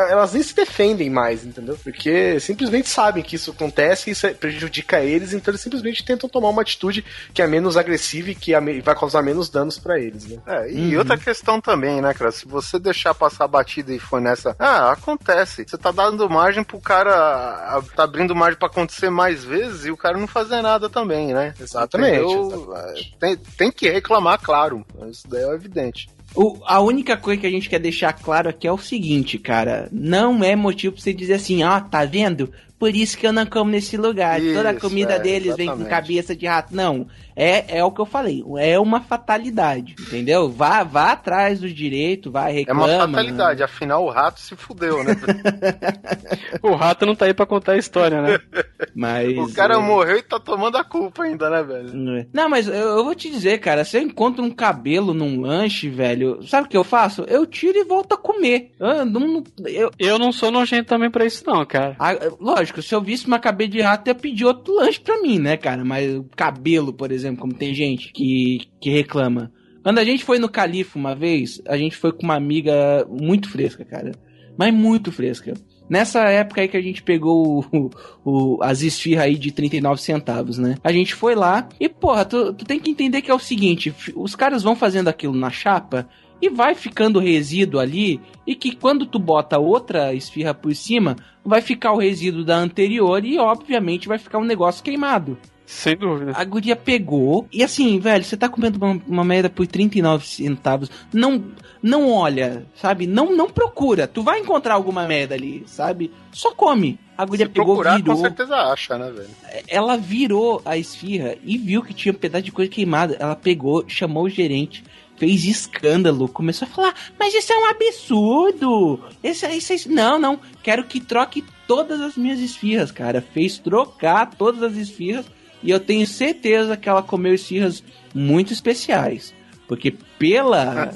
elas nem se defendem mais, entendeu? Porque simplesmente sabem que isso acontece e isso prejudica eles, então eles simplesmente tentam tomar uma atitude que é menos agressiva e que é vai causar menos danos pra eles, né? É, e outra questão também, né, cara? Se você deixar passar batida e for nessa. Ah, acontece. Você tá dando margem pro cara. a- Tá abrindo margem pra acontecer mais vezes e o cara não fazer nada também, né? Exatamente, Entendeu? É, Tem, tem que reclamar, claro. Isso daí é evidente. O- a única coisa que a gente quer deixar claro aqui é o seguinte, cara. Não é motivo pra você dizer assim, ó, tá vendo? Por isso que eu não como nesse lugar. Toda a Isso, comida é, deles vem com exatamente. cabeça de rato. Não. É, é o que eu falei. É uma fatalidade. Entendeu? Vá, vá atrás do direito, vai, É reclama. uma fatalidade. Afinal, o rato se fudeu, né? *laughs* O rato não tá aí pra contar a história, né? *laughs* Mas. o cara é, morreu e tá tomando a culpa ainda, né, velho? Não, mas eu, eu vou te dizer, cara, se eu encontro um cabelo num lanche, velho, sabe o que eu faço? Eu tiro e volto a comer. Eu, não, eu, Eu não sou nojento também pra isso, não, cara. Ah, lógico, se eu visse uma cabelo de rato, eu ia pedir outro lanche pra mim, né, cara? Mas o cabelo, por exemplo, como tem gente que, que reclama. Quando a gente foi no Califa uma vez, a gente foi com uma amiga muito fresca, cara. Mas muito fresca. Nessa época aí que a gente pegou o, o- as esfirras aí de 39 centavos, né? A gente foi lá e, porra, tu, tu tem que entender que é o seguinte: os caras vão fazendo aquilo na chapa e vai ficando resíduo ali e que quando tu bota outra esfirra por cima, vai ficar o resíduo da anterior e obviamente vai ficar um negócio queimado. Sem dúvida. A guria pegou e assim, velho, você tá comendo uma, uma merda por 39 centavos, não não olha, sabe? Não não procura. Tu vai encontrar alguma merda ali, sabe? Só come. A guria Se pegou, procurar, virou com certeza acha, né, velho? ela virou a esfirra e viu que tinha um pedaço de coisa queimada. Ela pegou, chamou o gerente, fez escândalo, começou a falar: Mas isso é um absurdo! Isso, é- isso, é isso. Não, não, quero que troque todas as minhas esfirras, cara. Fez trocar todas as esfirras e eu tenho certeza que ela comeu esfirras muito especiais. Porque pela.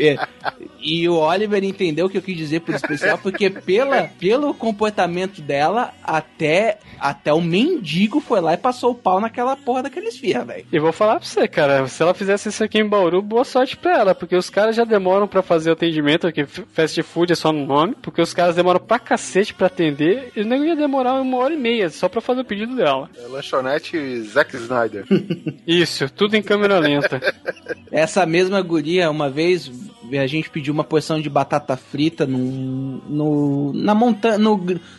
é, e o Oliver entendeu o que eu quis dizer por especial, porque pela, pelo comportamento dela, até, até o mendigo foi lá e passou o pau naquela porra daquela esfirra, velho. E vou falar pra você, cara, se ela fizesse isso aqui em Bauru, boa sorte pra ela, porque os caras já demoram pra fazer o atendimento, aqui fast food é só no nome, porque os caras demoram pra cacete pra atender, e o nego ia demorar uma hora e meia só pra fazer o pedido dela. É lanchonete Zack Snyder. *laughs* Isso, tudo em câmera lenta. Essa mesma guria, uma vez, a gente pediu uma porção de batata frita num, no, na montanha,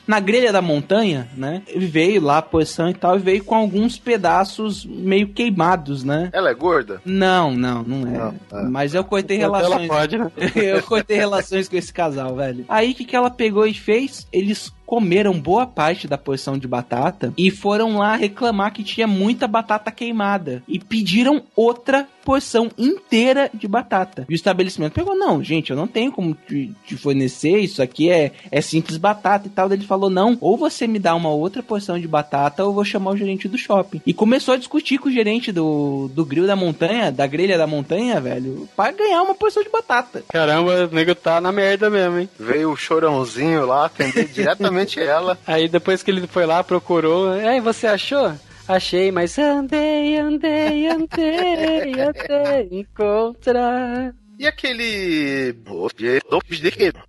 na grelha da montanha, né? E veio lá a porção e tal, e veio com alguns pedaços meio queimados, né? Ela é gorda? Não, não, não é. Não, é. Mas eu cortei Ela relações. pode, né? *laughs* eu cortei relações com esse casal, velho. Aí o que, que ela pegou e fez? Eles comeram boa parte da porção de batata e foram lá reclamar que tinha muita batata queimada. E pediram outra porção inteira de batata. E o estabelecimento pegou, não, gente, eu não tenho como te, te fornecer, isso aqui é, é simples batata e tal. Ele falou, não, ou você me dá uma outra porção de batata ou eu vou chamar o gerente do shopping. E começou a discutir com o gerente do, do grill da montanha, da grelha da montanha, velho, para ganhar uma porção de batata. Caramba, o nego tá na merda mesmo, hein? Veio o chorãozinho lá atender diretamente *laughs* ela. Aí depois que ele foi lá, procurou, aí você achou? Achei, mas andei, andei, andei, até encontrar. E aquele.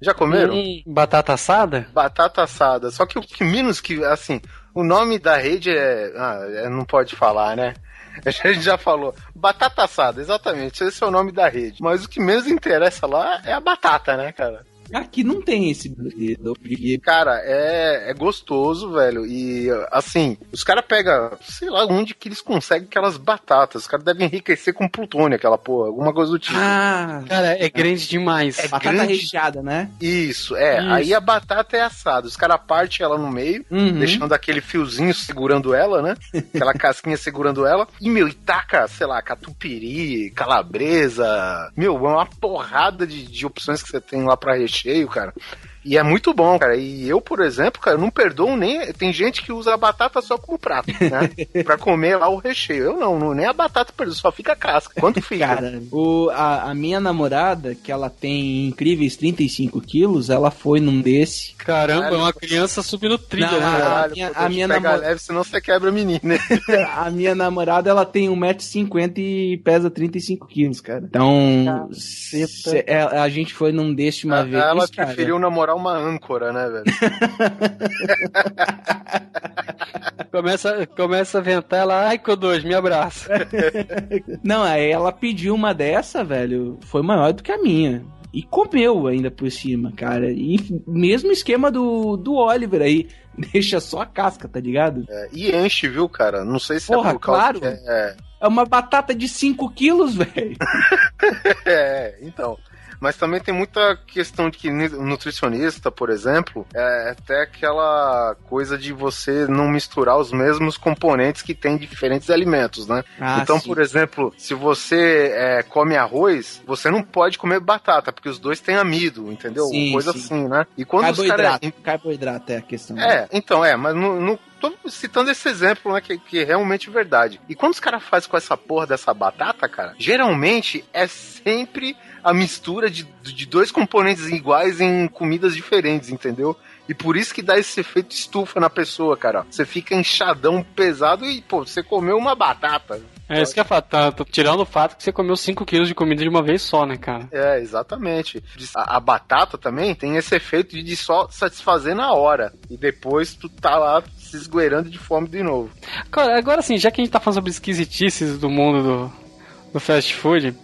Já comeram? Batata assada? Batata assada. Só que o que menos que. Assim, o nome da rede é. Ah, é- não pode falar, né? *laughs* A gente já falou. Batata assada, exatamente. Esse é o nome da rede. Mas o que menos interessa lá é a batata, né, cara? Aqui não tem esse. Cara, é, é gostoso, velho. E assim, os caras pegam, sei lá onde que eles conseguem aquelas batatas. Os caras devem enriquecer com plutônio, aquela porra, alguma coisa do tipo. Ah, Cara, é grande demais. É batata grande. recheada, né? Isso, é. Isso. Aí a batata é assada. Os caras partem ela no meio, Uhum. deixando aquele fiozinho segurando ela, né? Aquela casquinha *laughs* segurando ela. E, meu, e taca, sei lá, catupiry, calabresa. Meu, é uma porrada de, de opções que você tem lá pra recheio, cara. E é muito bom, cara. E eu, por exemplo, cara, não perdoo nem. Tem gente que usa a batata só como prato, né? *laughs* pra comer lá o recheio. Eu não, não nem a batata perdoo, só fica a casca. Quanto *laughs* fica? Cara, o, a, a minha namorada, que ela tem incríveis 35 quilos, ela foi num desse. Caramba, é uma criança subindo trilha, Não, né? a- Caralho, minha- a minha pega namora- leve, senão você quebra a menina. *laughs* a minha namorada, ela tem 1,50m e pesa 35 quilos, cara. Então, cê- é, a gente foi num desse uma vez. Ela cara. preferiu namorar uma âncora, né, velho? *laughs* Começa, começa a ventar ela, ai, Kodoji, me abraça. *laughs* Não, aí ela pediu uma dessa, velho. Foi maior do que a minha. E comeu ainda por cima, cara. E mesmo esquema do, do Oliver aí. *laughs* Deixa só a casca, tá ligado? É, e enche, viu, cara? Não sei se Porra, é por causa claro. que é, É uma batata de 5 quilos, velho. é, então. Mas também tem muita questão de que ni- nutricionista, por exemplo, é até aquela coisa de você não misturar os mesmos componentes que tem diferentes alimentos, né? Ah, então, sim. por exemplo, se você é, come arroz, você não pode comer batata, porque os dois têm amido, entendeu? Sim, coisa sim. assim, né? E quando os caras Carboidrato. Carboidrato é a questão. É, então, é, mas não, não tô citando esse exemplo, né, que, que é realmente verdade. E quando os caras fazem com essa porra dessa batata, cara, geralmente é sempre a mistura de, de dois componentes iguais em comidas diferentes, entendeu? E por isso que dá esse efeito estufa na pessoa, cara. Você fica inchadão, pesado e, pô, você comeu uma batata. É isso que eu falo, tá, tô tirando o fato que você comeu 5 quilos de comida de uma vez só, né, cara? É, exatamente. A, a batata também tem esse efeito de só satisfazer na hora. E depois tu tá lá se esgueirando de fome de novo. Cara, agora sim, já que a gente tá falando sobre esquisitices do mundo do, do fast food,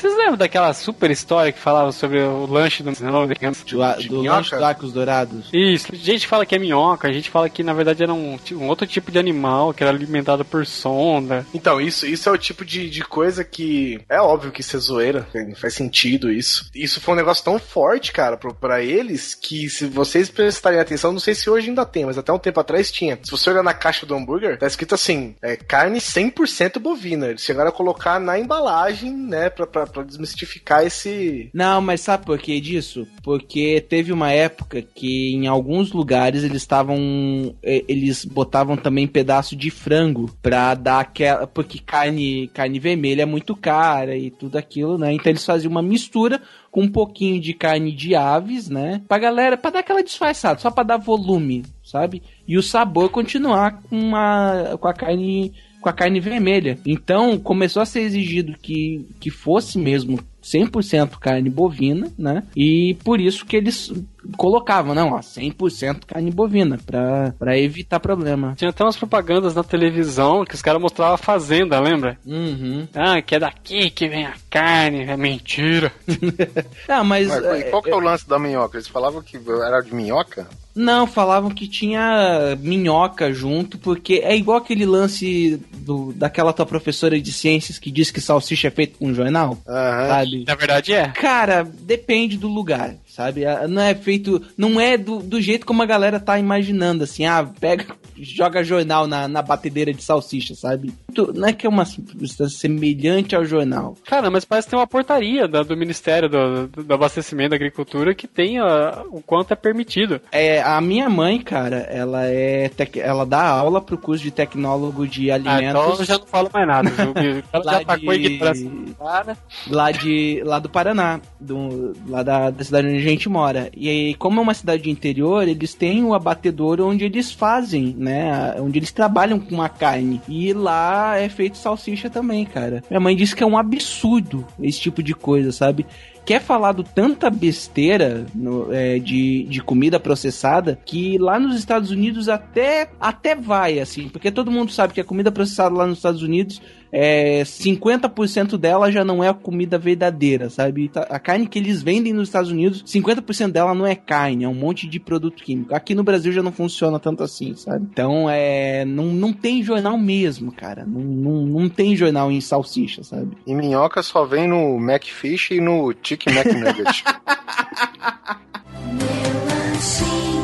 vocês lembram daquela super história que falava sobre o lanche do Do, a- do lanche do Arcos Dourados. Isso, a gente fala que é minhoca, a gente fala que na verdade era um, um outro tipo de animal que era alimentado por sonda. Então, isso, isso é o tipo de, de coisa que. É óbvio que isso é zoeira, não faz sentido isso. Isso foi um negócio tão forte, cara, pra eles, que se vocês prestarem atenção, não sei se hoje ainda tem, mas até um tempo atrás tinha. Se você olhar na caixa do hambúrguer, tá escrito assim: é, carne 100% bovina. Eles chegaram a colocar na embalagem, né, pra, pra, pra desmistificar esse. Não, mas sabe por que disso? Porque teve uma época que em alguns lugares eles estavam. eh, Eles botavam também pedaço de frango pra dar aquela. Porque carne, carne vermelha é muito cara e tudo aquilo, né? Então eles faziam uma mistura com um pouquinho de carne de aves, né? Pra galera, pra dar aquela disfarçada, só pra dar volume, sabe? E o sabor continuar com a, com a carne com a carne vermelha. Então, começou a ser exigido que, que fosse mesmo 100% carne bovina, né? E por isso que eles colocavam, não, ó, 100% carne bovina, pra, pra evitar problema. Tinha até umas propagandas na televisão que os caras mostravam a fazenda, lembra? Uhum. Ah, que é daqui que vem a carne, é mentira. *laughs* Ah, mas... Mas, é, qual que é o lance da minhoca? Eles falavam que era de minhoca? Não, falavam que tinha minhoca junto, porque é igual aquele lance do, daquela tua professora de ciências que diz que salsicha é feito com jornal, Aham. sabe? Na verdade é. Cara, depende do lugar, sabe? Ah, Não é feito. Não é do, do jeito como a galera tá imaginando, assim, ah, pega, joga jornal na, na batedeira de salsicha, sabe? Não é que é uma substância semelhante ao jornal. Cara, mas parece que tem uma portaria da- do Ministério do, do Abastecimento da Agricultura que tem ah, o quanto é permitido. É, a minha mãe, cara, ela é. tec- Ela dá aula pro curso de tecnólogo de Ah, alimentos. então eu já não falo mais nada, viu? *laughs* Ela Lá já atacou de- ignorância. Cara, lá de lá do Paraná, do, lá da, da cidade onde a gente mora. E aí, como é uma cidade de interior, eles têm o abatedor onde eles fazem, né, né? Onde eles trabalham com a carne. E lá é feito salsicha também, cara. Minha mãe disse que é um absurdo esse tipo de coisa, sabe? quer falado tanta besteira no, é, de, de comida processada que lá nos Estados Unidos até, até vai, assim, porque todo mundo sabe que a comida processada lá nos Estados Unidos é 50% dela já não é a comida verdadeira, sabe? Tá, a carne que eles vendem nos Estados Unidos, 50% dela não é carne, é um monte de produto químico. Aqui no Brasil já não funciona tanto assim, sabe? Então é. Não, não tem jornal mesmo, cara. Não, não, não tem jornal em salsicha, sabe? E minhoca só vem no Macfish e no Chicken McNugget. *laughs* *laughs*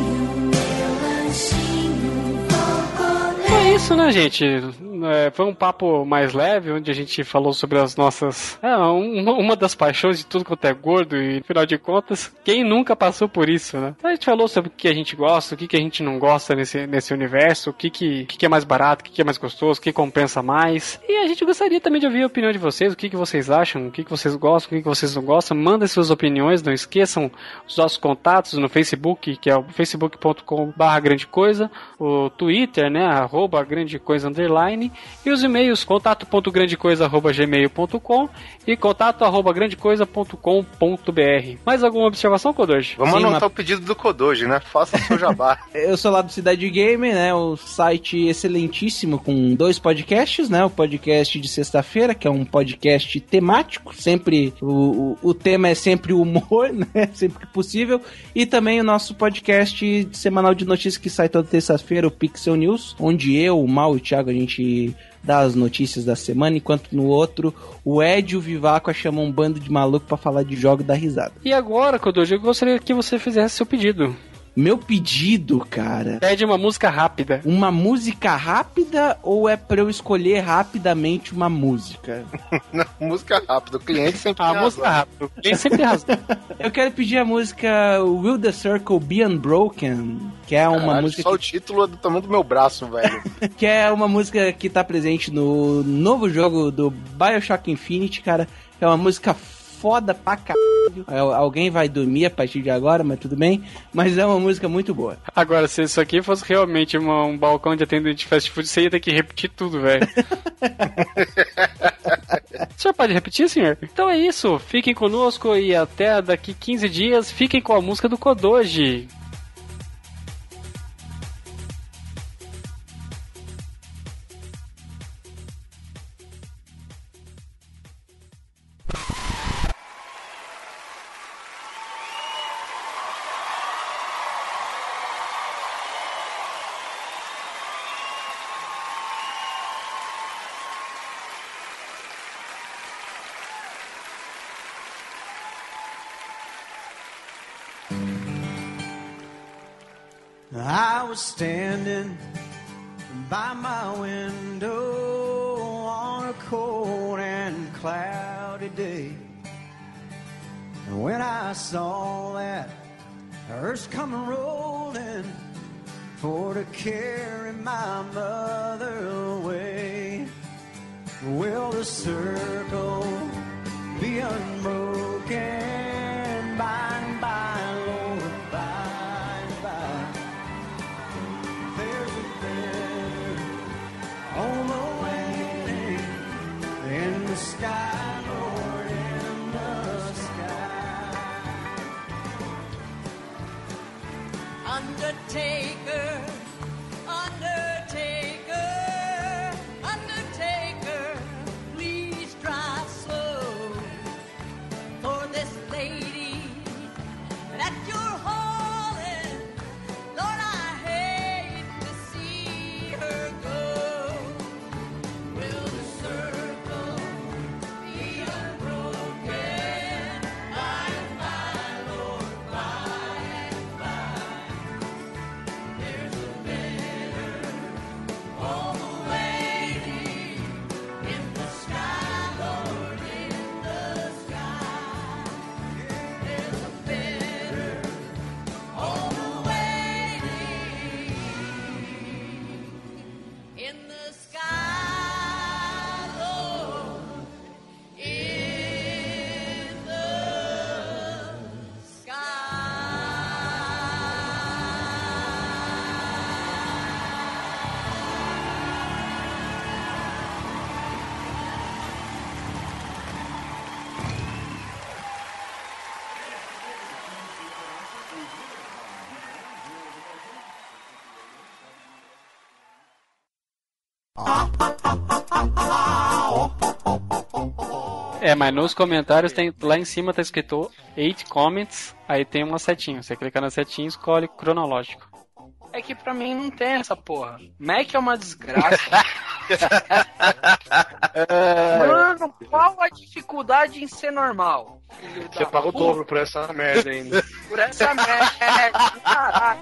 isso, né, gente? É, foi um papo mais leve, onde a gente falou sobre as nossas. É, um, uma das paixões de tudo quanto é gordo, e afinal de contas, quem nunca passou por isso, né? Então a gente falou sobre o que a gente gosta, o que, que a gente não gosta nesse, nesse universo, o que, que, que, que é mais barato, o que, que é mais gostoso, o que compensa mais. E a gente gostaria também de ouvir a opinião de vocês, o que, que vocês acham, o que, que vocês gostam, o que, que vocês não gostam. Mandem suas opiniões, não esqueçam os nossos contatos no Facebook, que é o facebook.com/barra grande coisa, o Twitter, né? Arroba grande coisa underline e os e-mails contato.grandecoisa.gmail.com e contato.grandecoisa.com.br. Mais alguma observação, Kodoji? Vamos Sim, anotar uma- o pedido do Kodoji, né? Faça seu jabá. *laughs* Eu sou lá do Cidade Game, né? O site excelentíssimo com dois podcasts, né? O podcast de sexta-feira, que é um podcast temático, sempre o, o, o tema é sempre o humor, *laughs* né? Sempre que possível. E também o nosso podcast semanal de notícias que sai toda terça-feira, o Pixel News, onde eu, o Mal e o Thiago, a gente dá as notícias da semana, enquanto no outro o Ed e o Vivaco chamam um bando de maluco pra falar de jogo e dar risada. E agora, Kodoji, eu gostaria que você fizesse seu pedido. Meu pedido, cara, Pede uma música rápida. uma música rápida ou é pra eu escolher rapidamente uma música? *laughs* Não, música rápida. O cliente sempre A tem música rápida. Tem sempre tem razão. *laughs* Eu quero pedir a música Will the Circle Be Unbroken, que é uma Caralho, música só que o título é do tamanho do meu braço, velho. *laughs* que é uma música que tá presente no novo jogo do BioShock Infinite, cara. É uma música foda pra caralho. Al- Alguém vai dormir a partir de agora, mas tudo bem. Mas é uma música muito boa. Agora, se isso aqui fosse realmente uma- um balcão de atendente de fast food, você ia ter que repetir tudo, velho. *laughs* o senhor pode repetir, senhor? Então é isso. Fiquem conosco e até daqui 15 dias, fiquem com a música do Kodoji. Standing by my window on a cold and cloudy day. And when I saw that hearse coming rolling for to carry my mother away, will the circle be unbroken Undertaker, É, mas nos comentários tem lá em cima tá escrito 8 comments, aí tem uma setinha. Você clica na setinha e escolhe cronológico. É que pra mim não tem essa porra. Mac é uma desgraça. *laughs* Mano, qual a dificuldade em ser normal? Você paga o dobro por essa merda ainda. Por essa merda, caralho.